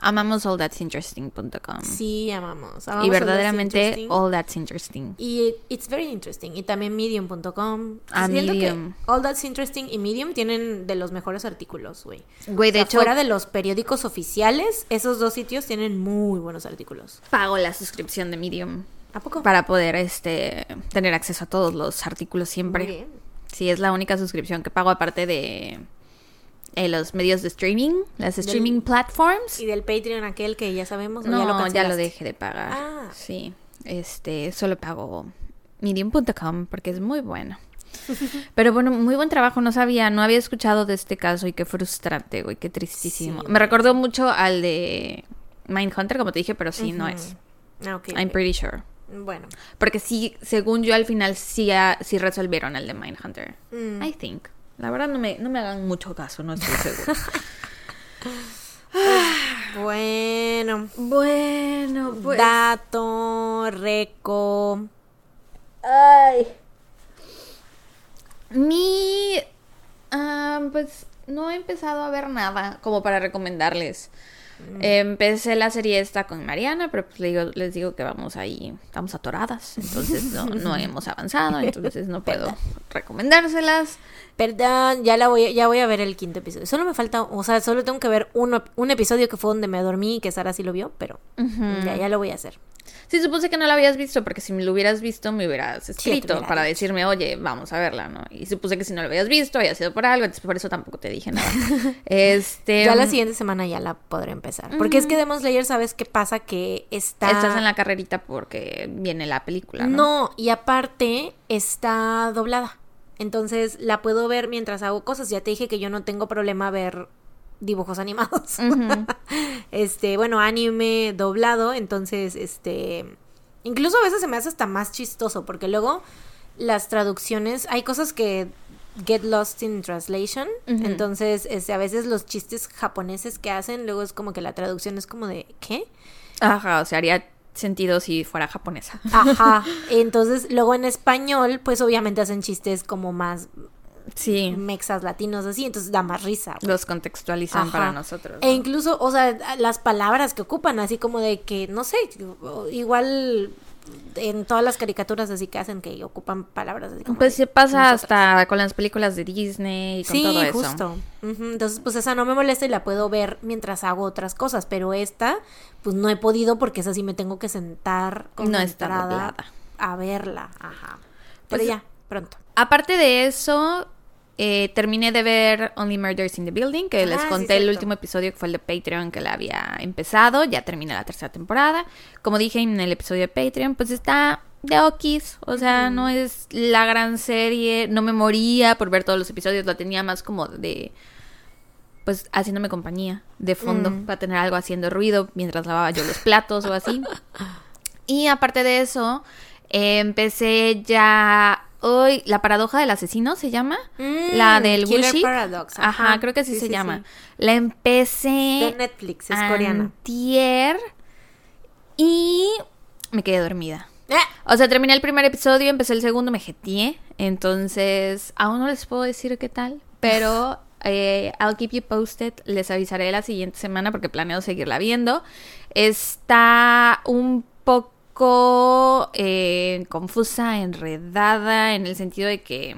Amamos allthat'sinteresting.com. Sí, amamos. amamos y All That's verdaderamente Interesting. all that's interesting. Y it's very interesting. Y también medium.com. Ah, Siento que Medium. All That's Interesting y Medium tienen de los mejores artículos, güey. Güey, de O sea, hecho, fuera de los periódicos oficiales, esos dos sitios tienen muy buenos artículos. pago la suscripción de Medium ¿A poco? para poder este tener acceso a todos los artículos siempre. Muy bien. Sí, es la única suscripción que pago aparte de eh, los medios de streaming, las streaming platforms. Y del Patreon aquel que ya sabemos. ¿o No, ya lo, ya lo dejé de pagar. Ah. Sí, este, solo pago medium.com porque es muy bueno. (laughs) Pero bueno, muy buen trabajo, no sabía, no había escuchado de este caso y qué frustrante, güey, qué tristísimo. Sí, Me recordó mucho al de Mindhunter, como te dije, pero sí, no es. Ah, I'm pretty sure. Bueno. Porque sí, según yo al final sí, ah, sí resolvieron el de Mindhunter. Mm. I think. La verdad no me, no me hagan mucho caso, no estoy segura. (laughs) Bueno. bueno, pues. Dato, reco. Ay. Mi. ah, pues no he empezado a ver nada como para recomendarles. Empecé la serie esta con Mariana, pero pues le digo- les digo que vamos ahí, estamos atoradas, entonces no, no (laughs) hemos avanzado, entonces no puedo recomendárselas. Perdón, ya la voy, a- ya voy a ver el quinto episodio. Solo me falta, o sea, solo tengo que ver uno, un episodio que fue donde me dormí y que Sara sí lo vio, pero ya, ya lo voy a hacer. Sí, supuse que no la habías visto, porque si me lo hubieras visto, me hubieras escrito para dicho. decirme, oye, vamos a verla, ¿no? Y supuse que si no lo habías visto, había sido por algo, entonces por eso tampoco te dije nada. (laughs) este. Ya la mm, siguiente semana ya la podré empezar. Porque es que Demon Slayer, ¿sabes qué pasa? Que está... Estás en la carrerita porque viene la película, ¿no? No, y aparte está doblada. Entonces la puedo ver mientras hago cosas. Ya te dije que yo no tengo problema ver dibujos animados. (laughs) Este, bueno, anime doblado. Entonces, este. Incluso a veces se me hace hasta más chistoso. Porque luego las traducciones. Hay cosas que get lost in translation. Entonces, este, a veces los chistes japoneses que hacen, luego es como que la traducción es como de. ¿Qué? Ajá, o sea, haría sentido si fuera japonesa. Ajá. (laughs) Entonces, luego en español, pues obviamente hacen chistes como más Sí, mexas latinos así, entonces da más risa. los contextualizan Ajá. para nosotros. E incluso, o sea, las palabras que ocupan, así como de que, no sé, igual en todas las caricaturas así que hacen que ocupan palabras así como Pues se pasa hasta con las películas de Disney y con Sí, todo eso. justo. Ujú, Entonces, pues esa no me molesta y la puedo ver mientras hago otras cosas, pero esta, pues no he podido porque esa sí me tengo que sentar No está concentrada a verla. Ajá. Pero Pues- ya, pronto. Aparte de eso, eh, terminé de ver Only Murders in the Building, que les Ah, sí, conté el último episodio que fue el de Patreon que la había empezado. Ya terminé la tercera temporada. Como dije en el episodio de Patreon, pues está de Okis. O sea, no es la gran serie. No me moría por ver todos los episodios. La tenía más como de. Pues haciéndome compañía de fondo para tener algo haciendo ruido mientras lavaba yo los platos o así. (laughs) Y aparte de eso, eh, empecé ya hoy la paradoja del asesino se llama, Mm, la del Wushi. Paradox, Ajá, ajá. creo que así Sí, se sí, llama. sí. La empecé De Netflix, es coreana. antier y me quedé dormida. ¡Ah! O sea, terminé el primer episodio, empecé el segundo, me jeteé. Entonces, aún no les puedo decir qué tal, pero (laughs) eh, I'll keep you posted. Les avisaré la siguiente semana porque planeo seguirla viendo. Está un poco eh, confusa, enredada, en el sentido de que...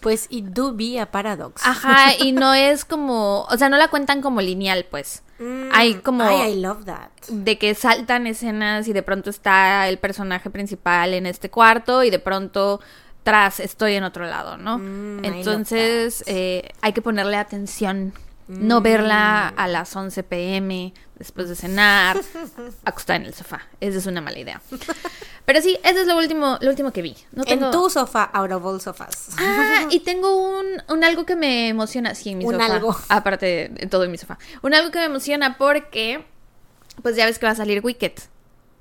Pues it do be a paradox. Ajá, y no (laughs) es como... O sea, no la cuentan como lineal, pues. Mm, hay como- Ay, I love that. de que saltan escenas y de pronto está el personaje principal en este cuarto y de pronto tras estoy en otro lado, ¿no? Mm, Entonces eh, hay que ponerle atención, no Mm. verla a las 11 pm después de cenar, acostada en el sofá. Esa es una mala idea. Pero sí, eso es lo último, lo último que vi. No tengo... En tu sofá, out of all sofás. Ah, (laughs) y tengo un, un algo que me emociona, sí, en mi Un sofá. algo. Aparte de, de todo en mi sofá. Un algo que me emociona porque, pues ya ves que va a salir Wicked.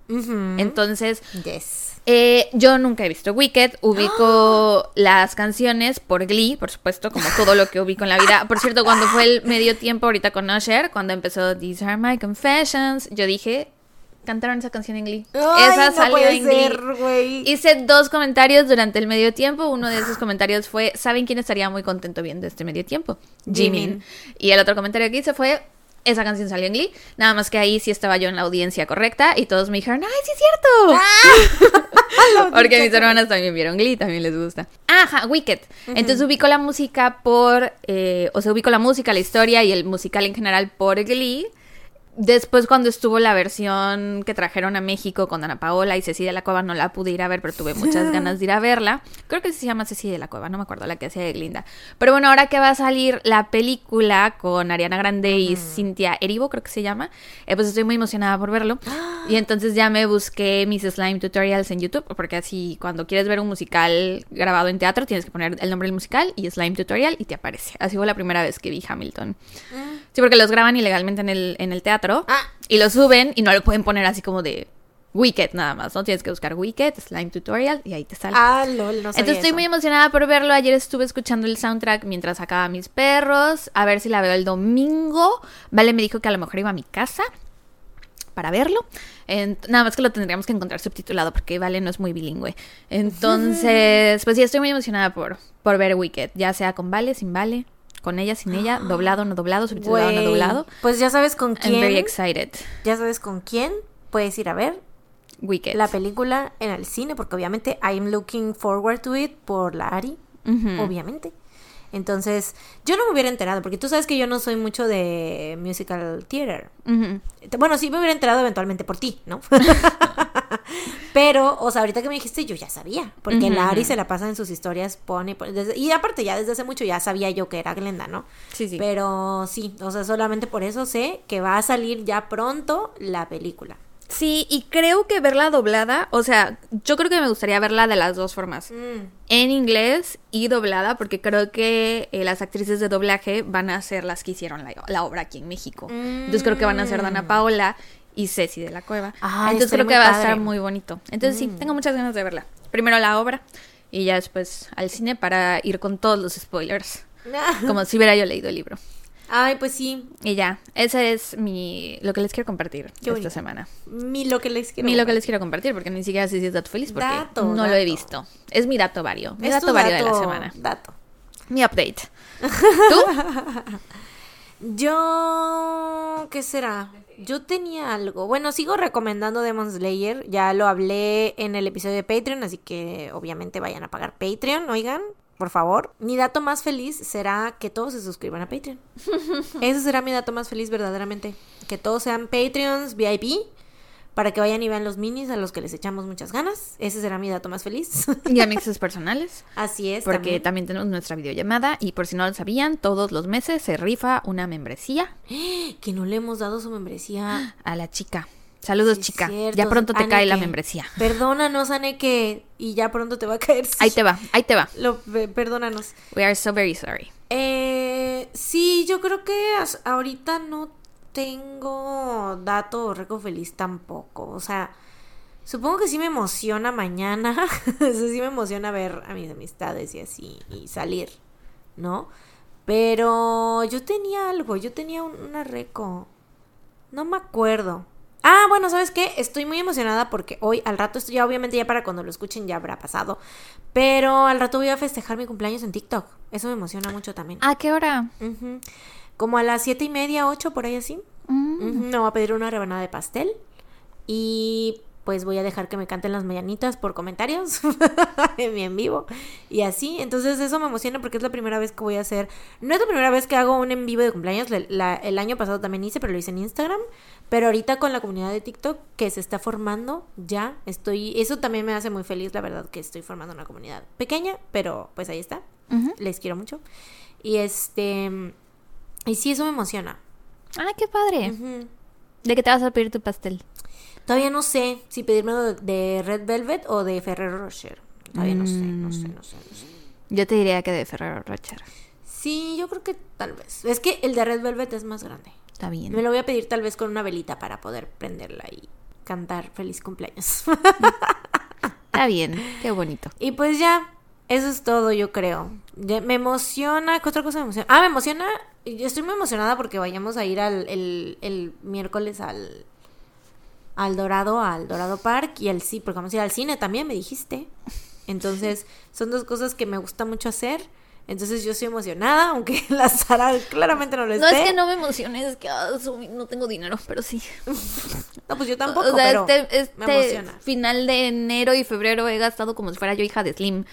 Entonces, Yes. eh, yo nunca he visto Wicked. Ubico (gasps) las canciones por Glee, por supuesto, como todo lo que ubico en la vida. Por cierto, cuando fue el medio tiempo ahorita con Usher, cuando empezó These Are My Confessions, yo dije, cantaron esa canción en Glee. Ay, esa no salió en Glee. Hice dos comentarios durante el medio tiempo. Uno de esos comentarios fue, ¿saben quién estaría muy contento viendo este medio tiempo? Jimin. Jimin. Y el otro comentario que hice fue, esa canción salió en Glee. Nada más que ahí sí estaba yo en la audiencia correcta y todos me dijeron, ¡ay, sí es cierto! (laughs) (laughs) Porque mis hermanas también vieron Glee, también les gusta. Ajá, Wicked. Entonces ubico la música por, eh, o sea, ubico la música, la historia y el musical en general por Glee. Después cuando estuvo la versión que trajeron a México con Ana Paola y Ceci de la Cueva no la pude ir a ver, pero tuve (laughs) muchas ganas de ir a verla. Creo que se llama Ceci de la Cueva, no me acuerdo la que hacía de Glinda. Pero bueno, ahora que va a salir la película con Ariana Grande y Cintia Erivo, creo que se llama, eh, pues estoy muy emocionada por verlo. Y entonces ya me busqué mis slime tutorials en YouTube, porque así cuando quieres ver un musical grabado en teatro tienes que poner el nombre del musical y slime tutorial y te aparece. Así fue la primera vez que vi Hamilton. Sí, porque los graban ilegalmente en el, en el teatro Ah. y lo suben y no lo pueden poner así como de Wicked nada más, ¿no? Tienes que buscar Wicked, Slime Tutorial y ahí te sale. Ah, lol, no sabía Entonces estoy eso. muy emocionada por verlo. Ayer estuve escuchando el soundtrack mientras sacaba a mis perros. A ver si la veo el domingo. Vale me dijo que a lo mejor iba a mi casa para verlo. En- nada más que lo tendríamos que encontrar subtitulado porque Vale no es muy bilingüe. Entonces, (laughs) pues sí, estoy muy emocionada por, por ver Wicked. Ya sea con Vale, sin Vale, con ella, sin ella, (gasps) doblado, no doblado, subtitulado, no doblado. Pues ya sabes con I'm very quién. excited. Ya sabes con quién puedes ir a ver Wicked. la película en el cine, porque obviamente I'm looking forward to it por la Ari, obviamente. Entonces, yo no me hubiera enterado, porque tú sabes que yo no soy mucho de musical theater. Bueno, sí me hubiera enterado eventualmente por ti, ¿no? (laughs) Pero, o sea, ahorita que me dijiste, yo ya sabía. Porque la Ari Ujú. se la pasa en sus historias, pone. pone- desde- y aparte, ya desde hace mucho ya sabía yo que era Glenda, ¿no? Sí, sí. Pero sí, o sea, solamente por eso sé que va a salir ya pronto la película. Sí, y creo que verla doblada, o sea, yo creo que me gustaría verla de las dos formas. En inglés y doblada, porque creo que eh, las actrices de doblaje van a ser las que hicieron la, la obra aquí en México. Entonces creo que van a ser Dana Paola y Ceci de la Cueva. Ay, Entonces creo que va a estar muy bonito. Entonces sí, tengo muchas ganas de verla. Primero la obra y ya después al cine para ir con todos los spoilers. (laughs) Como si hubiera yo leído el libro. Ay, pues sí. Y ya, ese es mi lo que les quiero compartir Qué esta bonito. semana. Mi lo que les quiero. Ni lo que les quiero compartir, porque ni siquiera sé si es dato feliz, porque Dato, no lo he visto. Es mi dato vario. Mi dato vario de la semana. Dato. Mi update. (laughs) ¿Tú? Yo. ¿Qué será? yo tenía algo. Bueno, sigo recomendando Demon Slayer. Ya lo hablé en el episodio de Patreon, así que obviamente vayan a pagar Patreon, oigan, por favor. Mi dato más feliz será que todos se suscriban a Patreon. (laughs) Ese será mi dato más feliz verdaderamente. Que todos sean Patreons, VIP para que vayan y vean los minis a los que les echamos muchas ganas. Ese será mi dato más feliz. Y a mixes personales. (laughs) Así es. Porque también. tenemos nuestra videollamada y por si no lo sabían, todos los meses se rifa una membresía. (gasps) Que no le hemos dado su membresía. (gasps) A la chica. Saludos, chica. Ya pronto te cae la membresía. Perdónanos, Aneke. Y ya pronto te va a caer. Ahí te va, ahí te va. Lo, perdónanos. We are so very sorry. Eh, sí, yo creo que ahorita no tengo dato Reco feliz tampoco. O sea, supongo que sí me emociona mañana. (laughs) sí me emociona ver a mis amistades y así, y salir, ¿no? Pero yo tenía algo, yo tenía una reco. No me acuerdo. Ah, bueno, ¿sabes qué? Estoy muy emocionada porque hoy, al rato, esto ya obviamente ya para cuando lo escuchen ya habrá pasado. Pero al rato voy a festejar mi cumpleaños en TikTok. Eso me emociona mucho también. ¿A qué hora? Como a las siete y media, ocho, por ahí así. Mm. Me voy a pedir una rebanada de pastel. Y pues voy a dejar que me canten las mañanitas por comentarios (laughs) en mi en vivo y así. Entonces eso me emociona porque es la primera vez que voy a hacer, no es la primera vez que hago un en vivo de cumpleaños, el año pasado también hice, pero lo hice en Instagram, pero ahorita con la comunidad de TikTok que se está formando ya estoy, eso también me hace muy feliz, la verdad que estoy formando una comunidad pequeña, pero pues ahí está, les quiero mucho. Y este, y sí, eso me emociona. Ah, qué padre. ¿De qué te vas a pedir tu pastel? Todavía no sé si pedirme de Red Velvet o de Ferrero Rocher. Todavía no sé, no sé, no sé, no sé. Yo te diría que de Ferrero Rocher. Sí, yo creo que tal vez. Es que el de Red Velvet es más grande. Está bien. Me lo voy a pedir tal vez con una velita para poder prenderla y cantar feliz cumpleaños. (laughs) Está bien, qué bonito. Y pues ya, eso es todo, yo creo. me emociona. ¿Qué otra cosa me emociona? Ah, me emociona. Yo estoy muy emocionada porque vayamos a ir al, el, miércoles al, al Dorado, al Dorado Park y al sí, porque vamos a ir al cine también, me dijiste. Entonces, son dos cosas que me gusta mucho hacer. Entonces yo estoy emocionada, (laughs) aunque la Sara claramente no lo esté. No es que no me emocione, es que ah, no tengo dinero, pero sí. (laughs) no, pues yo tampoco, o sea, pero este, este final de enero y febrero he gastado como si fuera yo hija de Slim.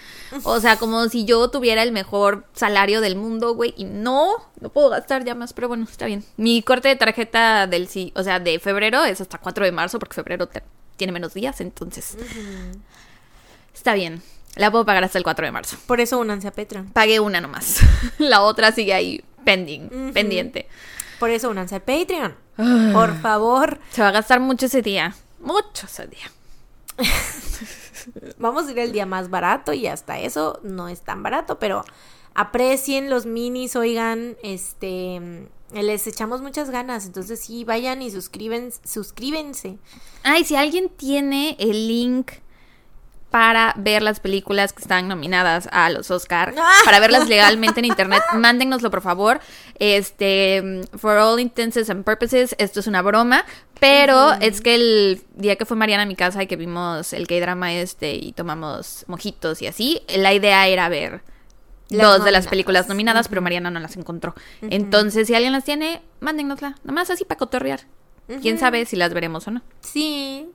O sea, como si yo tuviera el mejor salario del mundo, güey, y no, no puedo gastar ya más, pero bueno, está bien. Mi corte de tarjeta del sí, o sea, de febrero es hasta 4 de marzo, porque febrero tiene menos días, entonces... Está bien. La puedo pagar hasta el 4 de marzo. Por eso únanse a Patreon. Pagué una nomás. (laughs) La otra sigue ahí pending, pendiente. Por eso únanse al Patreon. Por favor. Se va a gastar mucho ese día. Mucho ese día. (laughs) Vamos a ir el día más barato y hasta eso no es tan barato, pero aprecien los minis, oigan, este les echamos muchas ganas, entonces sí, vayan y suscriben, suscríbense. Ay, si alguien tiene el link para ver las películas que están nominadas a los Oscar, para verlas legalmente en internet, (laughs) mándennoslo por favor. Este, for all intents and purposes, esto es una broma, pero es que el día que fue Mariana a mi casa y que vimos el K-drama este y tomamos mojitos y así, la idea era ver dos de las películas nominadas, pero Mariana no las encontró. Entonces, si alguien las tiene, mándennosla, nomás así para cotorrear. Quién sabe si las veremos o no. Sí,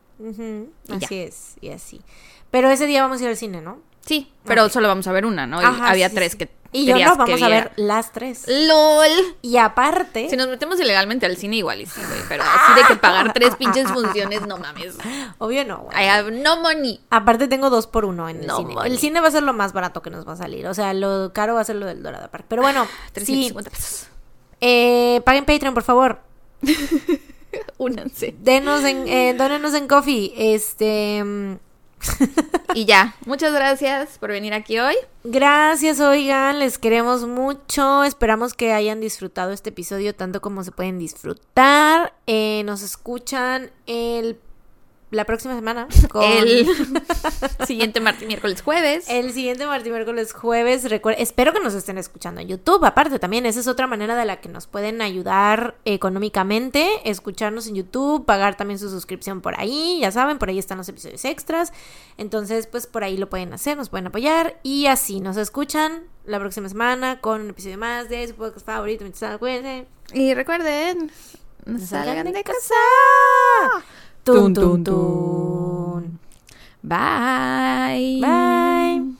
así es, y así. Pero ese día vamos a ir al cine, ¿no? Sí, pero solo vamos a ver una, ¿no? había tres que y yo no, vamos a ver las tres. ¡Lol! Y aparte... Si nos metemos ilegalmente al cine igual y sí, güey. Pero así de que pagar tres pinches funciones, no mames. (laughs) Obvio no, güey. I have no money. Aparte tengo dos por uno en el cine. El cine va a ser lo más barato que nos va a salir. O sea, lo caro va a ser lo del Dorado Park. Pero bueno, (gasps) 350 pesos. Eh, paguen Patreon, por favor. (laughs) Únanse. Denos en, eh, dónenos en coffee. Este... Y ya, muchas gracias por venir aquí hoy. Gracias, oigan, les queremos mucho. Esperamos que hayan disfrutado este episodio tanto como se pueden disfrutar. Eh, nos escuchan el la próxima semana. (laughs) El (laughs) siguiente martes, miércoles, jueves. El siguiente martes, miércoles, jueves. espero que nos estén escuchando en YouTube. Aparte, también esa es otra manera de la que nos pueden ayudar económicamente. Escucharnos en YouTube, pagar también su suscripción por ahí. Ya saben, por ahí están los episodios extras. Entonces, pues por ahí lo pueden hacer, nos pueden apoyar. Y así nos escuchan la próxima semana con un episodio más de su podcast favorito. Y recuerden, No salgan de casa. Tun, tun, tun. Bye. Bye.